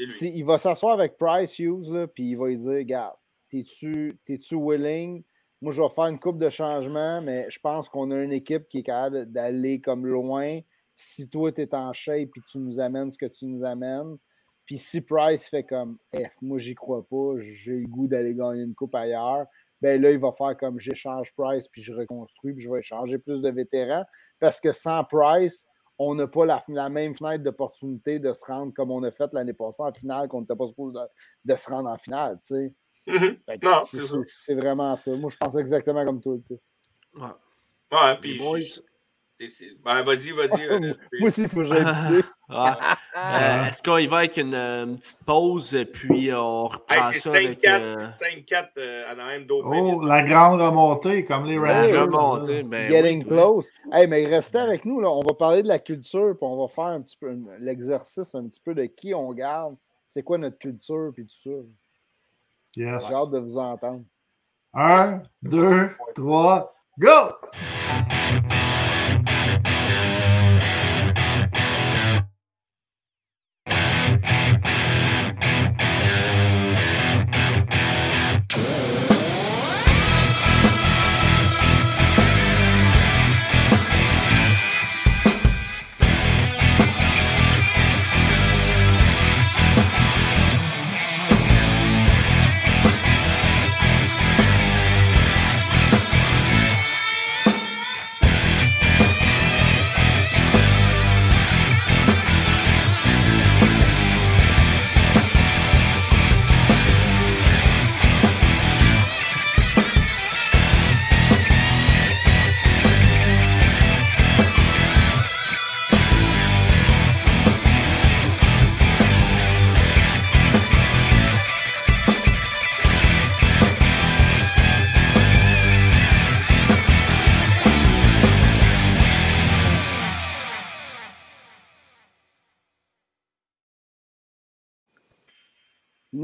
Si- il va s'asseoir avec Price Hughes, puis il va lui dire Regarde, t'es-tu t'es-tu willing? Moi, je vais faire une coupe de changements, mais je pense qu'on a une équipe qui est capable d'aller comme loin. Si toi, tu es en shape et tu nous amènes ce que tu nous amènes. Puis si Price fait comme F, moi, j'y crois pas, j'ai le goût d'aller gagner une coupe ailleurs, ben là, il va faire comme j'échange Price puis je reconstruis puis je vais échanger plus de vétérans. Parce que sans Price, on n'a pas la, la même fenêtre d'opportunité de se rendre comme on a fait l'année passée en finale, qu'on n'était pas supposé de, de se rendre en finale. tu sais. Mhm. Non, c'est- vraiment ça. Moi, je pense exactement comme toi. tu sais. Ouais. Ouais, Les puis. Ben, vas-y, vas-y. euh, Moi aussi, il faut que j'aille pisser. Ouais. Euh, Est-ce qu'on y va avec une, euh, une petite pause, puis on reprend Hey, ça avec 5-4 euh, c'est 5-4 euh, Anaheim Dauphin. Oh, la grande remontée, comme les Rangers. la remontée? Ben Getting oui, close. Hey, mais restez avec nous. Là. On va parler de la culture, puis on va faire un petit peu l'exercice un petit peu de qui on garde. C'est quoi notre culture, puis tout ça. Yes. J'ai hâte de vous entendre. Un, deux, trois, go!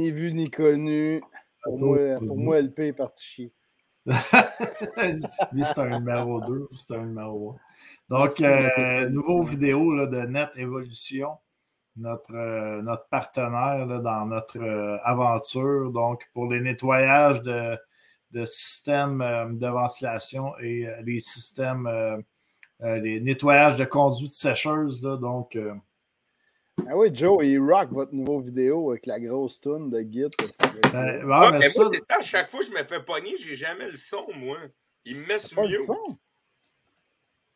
Ni vu ni connu. Pour, Attends, moi, pour vas-y. moi, LP est parti chier. Lui, c'est un numéro 2, c'est un numéro 1. Donc, euh, nouveau vidéo là, de Net Evolution, notre, euh, notre partenaire là, dans notre euh, aventure. Donc, pour les nettoyages de, de systèmes de ventilation et les systèmes, les nettoyages de conduites sécheuses. Là, donc, Ah oui, Joe, il rock votre nouveau vidéo avec la grosse toune de Git. ben, mais mais ça, moi, c'est ça, à chaque fois que je me fais pogner, j'ai jamais le son, moi. Il me met sur Pas le mieux. son?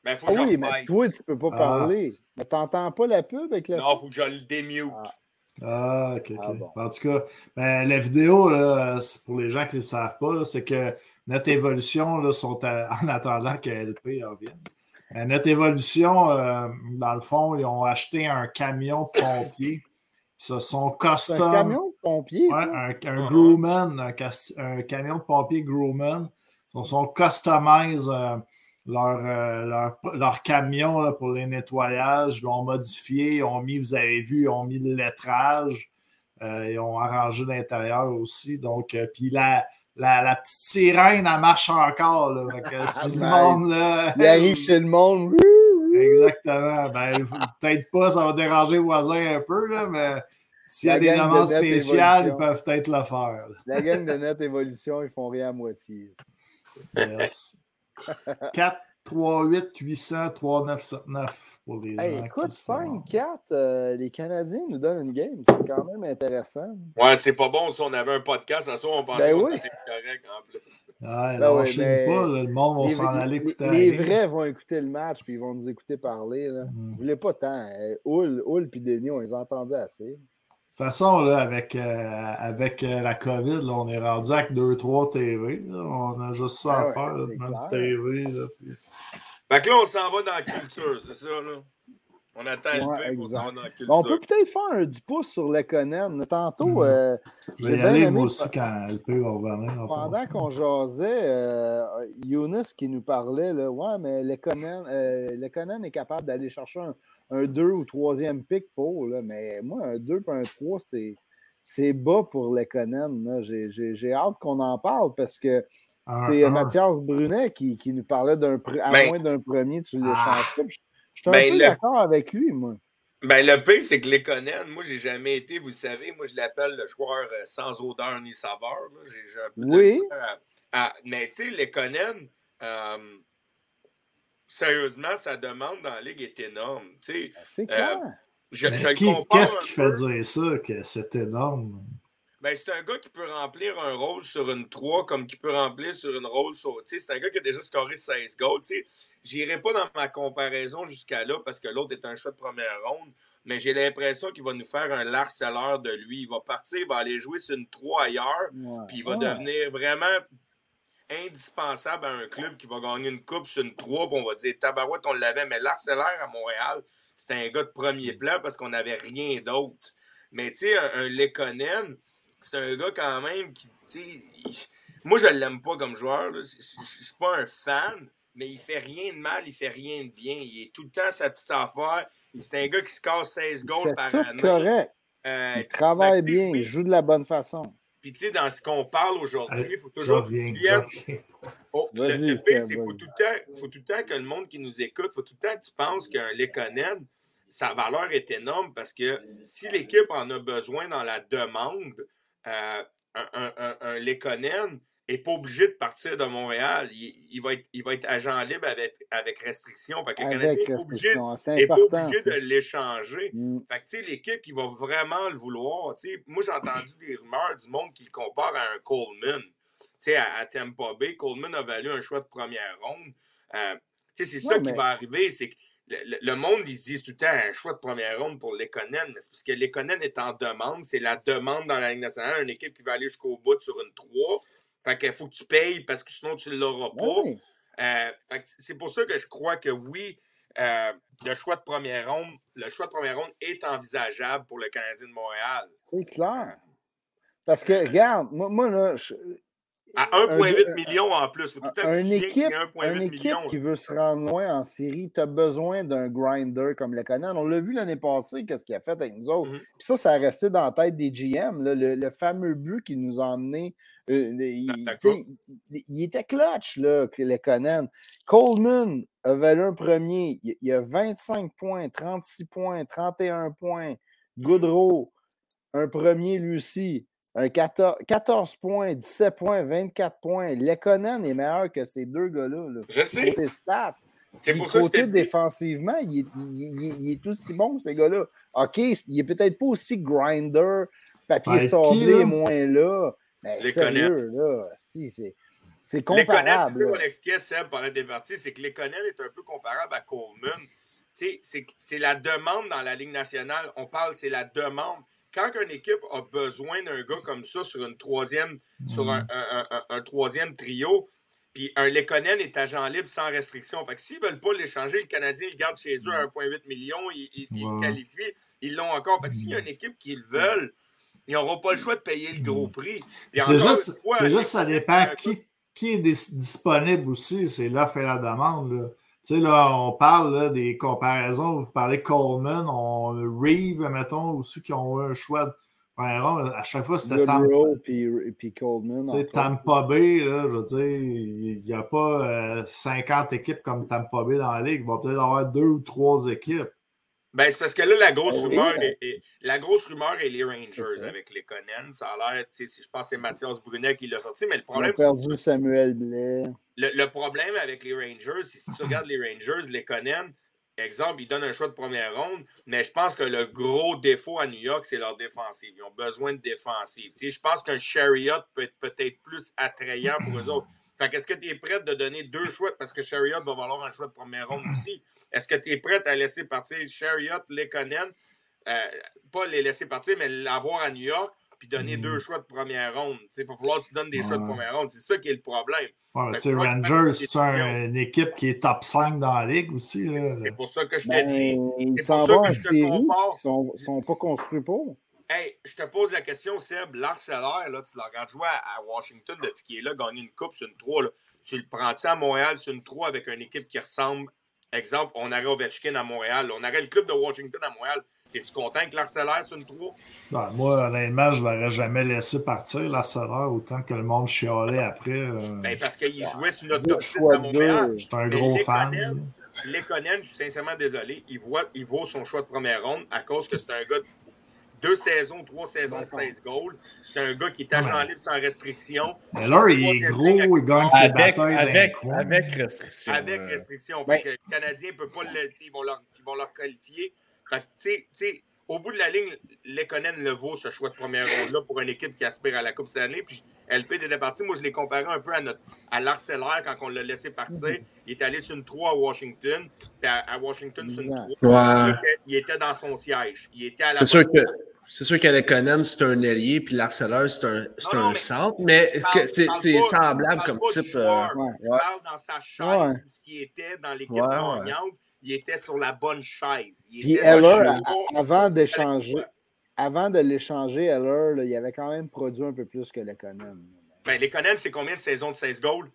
Ben, faut Ah que oui, je mais toi, tu peux pas Ah. parler. Mais t'entends pas la pub avec la Non, faut que je le démute. Ah. Ah, ok, ok. Ah bon. En tout cas, ben, la vidéo, là, pour les gens qui ne le savent pas, c'est que notre évolution là, sont à- en attendant que LP revienne. Euh, notre évolution, euh, dans le fond, ils ont acheté un camion de pompiers. Ils se sont custom. un camion de pompier, Ouais, ça? un, un Ah. Grumman, un, camion de pompier Grumman. Ils sont customise euh, leur, euh, leur, leur camion là, pour les nettoyages. Ils l'ont modifié. Ils ont mis, vous avez vu, ils ont mis le lettrage. Euh, ils ont arrangé l'intérieur aussi. Donc, euh, puis la, la, la petite sirène, elle marche encore. Là, Fait que si le monde, là, Il arrive chez le monde. Exactement. Ben, peut-être pas, ça va déranger les voisins un peu, là, mais s'il y a des de demandes spéciales, ils peuvent peut-être le faire. là. La gang de Net Évolution, ils font rien à moitié. Yes. 4, 3, 8, 800, 3, 9, 7, 9 pour les Hey, gens. écoute, qui sont- 5-4, euh, les Canadiens nous donnent une game. C'est quand même intéressant. Ouais, c'est pas bon si on avait un podcast. À ça, on pensait Ben qu'on oui. était correct en plus. Ouais, Ben ouais, mais pas, là, le monde va Les, s'en aller écouter. les vrais vont écouter le match puis ils vont nous écouter parler. Là. Mm. Vous voulez pas tant. Euh, Hull, Hull puis Denis, on les entendait assez. De toute façon, là, avec, euh, avec euh, la COVID, là, on est rendu avec 2-3 TV. là. On a juste ça Ah à ouais, faire, mettre clair. TV. Là, puis- Fait que là, on s'en va dans la culture, c'est ça, là? On attend Ouais, le pic, on s'en va dans la culture. On peut peut-être faire un 10 pouces sur Lekonen. Tantôt, Mm. euh, Je vais y aller, aimé moi aussi, quand le P va revenir. en pendant qu'on jasait, euh, Younes qui nous parlait, là, ouais, mais Lekonen, euh, Lekonen est capable d'aller chercher un, un 2 ou 3e pick pour, là, mais moi, un 2 et un 3, c'est. C'est bas pour Lekonen. là. J'ai- J'ai j'ai hâte qu'on en parle parce que Un- C'est un. Mathias Brunet qui, qui nous parlait d'un à Ben- moins d'un premier, tu l'échanges Ah. Je je suis un Ben, peu le- d'accord avec lui, moi. Ben, le pire, c'est que les Conan, moi, j'ai jamais été, vous le savez, moi, je l'appelle le joueur euh, sans odeur ni saveur. là. J'ai j'ai un peu de Oui. à- à- mais, tu sais, les Conan, euh, sérieusement, sa demande dans la ligue est énorme. Tu sais, C'est clair. je, je le qui- compare Qu'est-ce qui fait dire ça, que c'est énorme? Ben, c'est un gars qui peut remplir un rôle sur une 3 comme qui peut remplir sur une rôle sur. Tu sais, c'est un gars qui a déjà scoré 16 goals. Tu sais, j'irai pas dans ma comparaison jusqu'à là parce que l'autre est un choix de première ronde, mais j'ai l'impression qu'il va nous faire un larceleur de lui. Il va partir, il va aller jouer sur une 3 ailleurs, puis il va Ouais. devenir vraiment indispensable à un club qui va gagner une coupe sur une 3, puis on va dire Tabarouette, on l'avait, mais l'arcellaire à Montréal, c'était un gars de premier plan parce qu'on n'avait rien d'autre. Mais tu sais, un, un Lekonen, c'est un gars quand même qui, tu sais, il- moi je l'aime pas comme joueur, je suis pas un fan, mais il fait rien de mal, il fait rien de bien, il est tout le temps sa petite affaire. C'est un gars qui se casse 16 goals par année. correct. Euh, Il travaille bien, il joue de la bonne façon. Puis tu sais, dans ce qu'on parle aujourd'hui, il faut toujours que tu reviens, reviens. Oh, le, pire, c'est qu'il faut tout, le temps, faut tout le temps que le monde qui nous écoute, faut tout le temps que tu penses qu'un Lekonen, sa valeur est énorme parce que si l'équipe en a besoin dans la demande, euh, un, un, un, un Lekonen n'est pas obligé de partir de Montréal. Il, il va, être, il va être agent libre avec, avec restriction. Fait que le Canadien Avec n'est pas obligé, pas obligé de l'échanger. Mm. Fait que, tu sais, l'équipe qui va vraiment le vouloir, moi, j'ai entendu des rumeurs du monde qui le compare à un Coleman. Tu sais, à, à Tampa Bay, Coleman a valu un choix de première ronde. Euh, tu sais, c'est ça qui va arriver, c'est que le, le- le monde, ils se disent tout le temps un choix de première ronde pour Lekonen, mais c'est parce que Lekonen est en demande, c'est la demande dans la Ligue nationale, une équipe qui va aller jusqu'au bout sur une 3. Fait qu'il faut que tu payes parce que sinon tu ne l'auras pas. Ouais. Euh, fait que c'est pour ça que je crois que oui, euh, le choix de première ronde, le choix de première ronde est envisageable pour le Canadien de Montréal. C'est clair. Parce que, regarde, moi, moi là, je- À Un 1,8 gars- million en plus. Faut tout le temps que tu une équipe, c'est 1,8 une équipe million. qui veut se rendre loin en série, tu as besoin d'un grinder comme le Conan. On l'a vu l'année passée, qu'est-ce qu'il a fait avec nous autres. Mhm. Puis ça, ça a resté dans la tête des GM. là, le, le fameux but qui nous a emmené. euh, il, était clutch, là, le Conan. Coleman avait un premier. Il, il a 25 points, 36 points, 31 points. Goodrow, un premier lui aussi. Un 14, 14 points, 17 points, 24 points. Lekonen est meilleur que ces deux gars-là. là. Je sais. Côté stats. C'est pour ça que je défensivement, il est, il- il- il est aussi bon, ces gars-là. OK, il est peut-être pas aussi grinder, papier sablé est moins là. Mais Les sérieux, là, si, c'est, c'est Conan, tu comparable. sais, mon expliquait, Seb, pendant tes parties, c'est que les Conan est un peu comparable à Coleman. Tu sais, c'est c'est la demande dans la Ligue nationale. On parle, c'est la demande. Quand une équipe a besoin d'un gars comme ça sur une troisième, sur un, un- un- un troisième trio, puis un Lekonen est agent libre sans restriction. Fait que s'ils veulent pas l'échanger, le Canadien le garde chez eux à 1,8 million, ils, ils- ils le Ouais. qualifient, ils l'ont encore. Fait que s'il y a une équipe qui le veulent, ils n'auront pas le choix de payer le gros prix. C'est juste, fois, c'est juste, ça Lekonen, dépend gars- qui, qui est dis- disponible aussi. C'est l'offre et la demande. Là. Tu sais, là, on parle là, des comparaisons. Vous parlez Coleman, on, Reeve, mettons, aussi, qui ont eu un choix. de- première ronde, à chaque fois, c'était Tampa. Puis, puis Coleman. Tu sais. Tampa Bay, là, je veux dire, il n'y a pas euh, 50 équipes comme Tampa Bay dans la ligue. Il va peut-être avoir deux ou trois équipes. Ben, c'est parce que là, la grosse Ben oui, rumeur, ben- est, est- la grosse rumeur est les Rangers avec les Conan. Ça a l'air, tu sais, si je pense que c'est Mathias Brunet qui l'a sorti, mais le On a problème, perdu Samuel Blais. le, le problème avec les Rangers, c'est si tu regardes les Rangers, les Conan, exemple, ils donnent un choix de première ronde, mais je pense que le gros défaut à New York, c'est leur défensive. Ils ont besoin de défensive. Tu sais, je pense qu'un Chariot peut être peut-être plus attrayant pour eux autres. Fait qu'est-ce que tu es prête de donner deux choix? Parce que Chariot va valoir un choix de première ronde aussi. Est-ce que tu es prête à laisser partir Chariot, Lekonen, euh, pas les laisser partir, mais l'avoir à New York, puis donner Mm. deux choix de première ronde? Il va falloir que tu donnes des choix de première ronde. C'est ça qui est le problème. Ouais, pas Rangers, c'est un- une équipe qui est top 5 dans la ligue aussi. Là. C'est pour ça que je te Ben, dis. ils c'est pour ça que je te compare. Ils sont, sont pas construits pour. Hey, je te pose la question, Seb. Larcellaire, là, tu le regardes jouer à, Washington depuis qu'il est là, gagner une coupe sur une 3. Là? Tu le prends-tu à Montréal sur une 3 avec une équipe qui ressemble? Exemple, on aurait Ovechkin à Montréal. On aurait le club de Washington à Montréal. Es-tu content que Larcellaire sur une 3? Ben, moi, honnêtement, je ne l'aurais jamais laissé partir, solaire, autant que le monde chialait après. euh, Ben, parce qu'il jouait sur notre top 6 choix à Montréal. J'étais un Mais gros les fan. Conan- Lekonen, je suis sincèrement désolé, il, voit, il vaut son choix de première ronde à cause que c'est un gars de deux saisons, trois saisons de 16 goals. C'est un gars qui est agent libre sans restriction. Mais Sur là, le il est gros, il gagne ses Avec, batailles les avec, avec restriction. Avec euh, restriction. Ben- Fait que le Canadien peut pas le. Ils vont, leur, ils vont leur qualifier. Fait que, tu sais- tu sais, au bout de la ligne, Lekonen le vaut, ce choix de première ronde-là, pour une équipe qui aspire à la Coupe cette année. Puis LP était parti. Moi, je l'ai comparé un peu à, notre, à l'Arcellaire quand on l'a laissé partir. Il est allé sur une 3 à Washington. Puis à, à Washington, sur une 3. Ouais. Il était, il était dans son siège. Il était à la C'est sûr que c'est sûr que le Conan, c'est un ailier, puis l'Arceleur, c'est un, Non, un mais- centre, mais c'est semblable comme type. euh. Ouais, ouais. parle dans sa chaise, Ouais. ce qui était dans l'équipe gagnante. Il était sur la bonne chaise. Il Puis était Heller, avant d'échanger, avant de l'échanger, Heller, là, il avait quand même produit un peu plus que le Conan. Ben, c'est combien de saisons de 16 goals?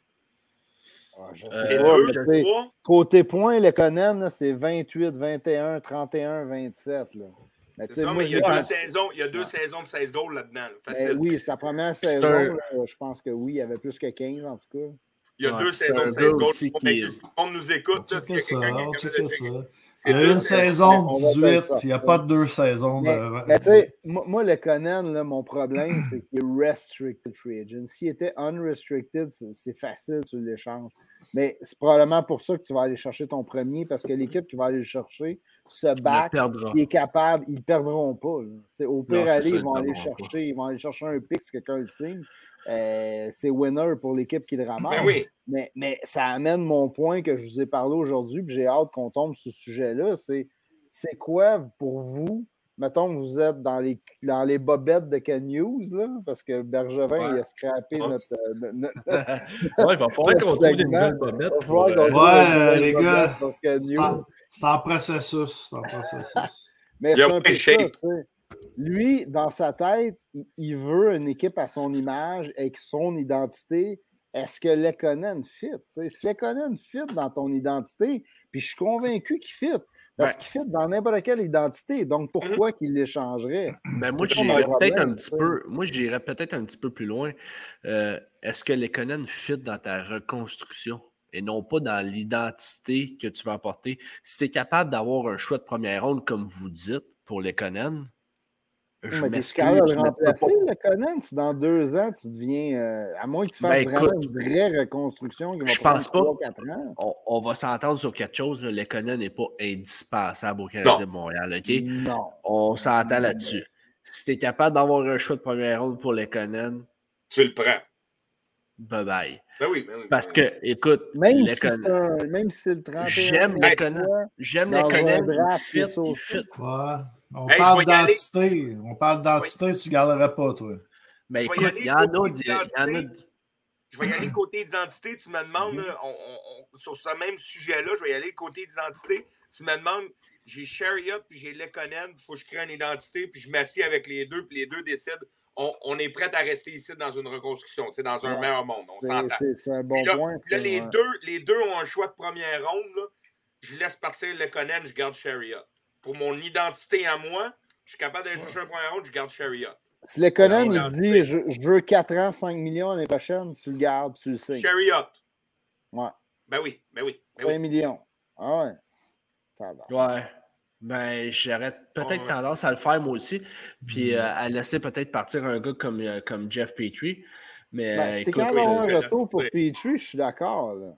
Ah, je Euh, sais pas, deux, trois? Côté points, le Conan, là, c'est 28, 21, 31, 27. Là. Mais ça, moi, mais il y a deux saisons, il y a deux saisons de 16 goals là-dedans. là. Ben oui, sa première saison, un- là, je pense que oui, il y avait plus que 15 en tout cas. Il y a Ouais, deux saisons de gars 16 goals. aussi Faut qui bien est- que Si on nous écoute, là, Checker ça, on capable checker de ça. checker. Il y a une saison On va faire 18, ça. il n'y a pas deux saisons Mais, de. mais tu sais, moi, moi, le Conan, là, mon problème, c'est qu'il est restricted free agent. S'il était unrestricted, c'est facile sur l'échange. Mais c'est probablement pour ça que tu vas aller chercher ton premier, parce que l'équipe qui va aller le chercher se le bat, perdra. il est capable, ils ne perdront pas. Au pire, Non, aller, ça, ils ils vont aller pas. chercher, ils vont aller chercher un pic si quelqu'un le signe. Euh, c'est winner pour l'équipe qui le ramasse. Ben oui. Mais, mais ça amène mon point que je vous ai parlé aujourd'hui, puis j'ai hâte qu'on tombe sur ce sujet-là. C'est c'est quoi pour vous? Mettons que vous êtes dans les, dans les bobettes de Ken Hughes, là, parce que Bergevin Ouais. il a scrappé Ouais. notre, euh, notre- notre- ouais, il va falloir qu'on trouve des nouvelles bobettes. Il va falloir pour, qu'on euh, trouve Ouais, les gars, pour c'est en processus. C'est en processus. Mais Il y a c'est un peu ça. Lui, dans sa tête, il, il veut une équipe à son image avec son identité. Est-ce que Lekonen fit? Si Lekonen fit dans ton identité, puis je suis convaincu qu'il fit, parce Ben- qu'il fit dans n'importe quelle identité. Donc, pourquoi qu'il l'échangerait? Ben moi, j'irais peut-être un petit peu. Moi, j'irais peut-être un petit peu plus loin. Euh, Est-ce que les Conan fit dans ta reconstruction? Et non pas dans l'identité que tu vas apporter? Si tu es capable d'avoir un choix de première ronde, comme vous dites, pour les Conan, je mais t'es m'excuse. capable de le mais tu peux remplacer, pas- Lekonen, si dans deux ans, tu deviens. euh, à moins que tu fasses Ben, vraiment écoute, une vraie reconstruction qui va je pense pas. 3-4 ans. On, on va s'entendre sur quelque chose. là. Les Conan n'est pas indispensable au Canadien de Montréal. OK? Non. On s'entend là-dessus. Si tu es capable d'avoir un choix de première ronde pour les Conan, Tu le prends. Bye bye. Ben oui, ben oui. Parce ben que, écoute, Même si un- même si le 31 J'aime e choix, J'aime il fit, il fit. Ouais. On Hey, parle d'identité. On parle d'identité, tu ne garderais pas, toi. Mais écoute, il y en a y en. Je vais y aller côté identité. Tu me demandes, là, on- on- on- sur ce même sujet-là, je vais y aller côté identité. Tu me demandes, j'ai Chariot puis j'ai Lekonen, il faut que je crée une identité, puis je m'assieds avec les deux, puis les deux décident. On, on est prêt à rester ici dans une reconstruction, dans un Ouais. meilleur monde. On c'est- s'entend. c'est un bon là, point. là, les, ouais. deux, les deux ont un choix de première ronde. là. Je laisse partir Lekonen, je garde Chariot. Pour mon identité à moi, je suis capable d'aller chercher un première ronde, je garde Chariot. Si le Conan, il dit je, je veux 4 ans, 5 millions l'année prochaine, tu le gardes, tu le sais. Chariot. Ouais. Ben oui, ben oui. Ben 5 oui. millions. Ah ouais. Ça va. Ouais. Ben, j'aurais peut-être Ouais. tendance à le faire moi aussi. Puis euh, à laisser peut-être partir un gars comme, euh, comme Jeff Petrie. Mais Ben, écoute, oui, c'est un retour pour. Petrie, je suis d'accord. là.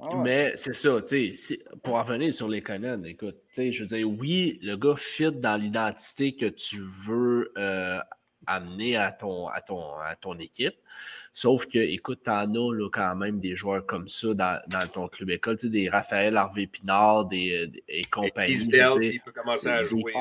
Ah ouais. Mais c'est ça, tu sais, si- pour en revenir sur les Conan, écoute, tu sais, je veux dire, oui, le gars fit dans l'identité que tu veux euh, amener à ton, à, ton, à ton équipe. Sauf que, écoute, t'en as là, quand même des joueurs comme ça dans, dans ton club école, tu sais, des Raphaël Harvey Pinard des, des- et compagnie. Isdale, s'il peut commencer à jouer.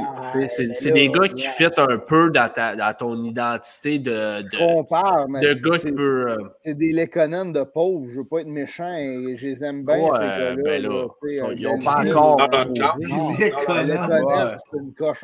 C'est là, des gars qui fit un peu dans, ta, dans ton identité de, de, compare, mais de gars qui peut. euh, c'est des Lekonen de pauvres. Je veux pas être méchant et je les aime bien, Ouais, ces gars-là. ben là, là, tu sais, ils sont- un ils ont Ben pas encore le Lekonen, ouais. c'est une coche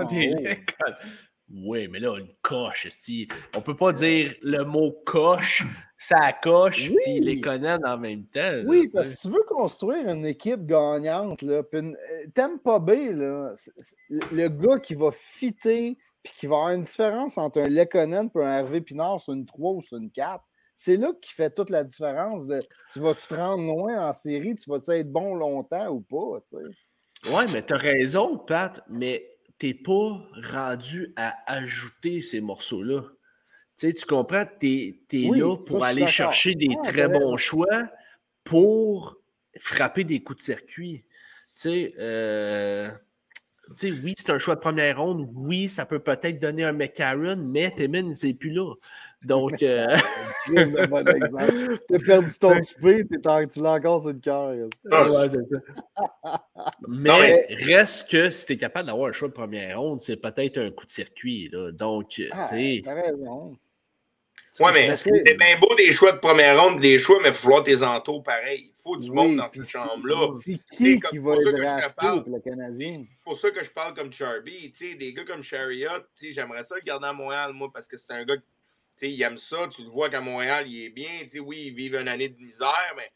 Oui, mais là, une coche, si. On peut pas dire le mot coche, ça coche, Oui. puis les Conan en même temps. là, Oui, tu parce que tu veux construire une équipe gagnante, là, puis une- euh, là, c'est- c'est- le gars qui va fitter puis qui va avoir une différence entre un Lekonen et un Hervé Pinard sur une 3 ou sur une 4, c'est là qui fait toute la différence. De, tu vas-tu te rendre loin en série, tu vas-tu être bon longtemps ou pas, tu sais. Ouais, mais t'as raison, Pat, mais t'es pas rendu à ajouter ces morceaux-là. Tu sais, tu comprends? T'es es Oui, là pour aller chercher des Ah, très raison. bons choix pour frapper des coups de circuit. Tu sais, euh, tu sais, oui, c'est un choix de première ronde. Oui, ça peut peut-être donner un McCarron, mais Timmons n'est plus là. Donc, euh, bon. T'as perdu ton spé, t'es en- tu l'as encore sur le cœur. Ah, ouais, c'est ça. Mais, Non, mais- reste que si tu es capable d'avoir un choix de première ronde, c'est peut-être un coup de circuit. Là. Donc, Ah, tu sais. T'as raison. Ouais, mais c'est bien beau des choix de première ronde, des choix, mais il faut falloir tes entours pareil. Il faut du Oui, monde dans cette chambre-là. C'est sais, qui comme qui c'est va pour ça être que je te drafté parle. pour le Canadien? C'est pour ça que je parle comme Charby. Sais, des gars comme Chariot, sais, j'aimerais ça le garder à Montréal, moi, parce que c'est un gars qui tu sais, il aime ça. Tu le vois qu'à Montréal, il est bien. Tu sais, oui, ils vivent une année de misère, mais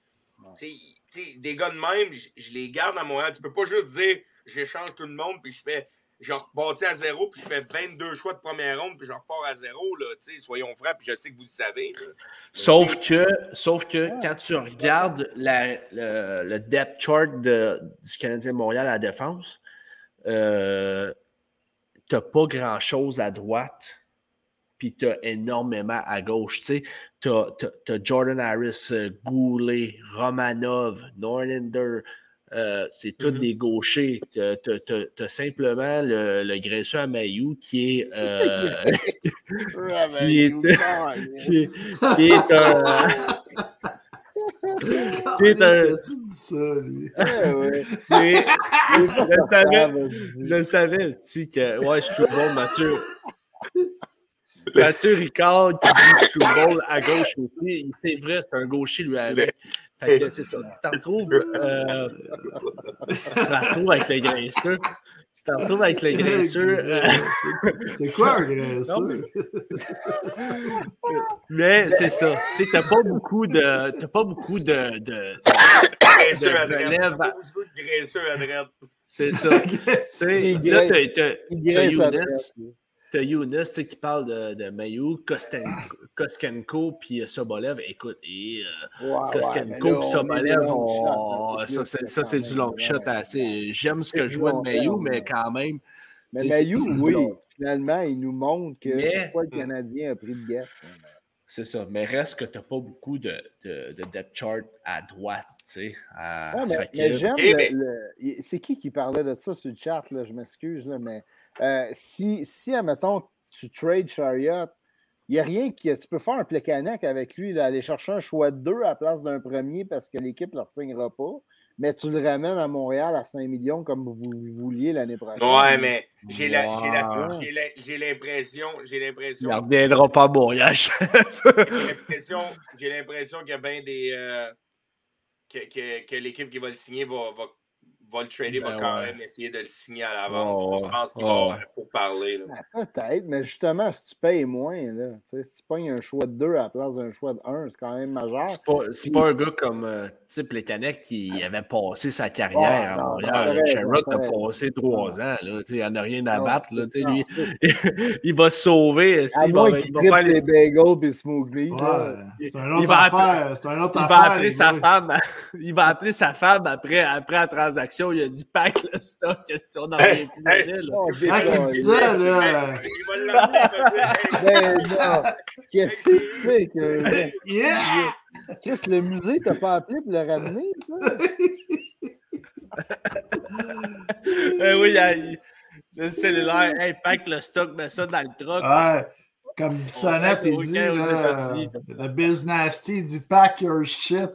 tu sais, tu sais, des gars de même, je, les garde à Montréal. Tu peux pas juste dire j'échange tout le monde, puis je fais. Je rebâtis à zéro, puis je fais 22 choix de première ronde, puis je repars à zéro. Là, tu sais, soyons francs, puis je sais que vous le savez. là. Sauf que, sauf que quand tu regardes la- le, le depth chart de- du Canadien Montréal à la défense, euh, tu n'as pas grand-chose à droite, puis tu as énormément à gauche. Tu as, Jordan Harris, euh, Goulet, Romanov, Norlander. euh, c'est tous Mhm. des gauchers. Tu as, simplement le, le graisseux à Mayou qui est, euh, qui est, qui est, qui est un. Qui est un- Tu dis ça, lui? je le savais, je le savais, tu que. Ouais, je suis bon, Mathieu. Mathieu Ricard qui dit suis bon à gauche aussi. C'est vrai, c'est un gaucher lui avec. Fait que c'est ça. Tu t'en retrouves. euh, tu t'en retrouves avec les graisseux. Tu t'en retrouves avec les graisseux. C'est quoi un Non, graisseux? mais c'est ça. Tu T'as pas beaucoup de. T'as pas beaucoup de. de- Graisseux à droite. pas beaucoup de graisseux à droite. c'est ça. Là, t'as- Younes. T'as Younes tu sais, qui parle de, de Mayu, Kostenko, Koskenko puis euh, Sobolev. Écoute, et, euh, Koskenko puis Sobolev, on- là, ça, c'est du long shot assez. J'aime ce que je vois de terme, mais quand même. Mais c'est- oui, finalement, il nous montre que Mais- pourquoi le Canadien a pris le guet. C'est ça. Mais reste que t'as pas beaucoup de, de, de depth chart à droite, tu sais. à- Ouais, mais, j'aime Eh C'est qui qui parlait de ça sur le chat? Là? Je m'excuse, là, mais euh, si, si, admettons, tu trades Chariot, il n'y a rien qui. Tu peux faire un Plekanec avec lui, là, aller chercher un choix de deux à la place d'un premier parce que l'équipe ne le signera pas, mais tu le ramènes à Montréal à 5 millions comme vous vouliez l'année prochaine. Ouais, mais j'ai l'impression, j'ai l'impression, Il ne reviendra pas à Montréal. j'ai l'impression, j'ai l'impression qu'il y a bien des, euh, que, que, que l'équipe qui va le signer va, va, va le trader, va Ben quand ouais. même essayer de le signer à l'avance. Je pense qu'il va avoir pour parler. Ben, Peut-être, mais justement, si tu payes moins, là, tu sais, si tu pognes un choix de 2 à la place d'un choix de 1, c'est quand même majeur. C'est pas, pas un gars comme euh, Plekanec qui avait passé sa carrière Ah, à non, Montréal. a passé trois ans. Là, il en a rien à Non, battre. Là, non, lui, il va se sauver. À il moins va, il faire les- bagels et smooth meat. C'est un il autre va affaire. Il va appeler sa femme. Il va appeler sa femme après, après la transaction. Il a dit pack le stock, question d'en Hey, hey. là. Oh, Quand il dit ça, là. Il va l'emmener, il Ben non! Qu'est-ce que tu fais que. Yeah! Chris, le musée t'a pas appelé pour le ramener, ça? Eh oui, il- le cellulaire, hey, pack le stock, mets ça dans le truck. Ouais. Comme Bissonnette, il dit, là, le business il dit pack your shit.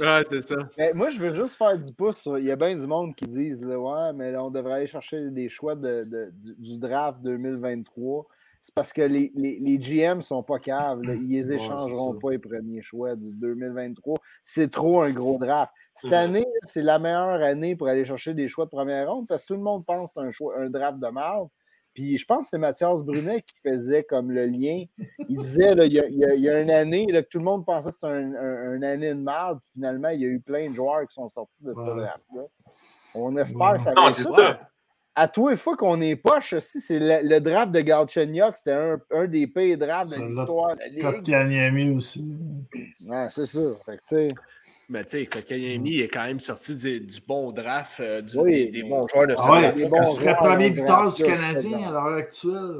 Ouais, c'est ça. Ben, moi, je veux juste faire du pouce sur. Il y a bien du monde qui disent là, Ouais, mais là, on devrait aller chercher des choix de, de- du- draft 2023. C'est parce que les, les, les GM sont pas caves. là. Ils les échangeront pas les premiers choix du 2023. C'est trop un gros draft. Cette année, c'est la meilleure année pour aller chercher des choix de première ronde parce que tout le monde pense que c'est un, choix, un draft de marde. Puis je pense que c'est Mathias Brunet qui faisait comme le lien. Il disait, là, il, y a, il y a- il y a une année, là, que tout le monde pensait que c'était un, un- une année de marde. Finalement, il y a eu plein de joueurs qui sont sortis de ce Ouais. draft-là. On espère que ça va Non, c'est ça. À toi, il faut qu'on est poche aussi. C'est le, le draft de Galchenyuk. C'était un, un des pires drafts de l'histoire de la Ligue. Kotkaniemi aussi. Ouais, c'est ça. Fait que, tu sais, Mais tu sais, Kokayemi est quand même sorti du, du bon draft, euh, du- Oui. des, des bons joueurs de Ah ce ouais, draft. des bons il serait premier buteur du Canadien à l'heure actuelle.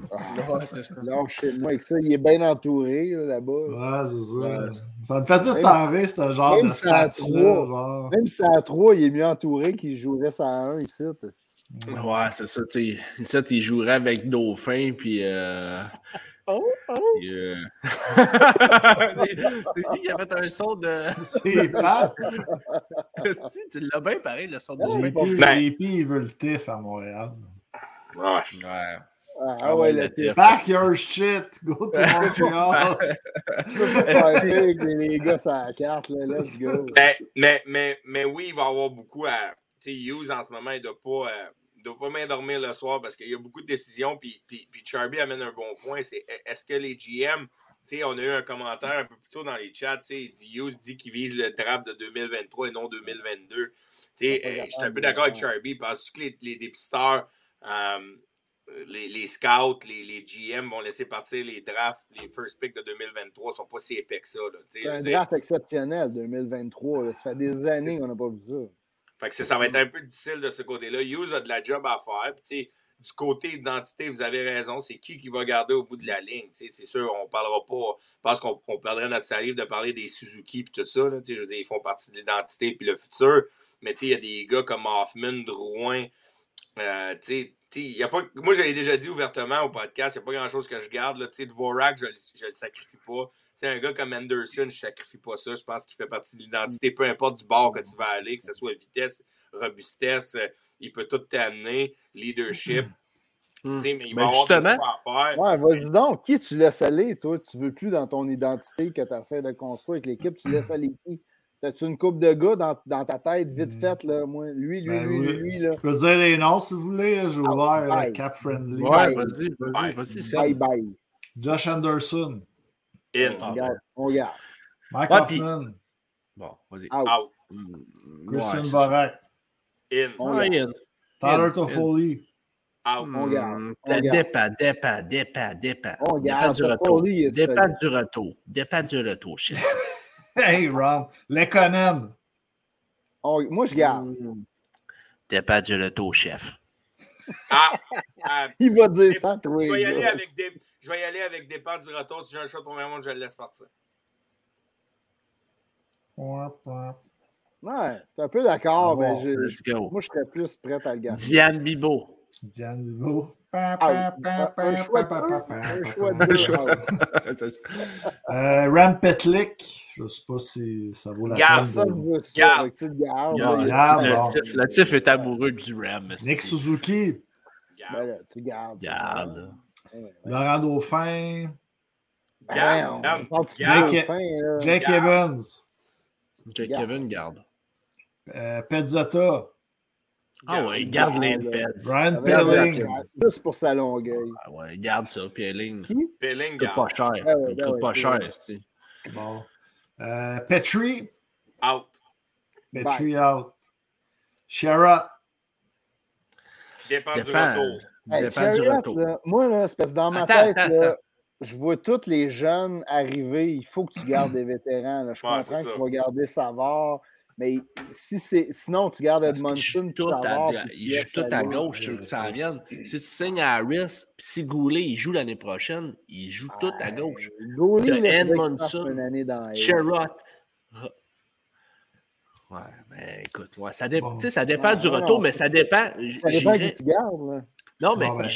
Ouais, c'est ça. lâchez-moi avec ça. Il est bien entouré là, là-bas. Ouais, c'est ça. Ouais. Ça me fait tout tarder, ce genre même de stats-là. Même si à 3, il est mieux entouré qu'il jouerait ça à 1 ici. Ouais, c'est ça, tu sais. Ça, tu jouerais avec Dauphin, puis. Euh... Oh, oh. puis, euh, il y avait un son de. C'est pas. Si, tu l'as bien pareil, le son de. JP, Ben- JP, il veut le TIF à Montréal. Ouais. Ouais. Ah, Ah ouais, le TF. Pack your shit, go to Montreal. Les les gars, ça la carte, là, let's go. Mais, mais, mais, mais oui, il va y avoir beaucoup à. Tu sais, Hughes, en ce moment, il ne doit pas. euh, doit pas m'endormir le soir parce qu'il y a beaucoup de décisions. Puis, puis, puis Charby amène un bon point. C'est est-ce que les GM. Tu sais, on a eu un commentaire un peu plus tôt dans les chats. Tu sais, il dit Hughes dit qu'il vise le draft de 2023 et non 2022. Tu sais, euh, je suis un capable peu d'accord avec. Charby. Parce que les, les dépisteurs, euh, les, les scouts, les, les GM vont laisser partir les drafts, les first picks de 2023 sont pas si épais que ça. C'est un dire, draft exceptionnel 2023. là. Ça fait des années qu'on n'a pas vu ça. Fait que ça, ça va être un peu difficile de ce côté-là. Hughes a de la job à faire. Puis, du côté identité, vous avez raison. C'est qui qui va garder au bout de la ligne. C'est sûr, on parlera pas. Pense qu'on on perdrait notre salive de parler des Suzuki et tout ça. Je veux dire, ils font partie de l'identité puis le futur. Mais il y a des gars comme Hoffman, Drouin. Euh, tu sais, tu sais, il y a pas, moi, j'avais déjà dit ouvertement au podcast, il n'y a pas grand-chose que je garde. Là. Sais, Dvorak, je ne le sacrifie pas. Tu sais, un gars comme Anderson, je ne sacrifie pas ça. Je pense qu'il fait partie de l'identité, peu importe du bord que tu vas aller, que ce soit vitesse, robustesse, euh, il peut tout t'amener, leadership. Hmm. Tu sais, mais il Mais va justement- avoir beaucoup à faire. Ouais, vas-y donc. Qui tu laisses aller, toi? Tu veux plus dans ton identité que tu essaies de construire avec l'équipe? Tu laisses aller qui? As-tu une coupe de gars dans, dans ta tête, vite Hmm. faite, là? Moi, lui, lui, Ben lui, oui. lui, lui, là. Je peux dire les noms si vous voulez. J'ai Ah, ouvert bye. cap friendly. Ouais, vas-y, vas-y, vas-y. Bye bye. Josh Anderson. In. Ah, On garde. On garde. Mike Ouais, puis- Hoffman. Bon, vas-y. Out. Out. Christian ouais. Vorak. In. On Ah. Ian. Tyler In, Toffoli. Out. On garde, Hmm. Dépend, dépend, dépend, dépend. On Dépend garde. du retour. Toffoli est Dépend du retour. Dépend du retour, chef. Hey, Ron. Lekonen. On- Moi, je garde. Hmm. Dépend du retour, chef. Ah, ah, Il va dire ça, toi. je vais y aller avec des. Je vais y aller avec dépend du retour. Si j'ai un choix de premier monde, je le laisse partir. Ouais, t'es un peu d'accord, Ah mais je- Let's go. moi, je serais plus prêt à le garder. Diane Bibo. Diane Lugo. Out. Un un choix de choix. Euh, Ram Petlik. Je sais pas si ça vaut la Garde peine. De-. Garde. Ah, garde, le. Tif, est amoureux du Ram. Nick Suzuki. Ben là, tu gardes. ouais. Laurent Dauphin. Garde, garde. Jake- fin, là? Jake Garde. Evans. Jake Garde. Garde. Euh. Ah ouais, garde les Ouais, pets. Brian Pelling. Juste pour sa longueuil. Ah ouais, garde ça, Pelling. Pelling, coûte pas cher. Ah ouais, ouais, pas cher, c'est. Bon. Euh, Petrie. out. Petrie out. Sherrod. Dépend, du retour. Hey, Dépend du Chariot, retour. là, moi, là, c'est parce que dans ma Attends, tête, attends, là, attends. je vois tous les jeunes arriver. Il faut que tu gardes des vétérans. là. Je Ouais, comprends que tu vas garder Savard. Mais si c'est, sinon, tu gardes Edmondson tout à, Savard. il puis joue tout à gauche, je veux que ça. Si tu signes à Harris, puis si Goulet, il joue l'année prochaine, il joue tout à gauche. Goulet, Edmondson. fasse une année dans la Sherrod. Ouais, mais écoute, ouais, ça, dé- tu ça dépend Ouais, du retour, non. mais ça dépend. Ça dépend qui tu gardes. Non, mais Bon, ben,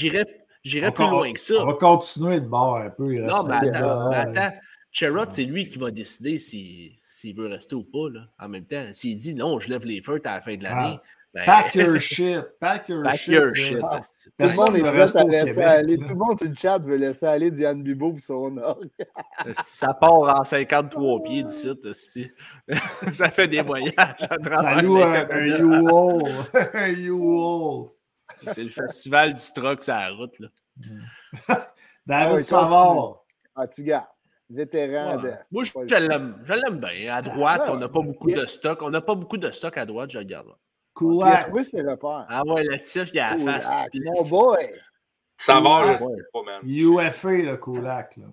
On plus va- loin que ça. On va continuer de bord un peu. Il Non, mais attends, mais de- attends. Sherrod, c'est lui qui va décider s'il s'il veut rester ou pas. Là. En même temps, s'il dit non, je lève les feux à la fin de l'année. ben, Pack your shit. Pack your pack shit. your shit. Ah. asti. Tout le Personne ne reste à laisser Québec, aller. Tout le monde sur le chat veut laisser aller Diane Bibo pour son orgue. Ça part en 53 pieds d'ici. asti. ça fait des voyages à travers Ça loue un, un. U-Haul. un U-Haul. C'est le festival du truck sur la route. Là. David Ah Savard. Ah, tu gardes. Vétéran Ouais. de. Moi, je le l'aime. Je l'aime bien. À droite, Ouais, on n'a pas beaucoup de stock. On n'a pas beaucoup de stock à droite, je le garde. a Kulak. trouvé ses repères. Ah ouais, le tif, il a la face. Mon boy. Savard, je sais pas, man. UFA, le Kulak. Là.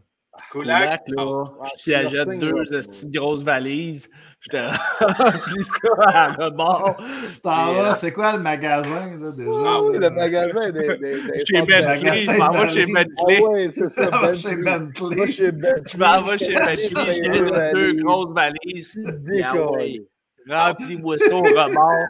Kulak, là, out. je t'y achète merci, deux de grosses valises. Je te remplis ça à Et, vas, euh, c'est quoi le magasin, là, déjà? Ah oui, le magasin des. des, des Chez Bentley, je m'en vais chez valises. Ah Bentley. ouais, c'est ça. Chez Bentley. Bentley. Bentley. Je m'en vais chez Bentley, Bentley, je deux grosses valises. Et ah ouais, Décollé. Remplis-moi ça au rebord.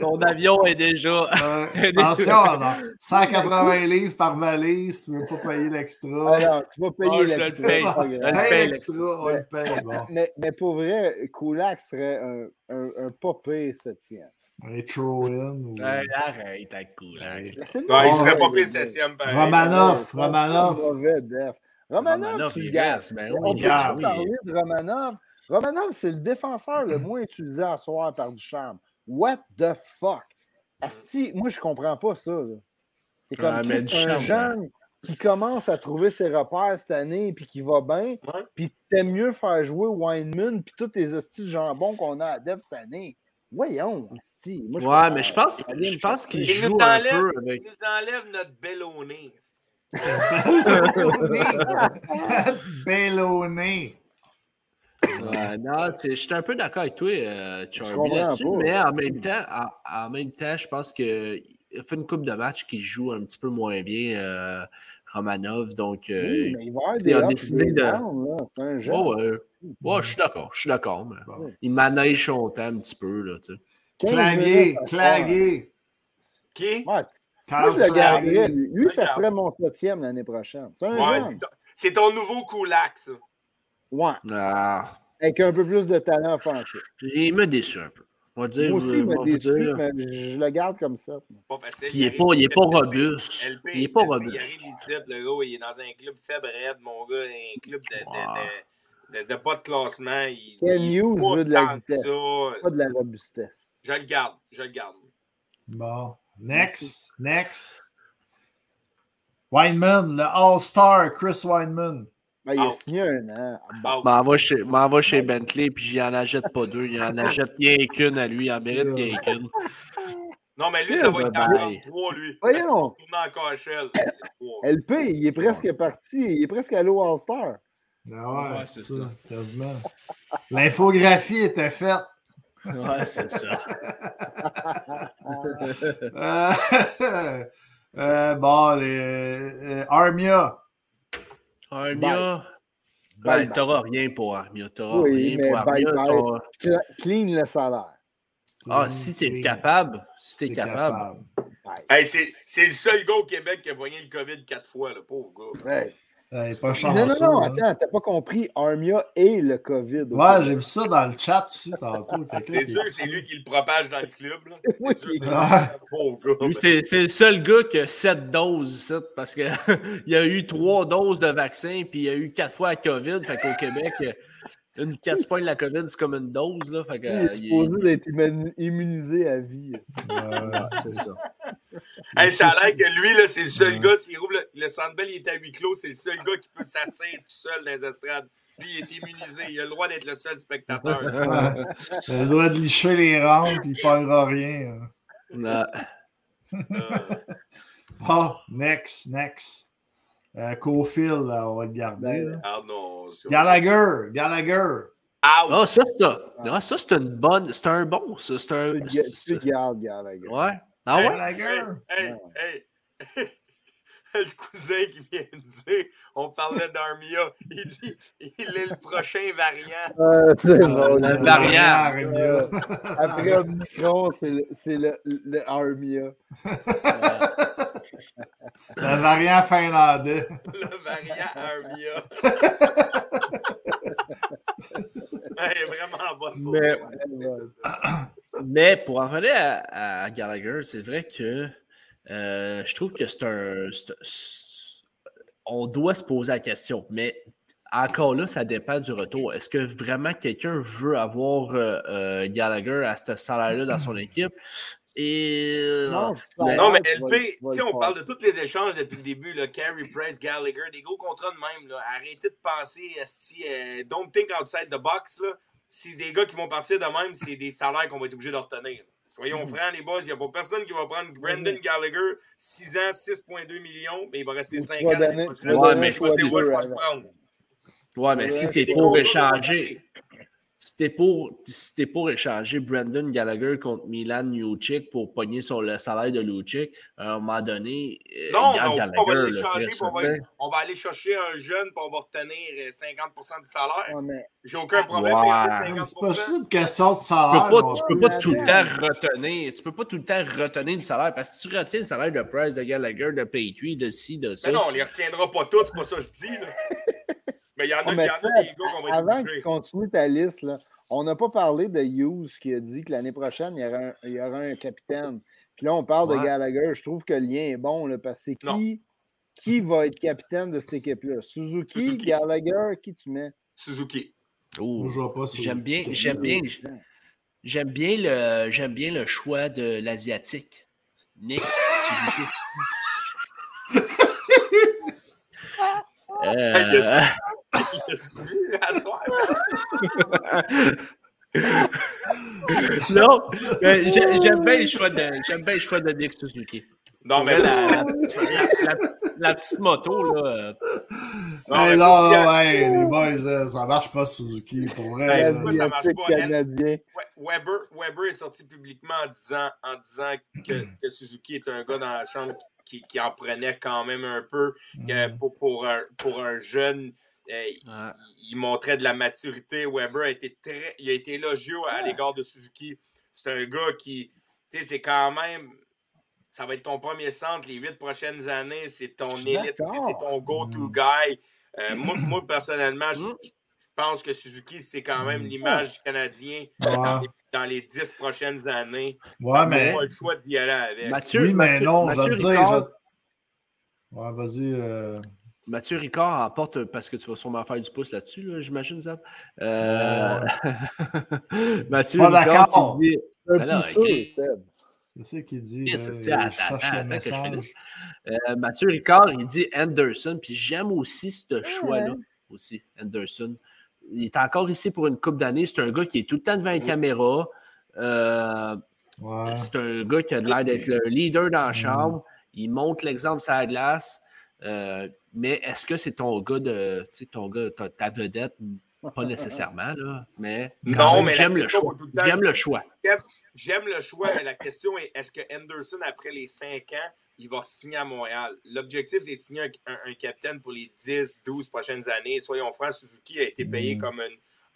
Ton avion est déjà. Euh, attention, non. 180 livres par valise, tu ne veux pas payer l'extra. Alors, tu vas payer Ah, le l'extra, Je le paye. Paye l'extra, on le paye. Bon. Mais, mais pour vrai, Kulak serait un, un, un pas pire septième. Un throw-in. ou- Hey, arrête avec Kulak. Ouais. Ouais, il Ouais, serait pas ouais, pire ouais. septième. Romanov, Ouais, Romanov. Romanov, Romanov, reste. Ben On peut parler de Romanov. Romanov, c'est le défenseur le moins utilisé à soir par Ducharme. What the fuck? Asti, moi, je comprends pas ça. C'est comme Chris, c'est un jeune qui commence à trouver ses repères cette année puis qui va bien. Ouais. Puis t'aimes mieux faire jouer Weinman puis tous les hosties de jambon qu'on a à Dev cette année. Voyons, asti. Moi, Ouais, comprends- mais je pense, je pense qu'il Il nous joue un enlève, peu il avec. nous enlève notre bellonné. Bellonné. Ouais, non, je suis un peu d'accord avec toi, euh, Charlie, là-dessus, mais en là-dessus. même temps, en, en même temps, je pense qu'il a fait une coupe de matchs qui joue un petit peu moins bien, euh, Romanov. Donc, euh, Oui, mais il va y avoir des a ups et décidé de- je suis d'accord, je suis d'accord. mais Bon. Il manège son temps un petit peu, là, tu sais. 15 Clagué, clagué. Qui? Ouais, moi, je le garderais. Clagué. Lui, Lui, ça serait mon septième l'année prochaine. C'est un Ouais, ton nouveau Kulak, ça. Ouais, Ah, avec un peu plus de talent offensif. il m'a déçu un peu. On va dire, Moi aussi, on il m'a va vous déçu, dire, là. mais je le garde comme ça. Pas facile. Puis il est arrive pas, il est pas robuste. LP, Il est pas LP, Il robuste. arrive le gars, il est dans un club faible raide, mon gars, un club de, de, de, de, de bas de classement. Il, Ken il est Hughes pas veut de la vitesse. ça. Pas de la robustesse. Je le garde, je le garde. Bon. Next, next. Weinman, le All-Star, Chris Weinman. Ben, il a Out. signé un an. Out. M'en va chez, chez Bentley, puis j'y en achète pas deux. Il en achète rien qu'une à lui. Il en mérite rien qu'une. Non, mais lui, ça va être en bye. 33, lui. Voyons. tourner en KHL. C'est trois. LP, il est presque parti. Il est presque allé au All-Star. Ah ouais, Ouais, c'est ça, ça. quasiment. L'infographie était faite. Ouais, c'est ça. Euh, euh, bon, les, euh, Armia. Armia? Bye Ouais, bye. t'auras rien pour Armia. T'auras Oui, rien mais pour bye Armia. bye. Son- Cla- Clean le salaire. Ah, si t'es capable, si t'es capable. Hey, c'est c'est le seul gars au Québec qui a pogné le COVID quatre fois, le pauvre gars. Ouais. Pas Non, chanceux. non, non, hein. attends, t'as pas compris. Armia et le COVID. Ouais, j'ai vu ça dans le chat aussi tantôt. T'es sûr que c'est lui qui le propage dans le club, là? Oui, c'est c'est le seul gars qui a sept doses ici, parce qu'il y a eu trois doses de vaccin, puis il y a eu quatre fois la COVID. Fait qu'au Québec, euh, une 4 points de la COVID, c'est comme une dose. Là, fait que, Il euh, est supposé d'être immu- immunisé à vie. Euh, c'est ça. Hey, ça a c'est- l'air que lui, là, c'est le seul Ouais. gars, s'il rouvre le, le Centre Bell, il est à huis clos, c'est le seul gars qui peut s'asseoir tout seul dans les estrades. Lui, il est immunisé, il a le droit d'être le seul spectateur. ouais. Il doit de licher les rampes, il ne parlera rien. Non. Euh, Ah, next, next. Euh, Cofield, là, on va le garder. Ben, là. ah non. c'est- Gallagher, Gallagher. Out! Ah, ça, c'est un- ah, ça, c'est une bonne. C'est un bon. ça, C'est un. Tu gardes, Gallagher. Ouais. Ah ouais? Gallagher. Hey, hey, hey. Le cousin qui vient de dire, on parlait d'Armia, il dit, il est le prochain variant. Euh, c'est drôle. le variant. Armia. Après Omicron, c'est le, c'est le, le Armia. Le variant finlandais. Le variant Armia. hey, vraiment bonne pour Mais- pour en revenir à, à Gallagher, c'est vrai que euh, je trouve que c'est un. on doit se poser la question, mais encore là, ça dépend du retour. Est-ce que vraiment quelqu'un veut avoir euh, euh, Gallagher à ce salaire-là dans son équipe? Et. Non, Mais- Non, mais LP, tu sais, on parle de tous les échanges depuis le début, là, Carey Price, Gallagher, des gros contrats de même. Là. Arrêtez de penser, esti, euh, don't think outside the box. Là. Si des gars qui vont partir de même, c'est des salaires qu'on va être obligé de retenir. Soyons Mm. francs, les boys, il n'y a pas personne qui va prendre Brendan Gallagher, 6 ans, 6,2 millions, mais il va rester Ou tu 5 vas ans. donner- Ouais, mais je vais le prendre. Ouais, Ouais, si c'est pour contrats échanger. Si t'es pour, si pour échanger Brandon Gallagher contre Milan Lucic pour pogner sur le salaire de Lucic, à un moment donné, euh, Non, on, va ça, on, va, on va aller chercher un jeune, puis on va retenir euh, 50% du salaire. Ouais, mais J'ai aucun problème Ouais. avec C'est pas 50 juste une question de Tu salaire. peux pas, tu peux pas tout le temps retenir. Tu peux pas tout le temps retenir le salaire parce que si tu retiens le salaire de Price, de Gallagher, de Petrie, de ci, de ça. Mais non, on les retiendra pas tous, c'est pas ça que je dis. Là. Mais il y en a, mais y en a ça, des gars qu'on va être avant que tu continues ta liste, là, on n'a pas parlé de Hughes qui a dit que l'année prochaine, il y aura un, il y aura un capitaine. Puis là, on parle de. Gallagher. Je trouve que le lien est bon là, parce que qui, qui va être capitaine de cette équipe-là? Suzuki, Suzuki. Gallagher, qui tu mets? Suzuki. Oh, J'aime bien, j'aime bien, j'aime bien le, j'aime bien le choix de l'asiatique. Nick. Suzuki. Euh, Non, j'aime bien le choix de, j'aime bien le choix de Nick Suzuki. Non, mais la, la- la- la- la petite moto là. Non, Hey, mais là, là, hey, les boys, euh, ça marche pas Suzuki, pour vrai. Ça marche pas, canadien. Ouais, Weber, Weber est sorti publiquement en disant, en disant que, que Suzuki est un gars dans la chambre qui, qui en prenait quand même un peu. que Mm. pour, pour, un, pour un jeune, euh, il, montrait de la maturité. Weber a été très, il a été élogieux à l'égard de Suzuki. C'est un gars qui, tu sais, c'est quand même, ça va être ton premier centre les huit prochaines années. C'est ton élite, c'est ton go-to Mm. guy. Euh, moi, moi, personnellement, je, Mm. je pense que Suzuki, c'est quand même l'image du Canadien dans les, dans les dix prochaines années. ouais, On mais. pas le choix d'y aller avec. Mathieu, Oui, mais Mathieu- non, je Mathieu vais te dire. Je- Ouais, vas-y. euh, Mathieu Ricard emporte parce que tu vas sûrement faire du pouce là-dessus, là, j'imagine, Zab. Euh... Mathieu Pas Ricard qui dit. Un Ah pousseux, qu'il dit? Yes, là? c'est- Il attends, cherche attends, le attends que je message. finisse. Euh, Mathieu Ricard, il dit Anderson, puis j'aime aussi ce choix-là, aussi, Anderson. Il est encore ici pour une coupe d'années. C'est un gars qui est tout le temps devant la caméra. Euh, Ouais. c'est un gars qui a l'air d'être le leader dans la chambre. Il montre l'exemple sur la glace. Euh, mais est-ce que c'est ton gars de. Tu sais, ton gars, ta, ta vedette? Pas nécessairement, là. Mais, Non, même, mais j'aime le question choix. J'aime le choix. J'aime le choix, mais la question est est-ce que Henderson, après les 5 ans, il va signer à Montréal? L'objectif, c'est de signer un, un- un capitaine pour les 10, 12 prochaines années. Soyons francs, Suzuki a été payé Mm. comme un,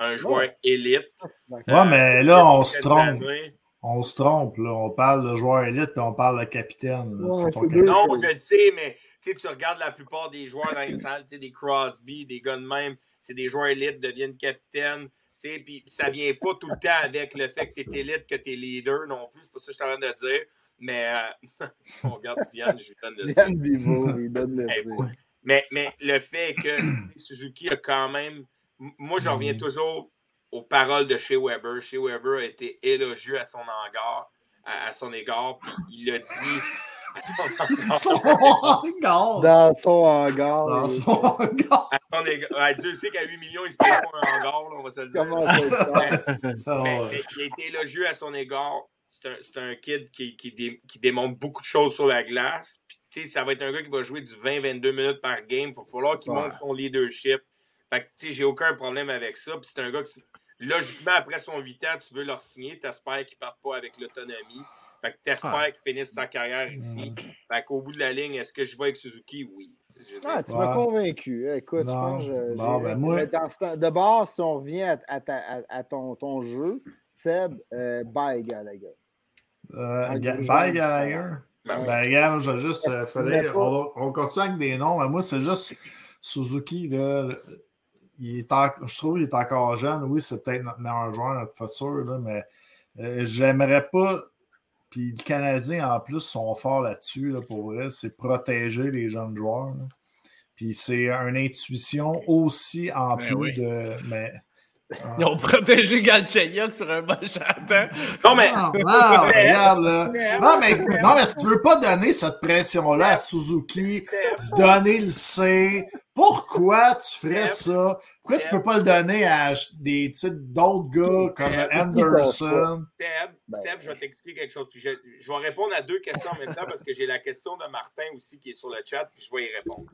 un joueur élite. Ouais, mais là, on se trompe. années. On se trompe, là. On parle de joueur élite et on parle de capitaine. Ouais. Non, je le sais, mais sais, tu regardes la plupart des joueurs dans les salles, tu sais, des Crosby, des gars de même, c'est des joueurs élites, deviennent capitaines. tu sais, Puis ça vient pas tout le temps avec le fait que tu es élite, que tu es leader non plus. C'est pas ça que je suis en train de dire. Mais euh, si on regarde Diane, je lui donne le Diane Vivo, il donne le ouais. mais, mais le fait que Suzuki a quand même Moi, je reviens Mm. toujours aux paroles de Shea Weber. Shea Weber a été élogieux à son égard, à, à son égard, puis il a dit son hangar. Dans son hangar. Dans son hangar. Dieu sait qu'à 8 millions, il se paye pas un hangar, là, on va se le dire. Comment ça? Ah, Mais, il a été élogieux à son égard. C'est un, c'est un kid qui, qui, dé- qui démontre beaucoup de choses sur la glace. Puis, tu sais, ça va être un gars qui va jouer du 20-22 minutes par game. Il va falloir qu'il Ouais. montre son leadership. Fait que, tu sais, j'ai aucun problème avec ça. Puis, c'est un gars qui, logiquement, après son 8 ans, tu veux le signer. T'espères qu'il ne parte pas avec l'autonomie. Fait que t'espères Ouais. qu'il finisse sa carrière ici. Fait qu'au bout de la ligne, est-ce que je vais avec Suzuki? Oui. Ah, tu m'as convaincu. Écoute, je Non. pense que je- Bon, ben, moi- ce temps- de base, si on revient à, à ta- à- à ton, ton jeu, Seb, euh, bye Gallagher. Euh, Ah, Ga-. Bye Gallagher. Ben, Ben, regarde, je vais juste. euh, fallait- on, continue avec des noms. mais moi, c'est juste Suzuki. Là, il est en- je trouve qu'il est encore jeune. Oui, c'est peut-être notre meilleur joueur, notre futur, là, mais euh, j'aimerais pas. Puis le Canadien, en plus, sont forts là-dessus, là, pour vrai. C'est protéger les jeunes joueurs. là. Puis c'est une intuition aussi en Ben plus oui. de. Mais, Ils ont protégé Galchenyuk sur un bon chantant. Non, mais. non, non, regarde là. Non mais, non, mais tu veux pas donner cette pression-là à Suzuki, donner le C. Pourquoi tu ferais ça? Pourquoi tu peux pas le donner à des sais, d'autres gars comme Seb. Anderson? Seb, Ben, Seb, je vais t'expliquer quelque chose. Puis je, je vais répondre à deux questions en même temps parce que j'ai la question de Martin aussi qui est sur le chat, puis je vais y répondre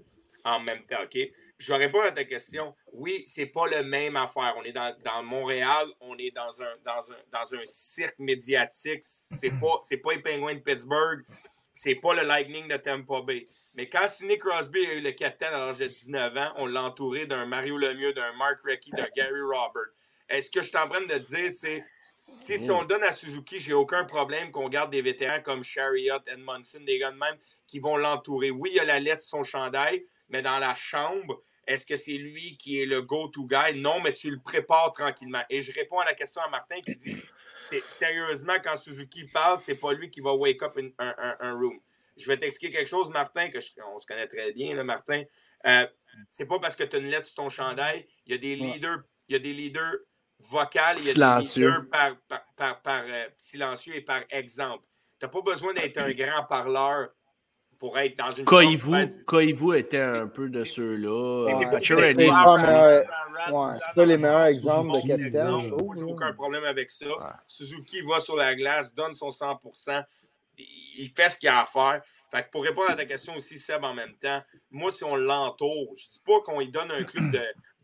en même temps, OK? Puis je vais répondre à ta question. Oui, c'est pas le même affaire. On est dans, dans Montréal, on est dans un, dans un, dans un cirque médiatique. C'est pas, c'est pas les Penguins de Pittsburgh, c'est pas le Lightning de Tampa Bay. Mais quand Sidney Crosby a eu le capitaine à l'âge de 19 ans, on l'a entouré d'un Mario Lemieux, d'un Mark Recchi, d'un Gary Robert. Est-ce que je suis en train de dire, c'est si on le donne à Suzuki, j'ai aucun problème qu'on garde des vétérans comme Chariot, Edmondson, des gars de même qui vont l'entourer. Oui, il y a la lettre son chandail, mais dans la chambre, est-ce que c'est lui qui est le go-to guy? Non, mais tu le prépares tranquillement. Et je réponds à la question à Martin qui dit c'est sérieusement, quand Suzuki parle, c'est pas lui qui va wake up une- un, un- un room. Je vais t'expliquer quelque chose, Martin, que je- on se connaît très bien, là, Martin. Euh, c'est pas parce que tu as une lettre sur ton chandail. Il y a des leaders, il y a des leaders vocales, il y a Silencieux. des leaders par, par, par, par, euh, silencieux et par exemple. Tu n'as pas besoin d'être un grand parleur pour être dans une Koivu, était un peu de ceux-là. Euh, c'est pas les meilleurs Suzuki, exemples de capitaine, j'ai aucun problème avec ça. Suzuki va sur la glace, donne son 100%, il fait ce qu'il a à faire. Fait que pour répondre à ta question aussi, Seb, en même temps, moi, si on l'entoure, je dis pas qu'on lui donne un club de,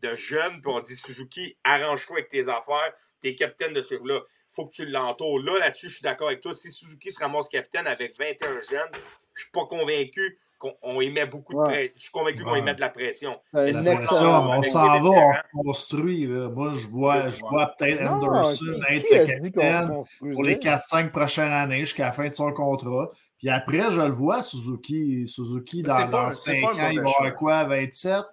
de jeunes, puis on dit Suzuki, arrange-toi avec tes affaires, t'es capitaine de ce là faut que tu l'entoures. Là, là-dessus, je suis d'accord avec toi. Si Suzuki se ramasse capitaine avec 21 jeunes, je suis pas convaincu qu'on on y met beaucoup de pression. Je suis convaincu qu'on y met de la pression. La on s'en va, on construit. là. Moi, je vois, je vois peut-être Non, Anderson qui- être qui le capitaine pour les 4-5 prochaines années jusqu'à la fin de son contrat. Puis après, je le vois, Suzuki. Suzuki, dans, c'est pas- dans c'est 5 pas un ans, il va avoir quoi, 27?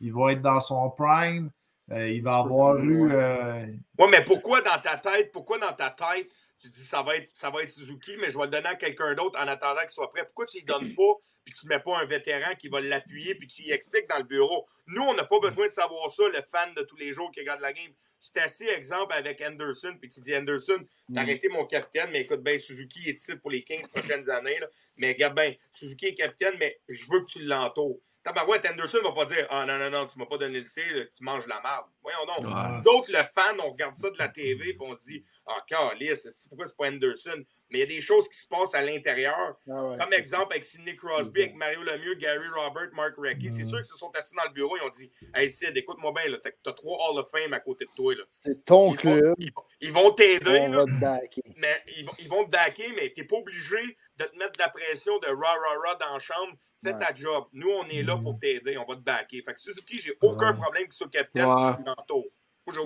Il va être dans son prime. Euh, il va avoir eu. euh, Ouais, mais pourquoi dans ta tête, pourquoi dans ta tête, tu dis ça va être, ça va être Suzuki, mais je vais le donner à quelqu'un d'autre en attendant qu'il soit prêt? Pourquoi tu ne donnes pas, puis tu ne mets pas un vétéran qui va l'appuyer, puis tu y expliques dans le bureau? Nous, on n'a pas besoin de savoir ça, le fan de tous les jours qui regarde la game. Tu t'assis, exemple, avec Anderson, puis tu dis Anderson, t'as arrêté mon capitaine, mais écoute, ben, Suzuki est ici pour les 15 prochaines années, là. mais regarde bien, Suzuki est capitaine, mais je veux que tu l'entoures. Tabarouette, Anderson va pas dire Ah non, non, non, tu m'as pas donné le C, tu manges la merde. Voyons donc. Ouais. Nous autres, le fan, on regarde ça de la TV, puis on se dit Ah, calice, c'est- pourquoi c'est pas Anderson? Mais il y a des choses qui se passent à l'intérieur. Ah ouais, Comme exemple avec Sidney Crosby, avec Mario Lemieux, Gary Robert, Mark Recchi. C'est sûr qu'ils se sont assis dans le bureau et ont dit Hey Sid, écoute-moi bien, là, t'as trois Hall of Fame à côté de toi. Là. C'est ton Ils, club. ils, vont- ils vont t'aider, On là, va te backer. mais ils vont, ils vont te backer, mais t'es pas obligé de te mettre de la pression de rah rah rah dans la chambre. Fais Ouais. ta job. Nous, on est là pour t'aider. On va te backer. Fait que Suzuki, j'ai aucun Ouais. problème qu'il soit capitaine Ouais. si tu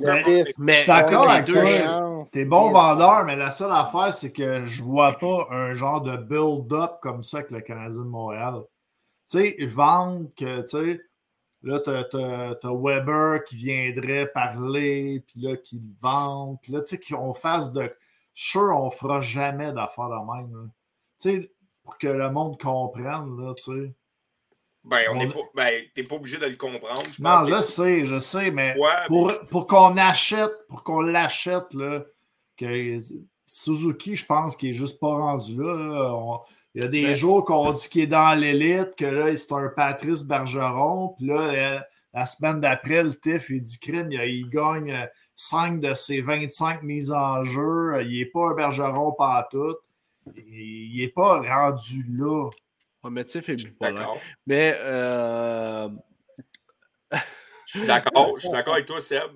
Mais- Je suis d'accord avec deux toi. T'es bon vendeur, mais la seule affaire, c'est que je vois pas un genre de build-up comme ça avec le Canadien de Montréal. Tu sais, vendre que, tu sais, là, t'as, Weber qui viendrait parler, puis là, qui vend, puis là, tu sais, qu'on fasse de. Sure, on fera jamais d'affaires de même. là. Tu sais, pour que le monde comprenne, là, tu sais. Ben, on pas. Ben, t'es pas obligé de le comprendre. Je Non, pense je que- sais, je sais, mais Ouais, pour, pour qu'on achète, pour qu'on l'achète, là, que Suzuki, je pense qu'il est juste pas rendu là. là. On- il y a des Ben- jours qu'on dit qu'il est dans l'élite, que là, c'est un Patrice Bergeron, puis là, la, la semaine d'après, le TIF, il dit crime, il, il gagne 5 de ses 25 mises en jeu, il n'est pas un Bergeron partout. Il n'est pas rendu là. Ouais, mais tu sais, fait. D'accord. Mais euh, Je suis d'accord. Je suis d'accord avec toi, Seb.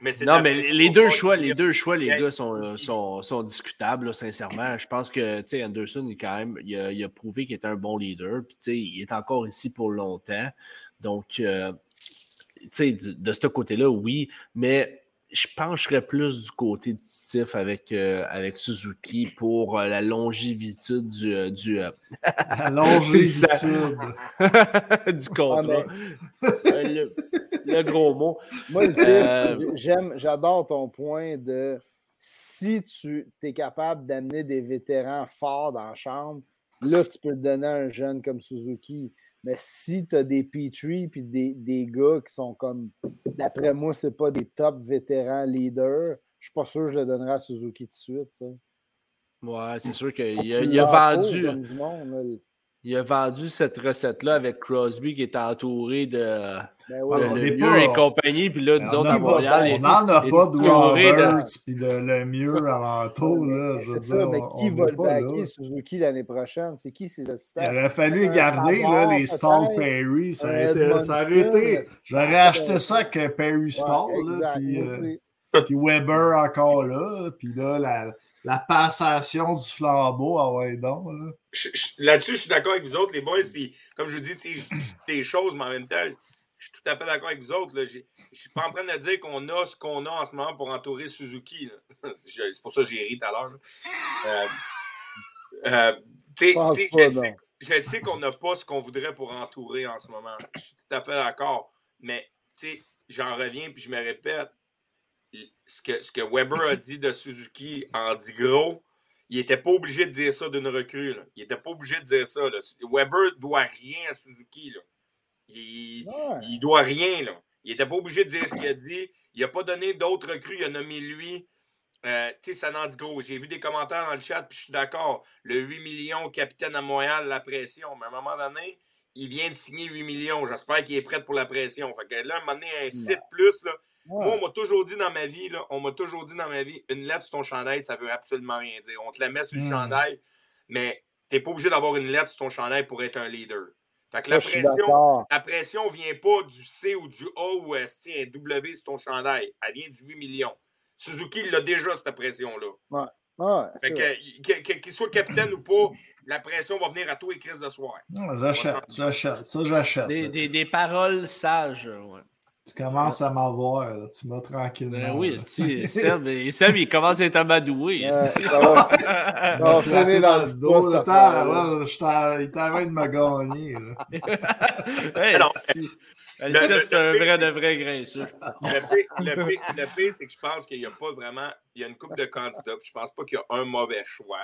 Mais non, de la mais pression les deux choix, les deux choix, les gars sont, euh, sont, sont discutables, là, sincèrement. Je pense que Anderson, il, quand même, il, a, il a prouvé qu'il était un bon leader. Puis, il est encore ici pour longtemps. Donc, euh, de, de ce côté-là, oui. Mais je pencherais plus du côté du Tiff avec, euh, avec Suzuki pour euh, la longévité du, euh, du, euh, La longévitude. du contrat. Ah, Euh, le, le gros mot. Moi, Euh, j'aime, j'adore ton point de si tu es capable d'amener des vétérans forts dans la chambre, là, tu peux le donner à un jeune comme Suzuki. Mais si tu as des Petrie puis des, des gars qui sont comme, d'après moi, c'est pas des top vétérans leaders, je suis pas sûr que je le donnerai à Suzuki tout de suite. ça. Ouais, c'est sûr qu'il a, il a vendu. monde. Il a vendu cette recette-là avec Crosby qui est entouré de, Ben ouais, le est mieux pas- et compagnie. Puis là, nous on autres, à n'a Montréal, on n'en a pas de entourés de- Roberts puis de le mieux. Là, je veux c'est ça, dire, mais qui on va le là. backer Suzuki l'année prochaine? C'est qui ses assistants? Il aurait fallu garder là, les Stall Perry. Ça aurait été. J'aurais ouais, acheté ça que Perry Ouais, Stall. là, exact, puis, euh, puis Weber encore là. Puis là, la, la passation du flambeau, ah ouais, donc. Là. Je- je- Là-dessus, je suis d'accord avec vous autres, les boys. Puis, comme je vous dis, je- dis des choses, mais en même temps, je suis tout à fait d'accord avec vous autres. Je suis pas en train de dire qu'on a ce qu'on a en ce moment pour entourer Suzuki. C'est pour ça que j'ai ri tout à l'heure. Euh, euh, Je sais, pas, je sais, non. je sais qu'on n'a pas ce qu'on voudrait pour entourer en ce moment. Je suis tout à fait d'accord. Mais, tu sais, j'en reviens puis je me répète. Ce que, ce que Weber a dit de Suzuki en dit gros, il n'était pas obligé de dire ça d'une recrue. Là. Il n'était pas obligé de dire ça. Là. Weber doit rien à Suzuki. Là. Il, Ouais. il doit rien. Là. Il n'était pas obligé de dire ce qu'il a dit. Il n'a pas donné d'autres recrues. Il a nommé lui. Euh, tu sais, ça n'en dit gros. J'ai vu des commentaires dans le chat, puis je suis d'accord. Le 8 millions, capitaine à Montréal, la pression. Mais à un moment donné, il vient de signer 8 millions. J'espère qu'il est prêt pour la pression. Fait que là, à un moment donné, un site plus, là, Ouais. moi, on m'a toujours dit dans ma vie, là, on m'a toujours dit dans ma vie, une lettre sur ton chandail, ça veut absolument rien dire. On te la met sur le Mm. chandail, mais t'es pas obligé d'avoir une lettre sur ton chandail pour être un leader. Fait que Ça, la pression, la pression vient pas du C ou du A ou esti, un W sur ton chandail. Elle vient du 8 millions. Suzuki, il a déjà, cette pression-là. Ouais, Fait que, il- que- que- qu'il soit capitaine ou pas, la pression va venir à tous les crises de soir. J'achète, j'achète. Ça, j'achète. des, des, des paroles sages. ouais. Tu commences à m'avoir. là. Tu m'as tranquillement. Ben oui, si, Seb, Seb, il commence à être amadoué. Flatté freiner dans dans le dos. Le temps, là, je il t'arrête de me gagner. Hey, Non, si. le- Le chef, le- c'est un vrai de vrai grinçeux. Le pire, c'est que je pense qu'il n'y a pas vraiment. Il y a une couple de candidats, puis je pense pas qu'il y a un mauvais choix.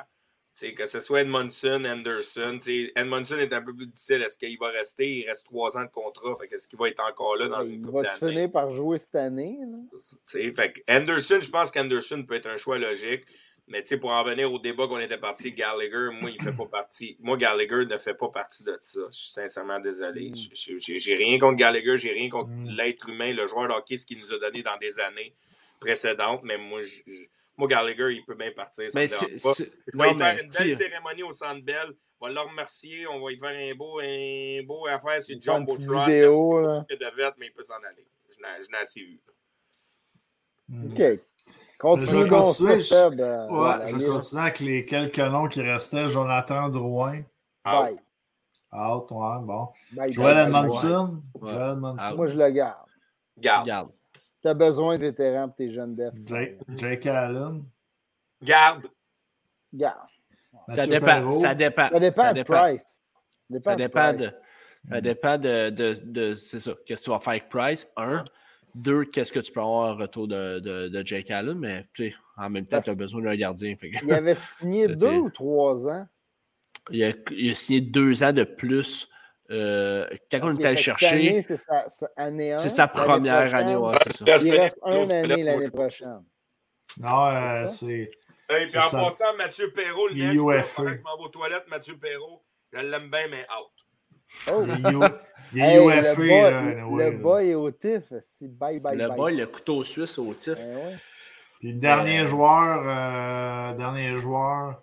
Que ce soit Edmondson, Anderson. Edmondson est un peu plus difficile. Est-ce qu'il va rester? Il reste trois ans de contrat. Qu'est-ce qu'il va être encore là dans une Il couple va-tu d'années? finir par jouer cette année? là? Fait Anderson, je pense qu'Anderson peut être un choix logique. Mais pour en venir au débat qu'on était parti, Gallagher, moi, il fait pas partie. Moi, Gallagher ne fait pas partie de ça. Je suis sincèrement désolé. Je- J'ai rien contre Gallagher, j'ai rien contre Mm. l'être humain, le joueur de hockey, ce qu'il nous a donné dans des années précédentes. Mais moi, je- moi Gallagher, il peut bien partir. Ça On va Non, y faire une belle cérémonie au Centre Bell. On va le remercier. On va y faire un beau, un beau affaire sur petite Botron. vidéo, là. de vête, mais il peut s'en aller. Je n'ai- je n'ai assez vu. Mm. OK. Je Continue vais continuer, ça, je- euh, Ouais, la je continue avec les quelques noms qui restaient. Jonathan Drouin. Ah, Bye. Out, ouais, bon. Bye, Joel. Edmondson. Ouais. Joel Edmondson. Moi, je le garde. Garde. Regarde. Tu as besoin de vétérans pour tes jeunes defs. Jake, Jake Allen. Garde. Garde. Ça dépend. Ça dépend. Ça dépend Ça de dépend. Price. Ça dépend de. Ça dépend de. de, de- c'est ça. Qu'est-ce que tu vas faire avec Price? Un. Deux, qu'est-ce que tu peux avoir en retour de, de, de Jake Allen? Mais tu sais, en même temps, tu as besoin d'un gardien. fait que- Il avait signé deux ou trois ans? il, a, il a signé deux ans de plus euh, quand on est allé chercher, C'est sa, année c'est première année, ouais, c'est ça. Il reste une année l'année prochaine. Non, euh, c'est. Hey, puis C'est en ça. passant, Mathieu Perrault, le Il est next, là, UFA. pendant que je m'en vais aux toilettes, Mathieu Perrault, je l'aime bien, mais out. Oh! Il est le boy, là, le boy est au tif. c'est Bye, bye, Le bye. boy, le couteau suisse au tif. Ben ouais. Puis le dernier Euh, joueur, euh, dernier joueur.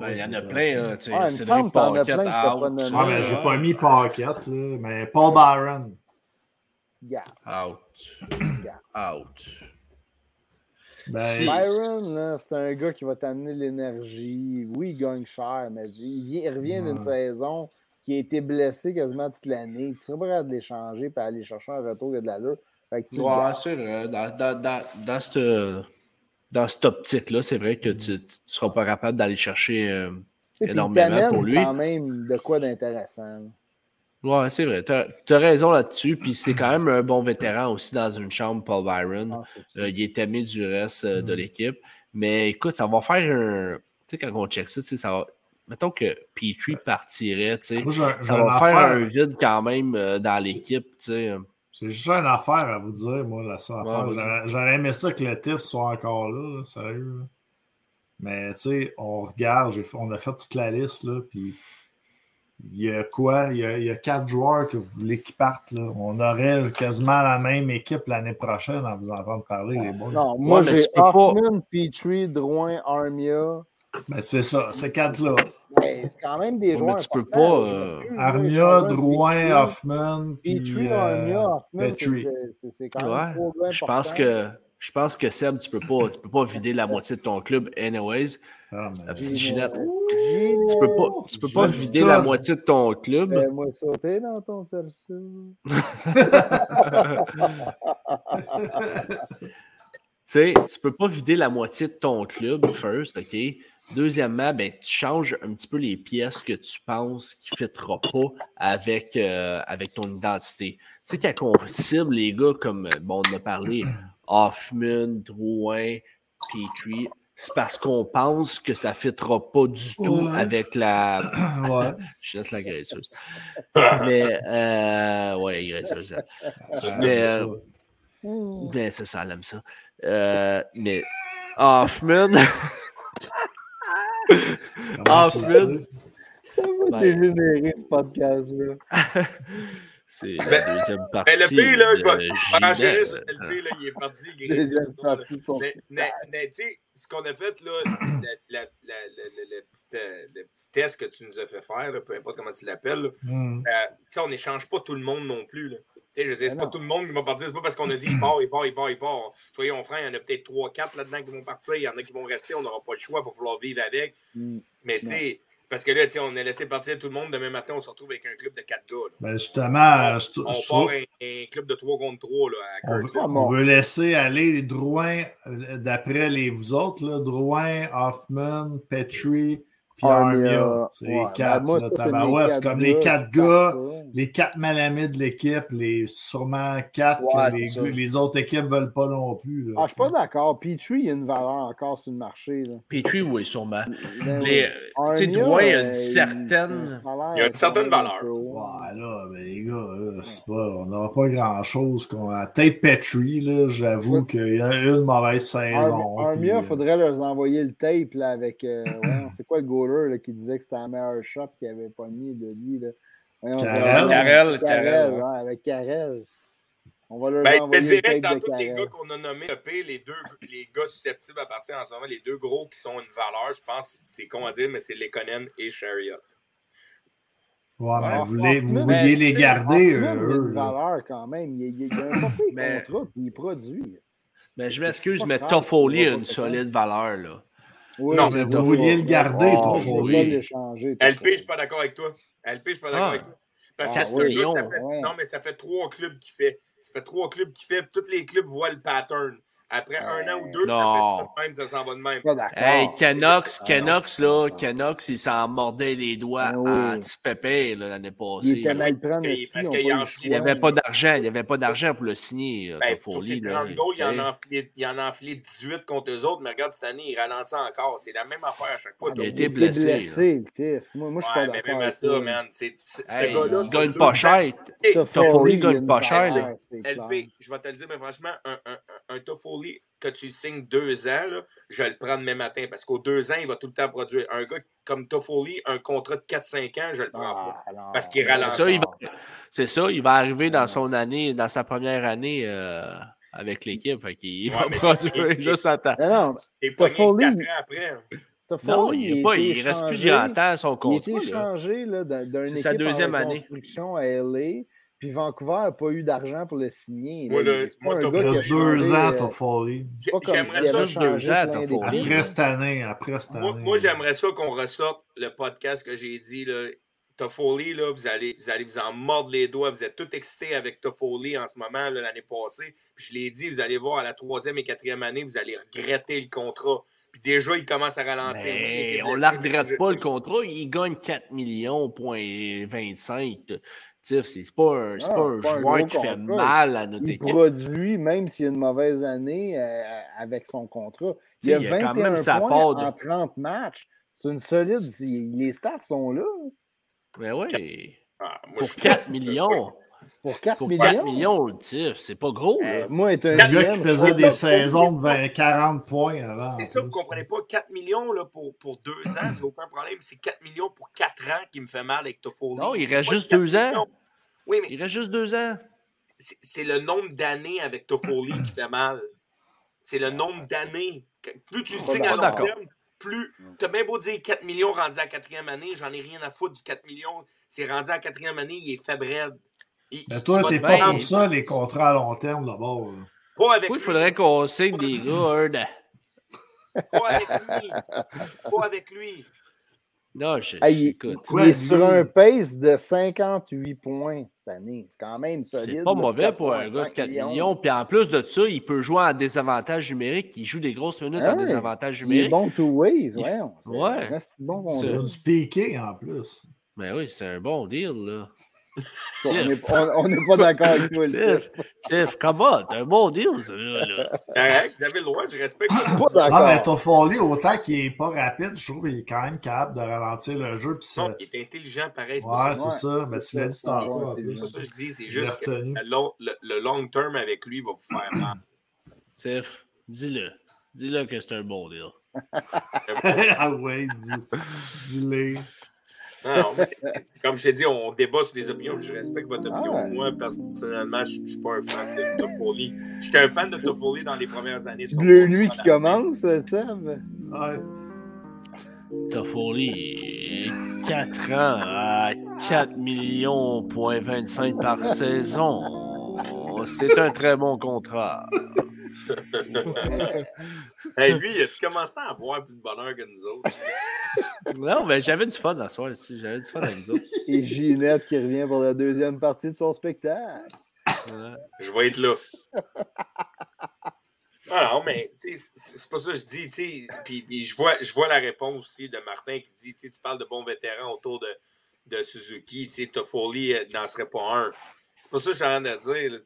Ben, il y en a plein. tu sais, Cédric Paquette, out. Ah, mais j'ai pas mis Paquette, là, mais Paul Byron. Regarde. Out. Out. Ben, Si- Byron, là, c'est un gars qui va t'amener l'énergie. Oui, il gagne cher, mais il, vient- il revient d'une Ouais. saison qui a été blessé quasiment toute l'année. Tu serais capable de l'échanger et aller chercher un retour de l'allure. Fait que tu le Ouais, c'est vrai. Dans, dans, dans, dans cette, dans cette optique-là, c'est vrai que tu ne seras pas capable d'aller chercher. euh, énormément pour lui. quand même de quoi d'intéressant. Ouais, c'est vrai. Tu as, raison là-dessus. Puis c'est quand même un bon vétéran aussi dans une chambre, Paul Byron. Ah, Euh, il est aimé du reste euh, de Mm. l'équipe. Mais écoute, ça va faire un. Tu sais, quand on check ça, tu sais, ça va. Mettons que Petrie partirait, tu sais. j'ai Ça va faire un vide quand même euh, dans l'équipe, tu sais. C'est juste une affaire à vous dire, moi, la seule Ouais, affaire. J'aurais- J'aurais aimé ça que le TIF soit encore là, là, sérieux. là. Mais tu sais, on regarde, j'ai on a fait toute la liste, là, puis il y a quoi? Il y a, il y a quatre joueurs que vous voulez qui partent, là. On aurait quasiment la même équipe l'année prochaine à vous entendre parler, les boys. Non, moi j'ai peux pas- Hoffman, Petrie, Drouin, Armia. Ben, c'est ça, ces quatre-là. C'est quand même des joueurs. mais tu peux pas, euh, Armia, là, Drouin, Petrie, Hoffman, puis Petrie, euh, Armia, Hoffman, c'est- Petrie. c'est- c'est quand même Ouais. trois gars Je pense que. Je pense que Seb, tu peux pas, tu peux pas vider la moitié de ton club anyways. Ah, La petite. Ginette. Tu peux pas, tu peux pas vider la moitié de ton club. Fais-moi sauter dans ton cerceau. Tu sais, tu peux pas vider la moitié de ton club, first, OK? Deuxièmement, ben, tu changes un petit peu les pièces que tu penses qui ne fitteront pas avec, euh, avec ton identité. Tu sais, quand on cible les gars comme, euh, bon, on a parlé, Hoffman, Drouin, Petrie, c'est parce qu'on pense que ça ne fitera pas du tout Ouais. avec la, Ouais. je laisse la graisseuse. Mais, euh, ouais, graisseuse. hein. Mais, ça. euh, mais c'est ça, elle aime ça. Euh, mais Hoffman, Ah, Fred. sais? Ça va Ben. dégénérer ce podcast-là. c'est la Ben- deuxième Mais partie. le pire, là, je vais Ginette. sur le pire, là, il est parti. il est Deuxième partie de son Mais, mais, mais tu sais, ce qu'on a fait, là, la- la- la- la- la- le, petit, euh, le petit test que tu nous as fait faire, là, peu importe comment tu l'appelles, Hmm. euh, tu sais, on n'échange pas tout le monde non plus. Là. Tu sais, je veux dire, c'est pas tout le monde qui va partir. C'est pas parce qu'on a dit il part, il part, il part, il part. Soyons francs, il y en a peut-être 3-4 là-dedans qui vont partir. Il y en a qui vont rester. On n'aura pas le choix. Il va falloir vivre avec. Mm. Mais tu sais, parce que là, tu sais, on a laissé partir tout le monde. Demain matin, on se retrouve avec un club de 4 gars. Ben justement, je, On je part un, un club de 3 contre 3 là, à on, veut, on veut laisser aller Drouin, euh, d'après les vous autres, là, Drouin, Hoffman, Petrie, Armia, Armia. C'est les ouais. quatre. Ben, c'est comme les quatre gars, les quatre malamés de l'équipe, les sûrement quatre Ouais, que les, autres équipes veulent pas non plus. là, Ah, je suis pas d'accord. Petrie, il y a une valeur encore sur le marché. Petrie, oui, sûrement. Ben Les- oui. tu sais, Armia, Drouin a euh, une il- certaine. Il y a une certaine valeur. un peu haut. Ouais, là, ben, les gars, là, c'est pas, on n'aura pas grand-chose. qu'on a. Peut-être Petrie, là, j'avoue qu'il y a une mauvaise saison. Armia, il euh, faudrait leur envoyer le tape là, avec. euh, c'est quoi le goaler là, qui disait que c'était la meilleure shot qu'il avait pogné de lui? Là. Voyons, Carrel. Carrel, Carrel, Carrel, ouais, avec Carrel. On va leur Ben, je te envoyer dirais le que dans tous les gars qu'on a nommés, les deux les gars susceptibles à partir en ce moment, les deux gros qui sont une valeur, je pense, c'est con à dire, mais c'est Lekonen et Chariot. Ouais, vous, voulez- vous vouliez les garder, Hoffman, il y a eux. une valeur quand même. Il il y a un contrat, puis il produit. Mais je m'excuse, mais Toffoli a une solide valeur, là. Oui, Non, mais vous vouliez le garder, Oh, toi, Toffoli. Je vais pas l'échanger. LP, je suis pas d'accord avec toi. LP, je suis pas d'accord Ah. avec toi. Parce Ah, que c'est oui. un gars que ça fait. ouais. Non, mais ça fait trois clubs qui fait. Ça fait trois clubs qui fait. puis Tous les clubs voient le pattern. Après un an ou deux, Non. ça fait ça de même, ça s'en va de même. Hey, Canox, Ah, Canox, là, Canox, il s'en mordait les doigts Ben oui. à petit pépé là, l'année Il passée. était là. mal prendre Parce qu'il Il n'y avait pas d'argent, il n'y avait pas d'argent pour le signer. euh, Ben, Toffoli, sur ses là, 30 goals, il en, a enfilé, il en a enfilé 18 contre eux autres, mais regarde, cette année, il ralentit encore. C'est la même affaire à chaque fois. Il a Il était blessé, blessé. Moi, moi je suis pas mais d'accord. même à ça, man, il gagne deux pas cher. Toffoli il gagne pas cher. LP, je vais te le dire, mais franchement, un, un, que tu signes deux ans, là, je vais le prends demain matin parce qu'aux deux ans, il va tout le temps produire. Un gars comme Toffoli, un contrat de 4-5 ans, je le prends pas. Ah, non. Parce qu'il C'est ralentit. ça, il va, c'est ça, il va arriver dans son année, dans sa première année euh, avec l'équipe. Ouais, va produire juste en temps. Non, non, Et pas rien Toffoli, que 4 ans après. hein. Toffoli, Non, il, est pas, il reste plus grand temps à son Il a contrat. été d'un- d'une C'est équipe sa deuxième en année. à LA. Puis Vancouver n'a pas eu d'argent pour le signer. Moi, le- moi, un Toffoli, gars Il qui a reste deux ans, euh, Toffoli. Comme J'aimerais ça. deux ans. Après cette année, après cette année. moi, j'aimerais ça qu'on ressorte le podcast que j'ai dit. Là. Toffoli, là, vous, allez, vous allez vous en mordre les doigts. Vous êtes tout excités avec Toffoli en ce moment, l'année passée. Puis je l'ai dit, vous allez voir à la troisième et quatrième année, vous allez regretter le contrat. Puis déjà, il commence à ralentir. Mais on ne la regrette pas le contrat. Il gagne 4 millions, point 25. Tiff, C'est pas un, c'est Ah, pas un pas un joueur qui fait mal à notre Il équipe. produit, même s'il y a une mauvaise année euh, avec son contrat. Il y a T'sais, il a quand 21 même sa points part de- en 30 matchs. C'est une solide. il- Les stats sont là. Mais oui. Ah, moi, Pour je- 4 millions. Pour 4 Pour millions? 4 millions, le Tiff, c'est pas gros. là. Euh, moi, être un gars qui faisait des saisons de 20, 40 points avant. C'est ça, vous comprenez pas. 4 millions là, pour, pour 2 ans, j'ai aucun problème. C'est 4 millions pour 4 ans qui me fait mal avec Toffoli. Non, il reste juste 4 deux ans. millions. Oui, mais Il reste juste deux ans. c'est le nombre d'années avec Toffoli qui fait mal. C'est le nombre d'années. Plus tu le signes à long terme, plus. T'as bien beau dire 4 millions rendu à la quatrième année, j'en ai rien à foutre du 4 millions. C'est rendu à la quatrième année, il est faible. Il, Mais toi, il va t'es te pas pour ça, les contrats à long terme, d'abord. Pas avec Oui, il faudrait qu'on signe des gars. Pas avec lui. Pas avec lui. Non, je, Hey, il, écoute, il Quoi, est sur un pace de 58 points cette année. C'est quand même solide. c'est pas mauvais pour un gars de 4,5 4 millions. Puis en plus de ça, il peut jouer en désavantage numérique. Il joue des grosses minutes Ah en désavantage Il est numérique. bon two ways, Il- ouais. Ouais. C'est bon du piqué en plus. Ben oui, c'est un bon deal, là. On Tiff. n'est n'est pas d'accord avec toi. Tiff, Tiff, come on, c'est un bon deal, ça, là. là. Correct, vous avez le droit, je respecte. Pas Ah, mais d'accord. Toffoli, autant qu'il est pas rapide, je trouve qu'il est quand même capable de ralentir le jeu. Puis Non, il est intelligent pareil. C'est Ouais, c'est ça. Mais tu l'as dit tantôt. C'est ça que je dis, c'est juste que le long, le, le long term avec lui va vous faire mal. Tiff, dis-le. Dis-le que c'est un bon deal. ah ouais, dis- dis-le. Non, comme je t'ai dit, on débat sur des opinions, je respecte votre Ah opinion. ouais. Moi, personnellement, je ne suis pas un fan de Toffoli. J'étais un fan de Toffoli dans les premières années. C'est bleu lui contrat qui commence, Seb. Ouais. Toffoli, 4 ans à 4 millions, point 25 par saison. C'est un très bon contrat. Hey, lui, as-tu commencé à avoir plus de bonheur que nous autres? Non, mais j'avais du fun à soir ici. J'avais du fun avec vous autres. Et Ginette qui revient pour la deuxième partie de son spectacle. Ouais. Je vais être là. Ah non, mais tu sais, c'est pas ça que je dis. tu sais. Puis, puis je, vois, je vois la réponse aussi de Martin qui dit tu sais, tu parles de bons vétérans autour de, de Suzuki. tu sais, Toffoli euh, n'en serait pas un. C'est pas ça que je suis en train de dire. là,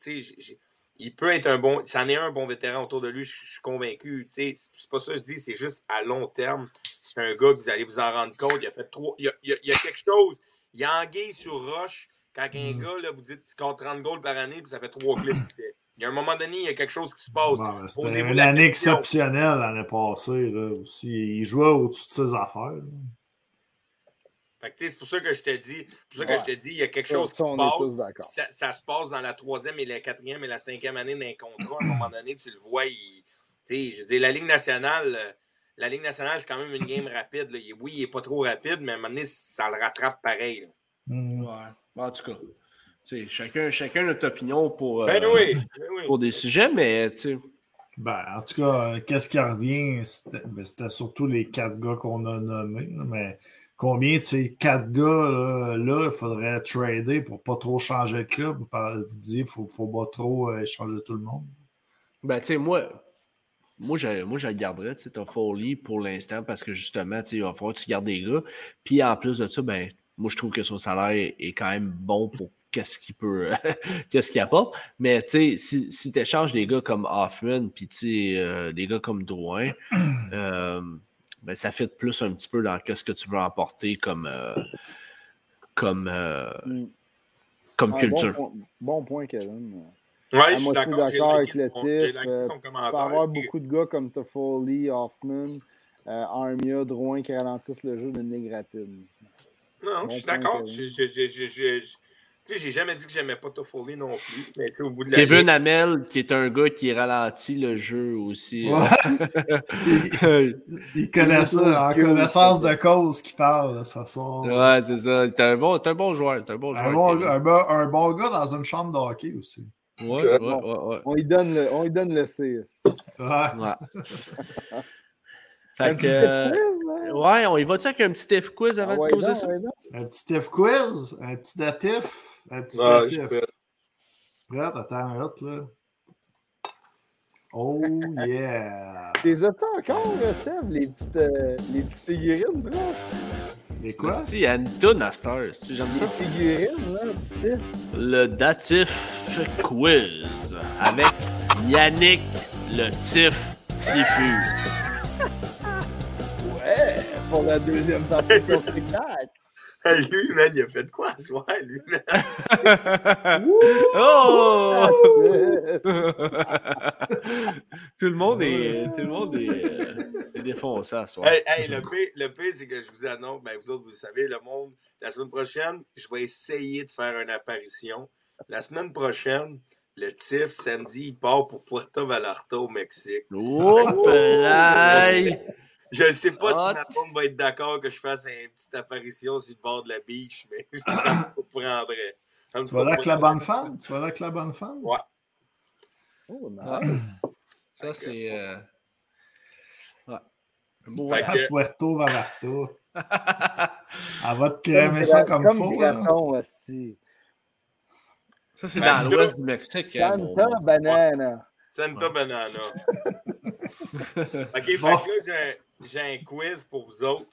il peut être un bon. C'en est un bon vétéran autour de lui, je je suis convaincu. tu sais. C'est pas ça que je dis, c'est juste à long terme. C'est un gars que vous allez vous en rendre compte. Il a fait trois. Il y a, il a- il y a quelque chose. Il y a anguille sur roche. Quand un gars, là, vous dites, il score 30 goals par année, puis ça fait trois clips. qu'il fait. Il y a un moment donné, il y a quelque chose qui se passe. Bon, C'était une la année question. exceptionnelle l'année passée. Là, aussi. Il jouait au-dessus de ses affaires. là. Fait que, c'est pour ça que je te dis, c'est pour ça que Ouais. je te dis, il y a quelque Ça, chose qui se passe. Ça, ça se passe dans la troisième et la quatrième et la cinquième année d'un contrat. À un moment donné, tu le vois, il, je veux dire, la Ligue nationale, la Ligue nationale, c'est quand même une game rapide. là. Oui, il n'est pas trop rapide, mais à un moment donné, ça le rattrape pareil. là. Hmm. Ouais. En tout cas, chacun, chacun notre opinion pour, euh, Ben oui, ben oui. pour des sujets, mais tu sais, Ben, en tout cas, euh, qu'est-ce qui revient? C'était ben, c'était surtout les quatre gars qu'on a nommés. mais combien de ces quatre gars-là, là, il faudrait trader pour pas trop changer de club? Vous, parlez- vous disiez qu'il faut, faut pas trop euh, échanger tout le monde. Ben, tu sais, moi, moi, je, moi, je le garderais, tu sais, pour l'instant parce que justement, tu il va falloir que tu gardes des gars. Puis en plus de ça, ben, moi, je trouve que son salaire est quand même bon pour qu'est-ce qu'il peut, qu'est-ce qu'il apporte. Mais tu sais, si, si tu échanges des gars comme Hoffman, puis tu sais, euh, des gars comme Drouin, euh, ben, ça fait plus un petit peu dans qu'est-ce que tu veux apporter comme, euh, comme, euh, Mm. comme Ah, culture. Bon, point- bon point, Kevin. Ouais, Ah, je suis moi, je suis d'accord. Avec le TIF. euh, Tu peux avoir beaucoup de gars comme Toffoli, Hoffman, euh, Armia, Drouin qui ralentissent le jeu d'une ligue rapide. Non, Bon je suis d'accord. Tu sais, j'ai jamais dit que j'aimais pas Toffoli non plus. Mais au bout de la Kevin ligne- Hamel, qui est un gars qui ralentit le jeu aussi. euh, Ouais. il, il connaît ça, en connaissance de cause qu'il parle. Ça sort. ouais, c'est ça. C'est un, bon, un bon joueur. Un bon joueur. Un bon, un, bon- un bon gars dans une chambre de hockey aussi. Ouais, ouais, ouais, ouais. On lui donne le, on lui donne le 6. Ouais. Ouais. Un fait petit que. euh, quiz, là? Ouais, on y va-tu avec un petit F quiz avant Ah de poser non, ça? Un petit TIF quiz, un petit datif, un petit Ah, je peux- Prêt? Attends minute, là. Oh yeah! T'es as encore, euh, Seb, les petites, euh, les petites figurines, bro? Les quoi? Merci, il y a une toune à cette heure, si j'aime Les ça. figurines, là, petites. Le datif quiz avec Yannick le Tif Tifu. Ouais, pour la deuxième partie de ton spectacle. Lui, man, il a fait quoi ce soir, lui, man? oh! Tout le monde est, tout le monde est, euh, est défoncé à soir. Hey, hey, le pire, le pire, c'est que je vous annonce, ben, vous autres, vous le savez, le monde, la semaine prochaine, je vais essayer de faire une apparition. La semaine prochaine, le TIF, samedi, il part pour Puerto Vallarta au Mexique. Oh! Je ne sais pas Ah. si ma femme va être d'accord que je fasse une petite apparition sur le bord de la beach, mais ça me. Ça me Tu vas là avec la bonne femme? Tu vas là avec la bonne femme? Ouais. Oh, nice. Ah. Ça, c'est. euh, Ouais. Beau Fait que- Puerto Vallarta. Elle va te Comme crémer ça comme comme faut. là. Graton. Ça, c'est Ben, dans l'ouest du Mexique. hein, mon- Santa Banana. Santa Banana. OK, fait Bon. que là, j'ai un- quiz pour vous autres.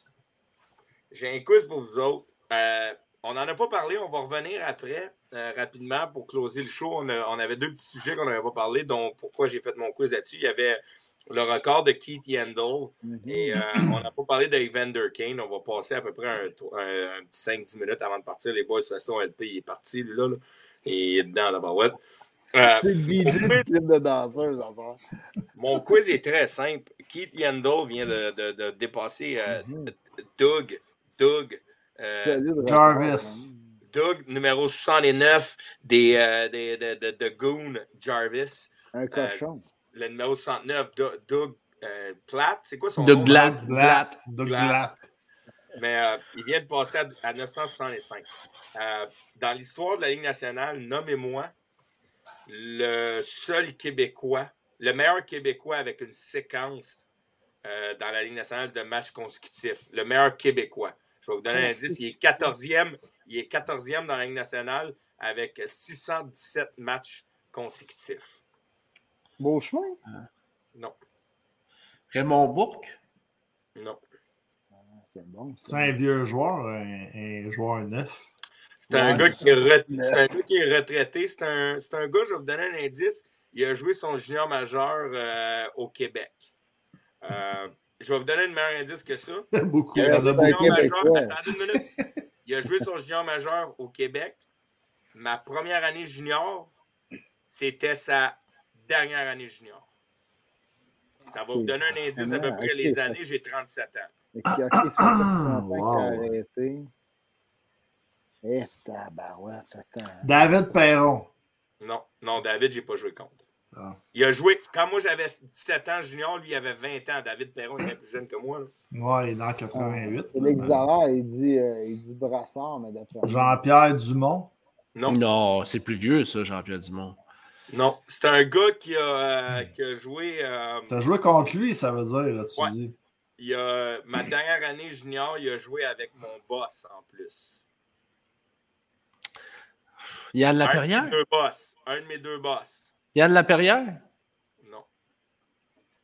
J'ai un quiz pour vous autres. Euh, on n'en a pas parlé, on va revenir après, euh, rapidement, pour closer le show. On, a- on avait deux petits sujets qu'on n'avait pas parlé, dont pourquoi j'ai fait mon quiz là-dessus. Il y avait le record de Keith Yandel. Mhm. Et euh, on n'a pas parlé d'Evander Kane. On va passer à peu près un, un- un petit 5-10 minutes avant de partir. Les boys, de toute façon, LP, il est parti, lui, là. là. Et il est dedans, la barouette. Euh, C'est le de danseuse, mon quiz est très simple. Keith Yandel vient de, de- de dépasser euh, Doug. Doug. euh, Jarvis. Doug, numéro 69 des, euh, des- de, de, de Goon Jarvis. Un cochon. Le numéro 69, Doug, Doug euh, Platt. C'est quoi son De nom? Glatt. Doug Glatt. Doug Glatt. Glatt. Mais euh, il vient de passer à, à 965. Euh, dans l'histoire de la Ligue nationale, nommez-moi le seul Québécois, le meilleur Québécois avec une séquence euh, dans la Ligue nationale de matchs consécutifs. Le meilleur Québécois. Je vais vous donner un indice. Il est 14e. Il est 14e dans la Ligue nationale avec 617 matchs consécutifs. Beau chemin. Non, Raymond Bourque? non. Ah, C'est bon. C'est un vieux joueur, un, un joueur neuf. C'est un, Ouais, gars qui est re- c'est un gars qui est retraité. C'est un, c'est un gars, je vais vous donner un indice. Il a joué son junior majeur euh, au Québec. Euh, je vais vous donner un meilleur indice que ça. Beaucoup. Il a joué son junior majeur. Attendez une minute. Il a joué son junior majeur au Québec. Ma première année junior, c'était sa dernière année junior. Ça va vous donner un indice à peu près Ok. les années. J'ai 37 ans. Wow. Eh. David Perron. Non, non, David, j'ai pas joué contre. Ah. Il a joué, quand moi j'avais 17 ans junior, lui il avait 20 ans. David Perron il est plus jeune que moi. là. Ouais, il est dans 88. Félix là. Dallaire, il dit, euh, il dit brassard, mais d'après. Jean-Pierre Dumont? Non, Non, c'est plus vieux, ça, Jean-Pierre Dumont. non. C'est un gars qui a, euh, qui a joué. euh, T'as joué contre lui, ça veut dire, là, tu Ouais. dis. il a, ma dernière année junior, il a joué avec mon boss en plus. Yann Un de Laperrière? mes deux boss. Un de mes deux boss. Yann Laperrière? Non.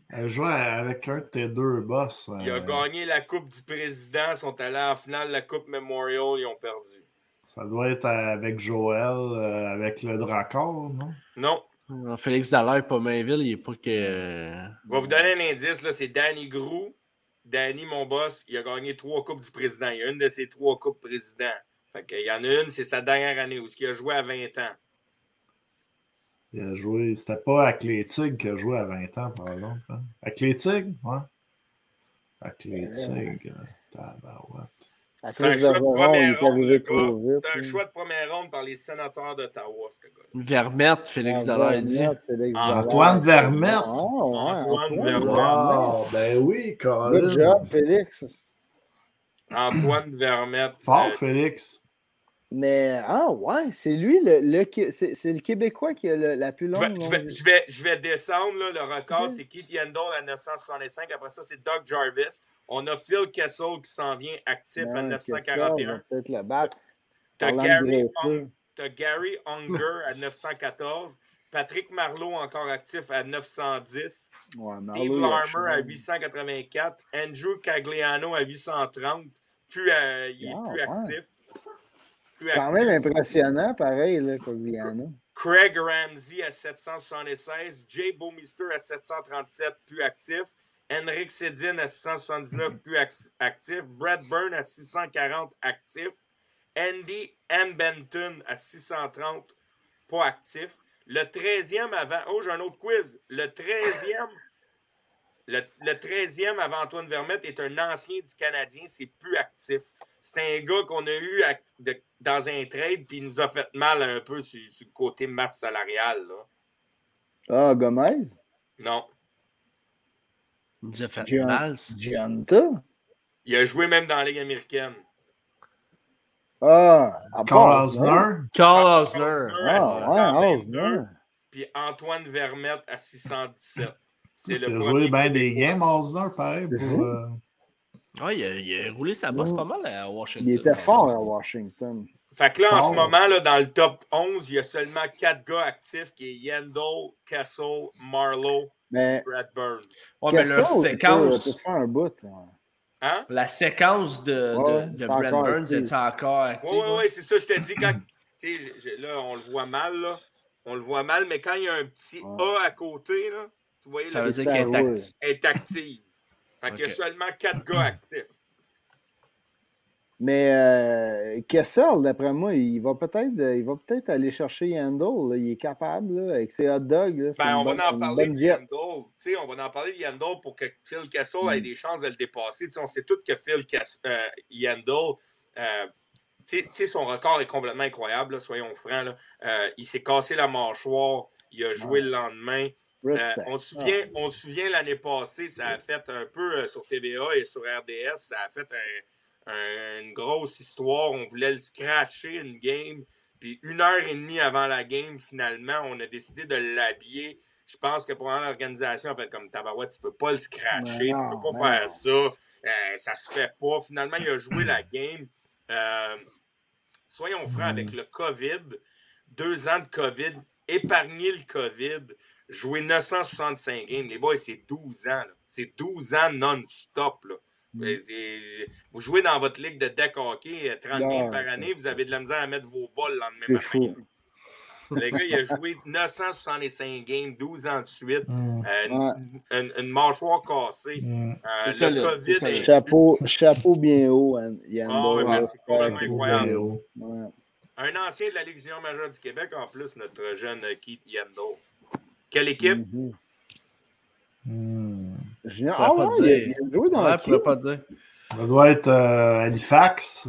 Elle joue avec un de tes deux boss. Il a euh, gagné la Coupe du Président, ils sont allés en finale de la Coupe Memorial, ils ont perdu. Ça doit être avec Joël, euh, avec le Dracor, non? Non. Euh, Félix Dallaire, pas Mainville, il est pas que. Je vais vous donner un indice, là, c'est Danny Grou. Danny, mon boss, il a gagné trois Coupes du Président. Il y a une de ses trois Coupes Président. Fait qu'il y en a une, c'est sa dernière année, où il a joué à 20 ans. Il a joué. C'était pas Athlétique qui a joué à 20 ans, par exemple. Hein? Athlétique? Ouais. Athlétique. euh, Tabarouette. C'est un choix de première ronde, par les sénateurs d'Ottawa, ce gars Vermette, Félix Ah, Dallaire dit. Vermette, Félix Antoine. Vermette. Ah, ouais, Antoine Antoine Vermette. Ben oui, Colin. Good job, Félix. Antoine Vermette. Fort, euh, Félix. Mais, ah ouais, c'est lui, le, le c'est c'est le Québécois qui a le- la plus longue. je, vais, je, vais, je vais descendre. là, le record, Ok. c'est Keith Yandel à 965. Après ça, c'est Doug Jarvis. On a Phil Kessel qui s'en vient actif à Ouais, 941. Kessel va Peut-être le battre. T'as Gary, Gary Unger à 914. Patrick Marleau encore actif à 910. Ouais, Steve Larmer à changé. 884. Andrew Cagliano à 830. Plus, euh, il est Ah, plus ouais. actif. Plus Quand actif. même impressionnant, pareil, là, Cogliano. Craig Ramsey à 776, Jay Bowmister à 737, plus actif, Henrik Sedin à 679, plus ac- actif, Brad Byrne à 640, actif, Andy Benton à 630, pas actif. Le 13e avant. Oh, j'ai un autre quiz. Le 13e. Le, le 13e avant Antoine Vermette est un ancien du Canadien, c'est plus actif. C'est un gars qu'on a eu à- de- dans un trade, puis il nous a fait mal un peu sur, sur le côté masse salariale. Là. Ah, Gomez? Non. Il nous a fait Gian- mal. c'est- Gianta? Il a joué même dans la Ligue américaine. Ah, Carl Osner. Carl Osner. Ah, ouais, 622, Osner. puis Antoine Vermette à 617. C'est C'est le joué bien des games, Osner, pareil. Pour, euh, Ouais, il, a, il a roulé sa bosse pas mal à Washington. Il était fort à Washington. Fait que là, en ce moment, là, dans le top 11, il y a seulement quatre gars actifs qui est Yandel, Kessel, Marlowe, Mais Brad Byrne. Ouais, mais leur séquence, peut- peut faire un bout. là. Hein? la séquence de, Ouais, de, de Brad encore Burns est encore active? Oui, oui, hein? oui, c'est ça, je te dis, quand. Là, on le voit mal, là. On le voit mal, mais quand il y a un petit Ouais. A à côté, là, tu vois, Ça là, veut dire qu'elle est active. Fait qu'il y a seulement quatre gars actifs. Mais euh, Kessel, d'après moi, il va peut-être euh, il va peut-être aller chercher Yandel. là. Il est capable là, avec ses hot dogs. là. Ben, on va en parler de. Yandel. On va en parler de Yandel pour que Phil Kessel ait Mm. des chances de le dépasser. On sait tous que Phil Kess- euh, Yandel, euh, son record est complètement incroyable, là, soyons francs. là. Euh, il s'est cassé la mâchoire, il a joué Ouais. le lendemain. Euh, on se souvient, on se souvient l'année passée, ça a fait un peu euh, sur TVA et sur RDS, ça a fait un- un- une grosse histoire. On voulait le scratcher une game. Puis une heure et demie avant la game, finalement, on a décidé de l'habiller. Je pense que pour l'organisation, en fait, comme Tabarouette, tu peux pas le scratcher, Mais tu non, peux pas faire non. ça. Euh, ça se fait pas. Finalement, il a joué la game. Euh, soyons francs, avec le COVID, deux ans de COVID, épargner le COVID, jouer 965 games. Les boys, c'est 12 ans. C'est 12 ans non-stop. Mm. Vous jouez dans votre ligue de deck hockey euh, 30 Non, games par année, vous avez de la misère à mettre vos balles le lendemain matin. Le gars, il a joué 965 games, 12 ans de suite. Mm, euh, une, Ouais. une- une mâchoire cassée. mm. Euh, ça, le- COVID c'est ça, le- est- Chapeau, chapeau bien haut, Yan- Yandel. Ah Respect. c'est complètement incroyable. Ouais. Un ancien de la Ligue junior majeure du Québec, en plus, notre jeune euh, Keith Yandel. Quelle équipe? Mhm. Mm. Junior- pourrais Ah pas ouais, dire. il a, il joué dans Ouais, le je pourrais pas dire. Ça doit être euh, Halifax.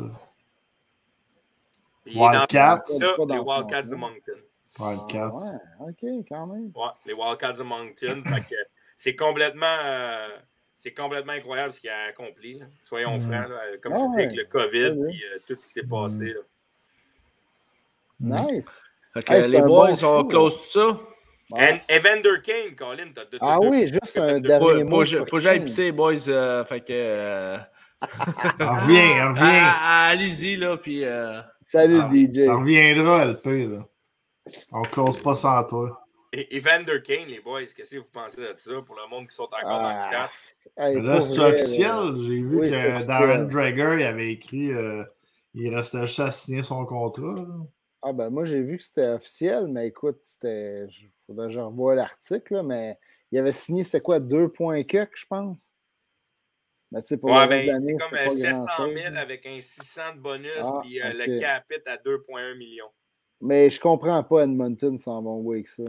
Il Wildcats. ça, les Wildcats de. Moncton. Wildcats. Ah ouais, ok, quand même. Ouais, les Wildcats de Moncton. C'est complètement, euh, c'est complètement incroyable ce qu'il a accompli. là. Soyons Mm. francs, là. comme Ah je dis, avec le COVID et tout ce qui s'est passé. là. Mm. Nice. Fait que Hey, c'est les boys, bon on show, close tout ça? Ouais. And Evander Kane, Colin, t'as t'as- Ah t'as- oui, juste un dernier mot. faut, que j'aille pisser, boys. euh, fait que. euh, On revient, on revient. ah, ah, Allez-y, là, puis. euh, Salut Ah, DJ. T'en reviendras, le P, là. On close pas sans toi. Et Evander Kane, les boys, qu'est-ce que vous pensez de ça pour le monde qui sont encore dans le Ah. chat? Hey, Là, c'est officiel. J'ai vu Oui, que. Darren Drager il avait écrit euh, il restait juste à signer son contrat. là. Ah ben moi j'ai vu que c'était officiel, mais écoute, c'était. Faudrait que je revoie l'article, mais il avait signé, c'était quoi, 2 points je pense? Mais sais, pour Ouais, ben, c'est comme c'était euh, pas 700 grand-chose, 000 là. avec un 600 de bonus, Ah, puis euh, le cap est à 2,1 millions. Mais je comprends pas Edmonton s'en vont avec ça.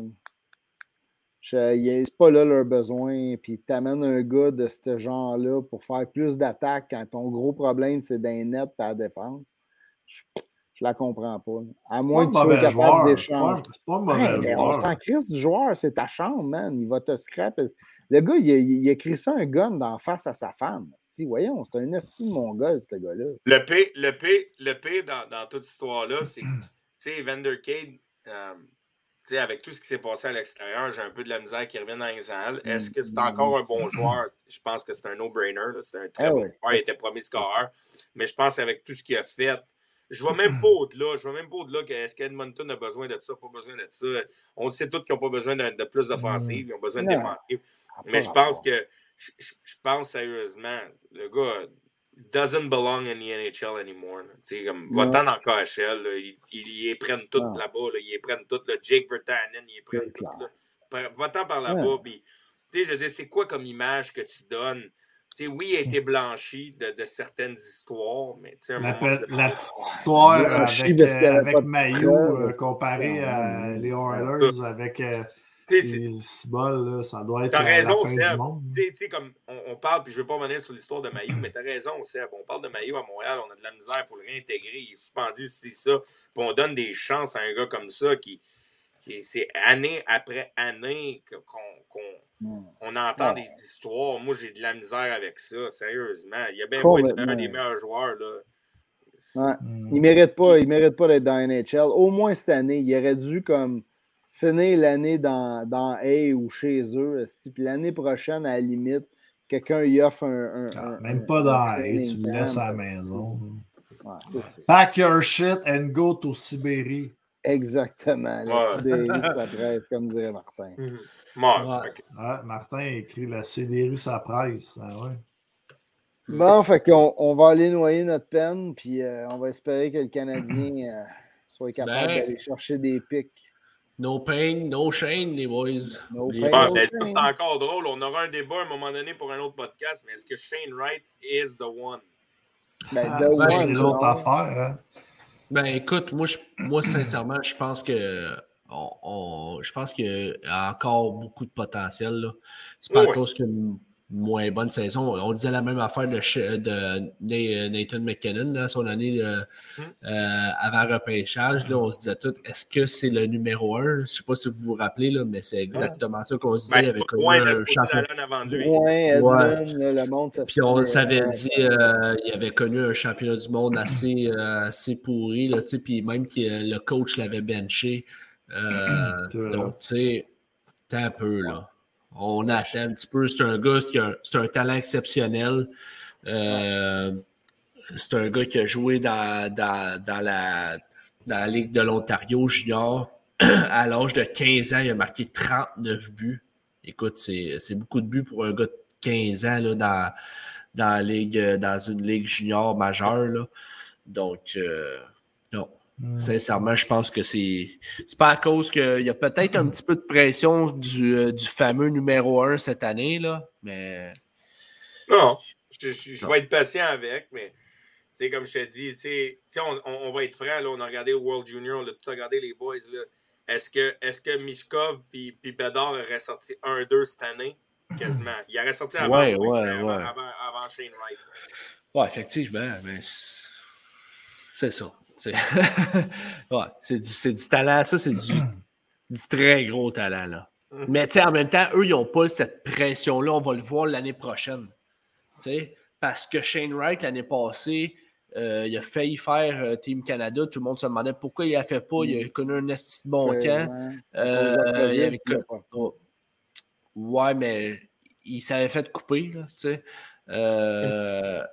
C'est pas là leur besoin. Puis t'amènes un gars de ce genre-là pour faire plus d'attaques quand ton gros problème c'est d'un net la défense. Je, je la comprends pas. là. À moins pas que tu sois capable d'échanger. c'est pas un mauvais Hey, mais on joueur. s'en crisse du joueur, c'est ta chambre, man. Il va te scrap. Le gars, il a, il a écrit ça un gun d'en face à sa femme. Voyons, c'est un esti de mongol, ce gars-là. Le P, le P, le P dans, dans toute cette histoire-là, c'est que, tu sais, Evander Kane, euh, tu sais, avec tout ce qui s'est passé à l'extérieur, j'ai un peu de la misère qui revient dans les halles. Est-ce que c'est encore un bon joueur? Je pense que c'est un no-brainer. là. C'est un très Ah bon ouais. joueur. Il était premier scoreur. Mais je pense qu'avec tout ce qu'il a fait, je vois même pas au-delà. Je vois même pas au-delà que est-ce qu'Edmonton a besoin de ça, pas besoin de ça. On sait tous qu'ils n'ont pas besoin de, de plus d'offensive, ils ont besoin de défensive. Mais je pense que je, pense sérieusement, le gars doesn't belong in the NHL anymore. là. Tu sais, comme va-t'en dans KHL, là, ils, ils, prennent toutes Ah. là-bas, là, ils prennent toutes, là, Jake Vertanen, ils prennent. Pre- Va-t'en par là-bas, puis tu sais, je veux dire, c'est quoi comme image que tu donnes? Tu sais, oui, il a été blanchi de, de certaines histoires, mais tu sais, La, pe- petite histoire Blanchi avec, euh, avec Mayu euh, c'est comparé ça. à les Oilers avec euh, Tu les Cibol, là, ça doit être T'as raison, la fin Seb. du monde. Tu tu comme on, on parle, puis je veux pas revenir sur l'histoire de Maillot, mais t'as raison, Seb. On parle de Maillot à Montréal, on a de la misère, il faut le réintégrer, il est suspendu, c'est ça. Puis on donne des chances à un gars comme ça qui, qui c'est année après année qu'on qu'on-. On entend Ouais. des histoires. Moi, j'ai de la misère avec ça, sérieusement. Il a bien beau être un des meilleurs joueurs, là. Ouais. Mm. Il mérite pas, il mérite pas d'être dans la NHL. Au moins cette année, il aurait dû comme finir l'année dans, dans A ou chez eux. Puis l'année prochaine, à la limite, quelqu'un y offre un. un- Ah, un- même pas dans training tu le laisses à la maison. Ouais. Pack your shit and go to Sibérie. Exactement. La Ouais. Sibérie, ça presse, comme dirait Martin. Mort. Ouais. Ok. Ah, Martin a écrit la Sibérie, ça presse. Ah ouais. Bon, fait qu'on on va aller noyer notre peine, puis euh, on va espérer que le Canadien euh, soit capable Ben. d'aller chercher des pics. No pain, no shame, les boys. No Les-. Bon, c'est encore drôle. On aura un débat à un moment donné pour un autre podcast, mais est-ce que Shane Wright is the one? Ben, Ah, c'est non? l'autre affaire. Hein? Ben écoute, moi, je, moi sincèrement, je pense que on, on- je pense qu'il y a encore beaucoup de potentiel. là. C'est pas Oui. à cause qu'une moins bonne saison. On disait la même affaire de, de Na- Nathan McKinnon, là, son année de- Hmm. euh, avant repêchage. Là, on se disait tout, est-ce que c'est le numéro un? Je ne sais pas si vous vous rappelez, là, mais c'est exactement ça qu'on se disait. il Ben, avait connu loin de un champion- avant lui. Edmund, le monde, ça puis on s'avait euh, dit, euh, il avait connu un championnat du monde assez, euh, assez pourri, là, tu sais, puis même que le coach l'avait benché. Euh, donc, tu sais, t'as un peu, là. On attend un petit peu. C'est un gars qui a un, c'est un talent exceptionnel. Euh, c'est un gars qui a joué dans, dans, dans la, dans la Ligue de l'Ontario junior. À l'âge de 15 ans, il a marqué 39 buts. Écoute, c'est c'est beaucoup de buts pour un gars de 15 ans là, dans, dans, la ligue, dans une ligue junior majeure. Là. Donc, euh, Sincèrement, je pense que c'est. C'est pas à cause qu'il y a peut-être un petit peu de pression du, euh, du fameux numéro 1 cette année, là, mais. Non, je, je- je vais être patient avec, mais tu sais, comme je te dis, tu sais, tu sais, on, on- on va être franc, là, on a regardé World Junior, on a tout regardé les boys. là. Est-ce que, est que Mishkov puis Bedard auraient sorti 1-2 cette année? Quasiment. Il aurait sorti avant, Ouais, ouais, avant, ouais. avant, avant Shane Wright. Ouais, effectivement, mais c'est ça. c'est- ouais, c'est du, talent. Ça, c'est du, du très gros talent. Là. Mhm. Mais en même temps, eux, ils n'ont pas cette pression-là. On va le voir l'année prochaine. Parce que Shane Wright, l'année passée, euh, il a failli faire euh, Team Canada. Tout le monde se demandait pourquoi il ne fait pas. Il a connu un esti de bon camp. ouais. Euh, il avait. Ouais, mais il s'avait fait couper, là. Euh,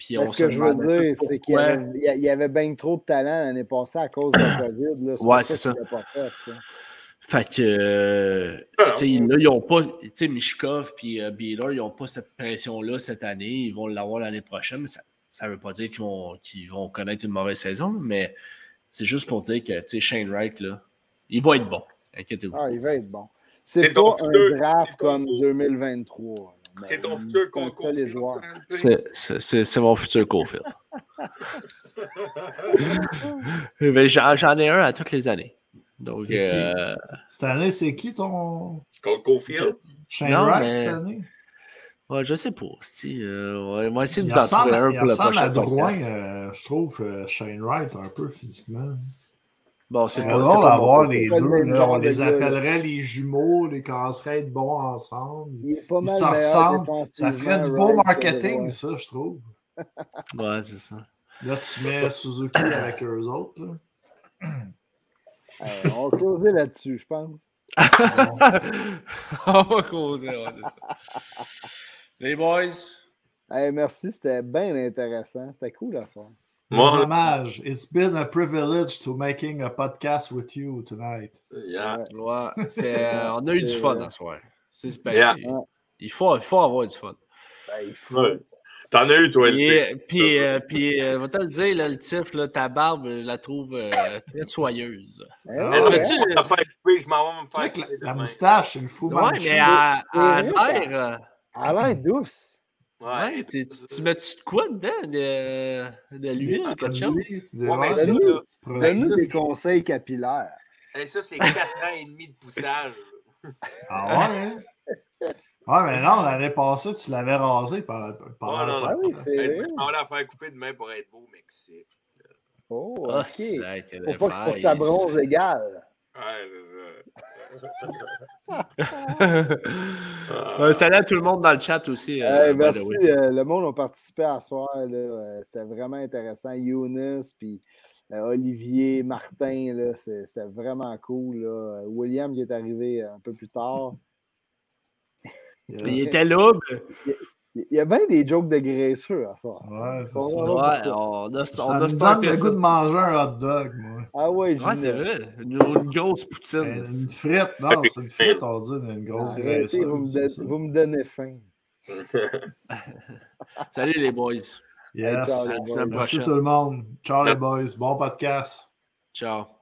puis on ce que je veux dire, c'est qu'il y avait, il y bien trop de talent l'année passée à cause de la COVID. Là. Ouais, c'est ça. pas fait, que, euh, Ah, tu sais, là, ils n'ont pas, tu sais, Mishkov puis euh, Beeler, ils n'ont pas cette pression-là cette année. Ils vont l'avoir l'année prochaine, mais ça ne veut pas dire qu'ils vont, connaître une mauvaise saison, mais c'est juste pour dire que, tu sais, Shane Wright, là, il va être bon. Inquiétez-vous. Ah, il va être bon. C'est pas un draft c'est ton comme futur- 2023. Mais C'est ton il- futur concours. C'est- mon futur Cofield. Ben, J'en ai un à toutes les années. Donc, C'est qui? euh, Cette année, c'est qui ton Contre Cofield. Shane Non, Wright mais- cette année? ouais, je sais pas. si, euh, on va essayer de Il nous en ressemble, trouver un il pour le ressemble à prochain Drouin, podcast. euh, je trouve, euh, Shane Wright, un peu physiquement. Bon, c'est pas, drôle d'avoir les deux. là, on les appellerait les jumeaux, les commenceraient à être bons ensemble. Il est pas Ils se ressemblent. Ça ferait du beau marketing, ça, je trouve. Ouais, c'est ça. Là, tu mets Suzuki avec eux autres. là. Euh, on va closer là-dessus, je pense. on va causer, ouais, c'est ça. Les boys, Hey, merci, c'était bien intéressant. C'était cool à soir. Moi, Mes hommages. It's been a privilege to making a podcast with you tonight. yeah. ouais, c'est, euh, on a eu du fun ce soir. C'est super. Yeah. Il, faut, il faut avoir du fun. Ben, il faut- Ouais. T'en as eu, toi, LP. euh, puis, euh, puis euh, va te le dire, là, le tif, là, ta barbe, je la trouve euh, très soyeuse. Eh Ah, Mais ouais, là, tu- je m'en vais me faire la, la moustache, c'est une fou Ouais, mais à, à l'air, euh, a l'air douce. Ouais, Ouais, t'es- tu mets-tu de quoi dedans? De, de l'huile ou quelque chose? Donne-nous des c'est- conseils capillaires. Et ça, c'est 4 ans et demi de poussage. Ah ouais? hein? Ouais, mais non, l'année passée, tu l'avais rasé pendant, pendant Oh, non, le non. Ah oui, c'est vais la faire couper demain pour être beau, mec. c'est- Oh, Ah, ok. pas que, ça bronze égal. Ouais, c'est ça. Euh, salut à tout le monde dans le chat aussi. euh, merci. euh, le monde a participé à ce soir. C'était vraiment intéressant. Younes, puis euh, Olivier, Martin, c'était vraiment cool. là. William qui est arrivé un peu plus tard. Il était là. Il y a bien des jokes de graisseux à soir. Ouais, c'est ça. Ouais, on a, Ça on a me donne starté le goût de manger un hot dog, moi. Ah ouais, Ouais, c'est vrai. Une, une grosse poutine. Une frite, non, c'est une frite, on dit, une grosse graisse. Arrêtez, vous, me don- vous me donnez faim. Salut les boys. Yes. Ciao, les boys. Merci tout le monde. Ciao les boys. Bon podcast. Ciao.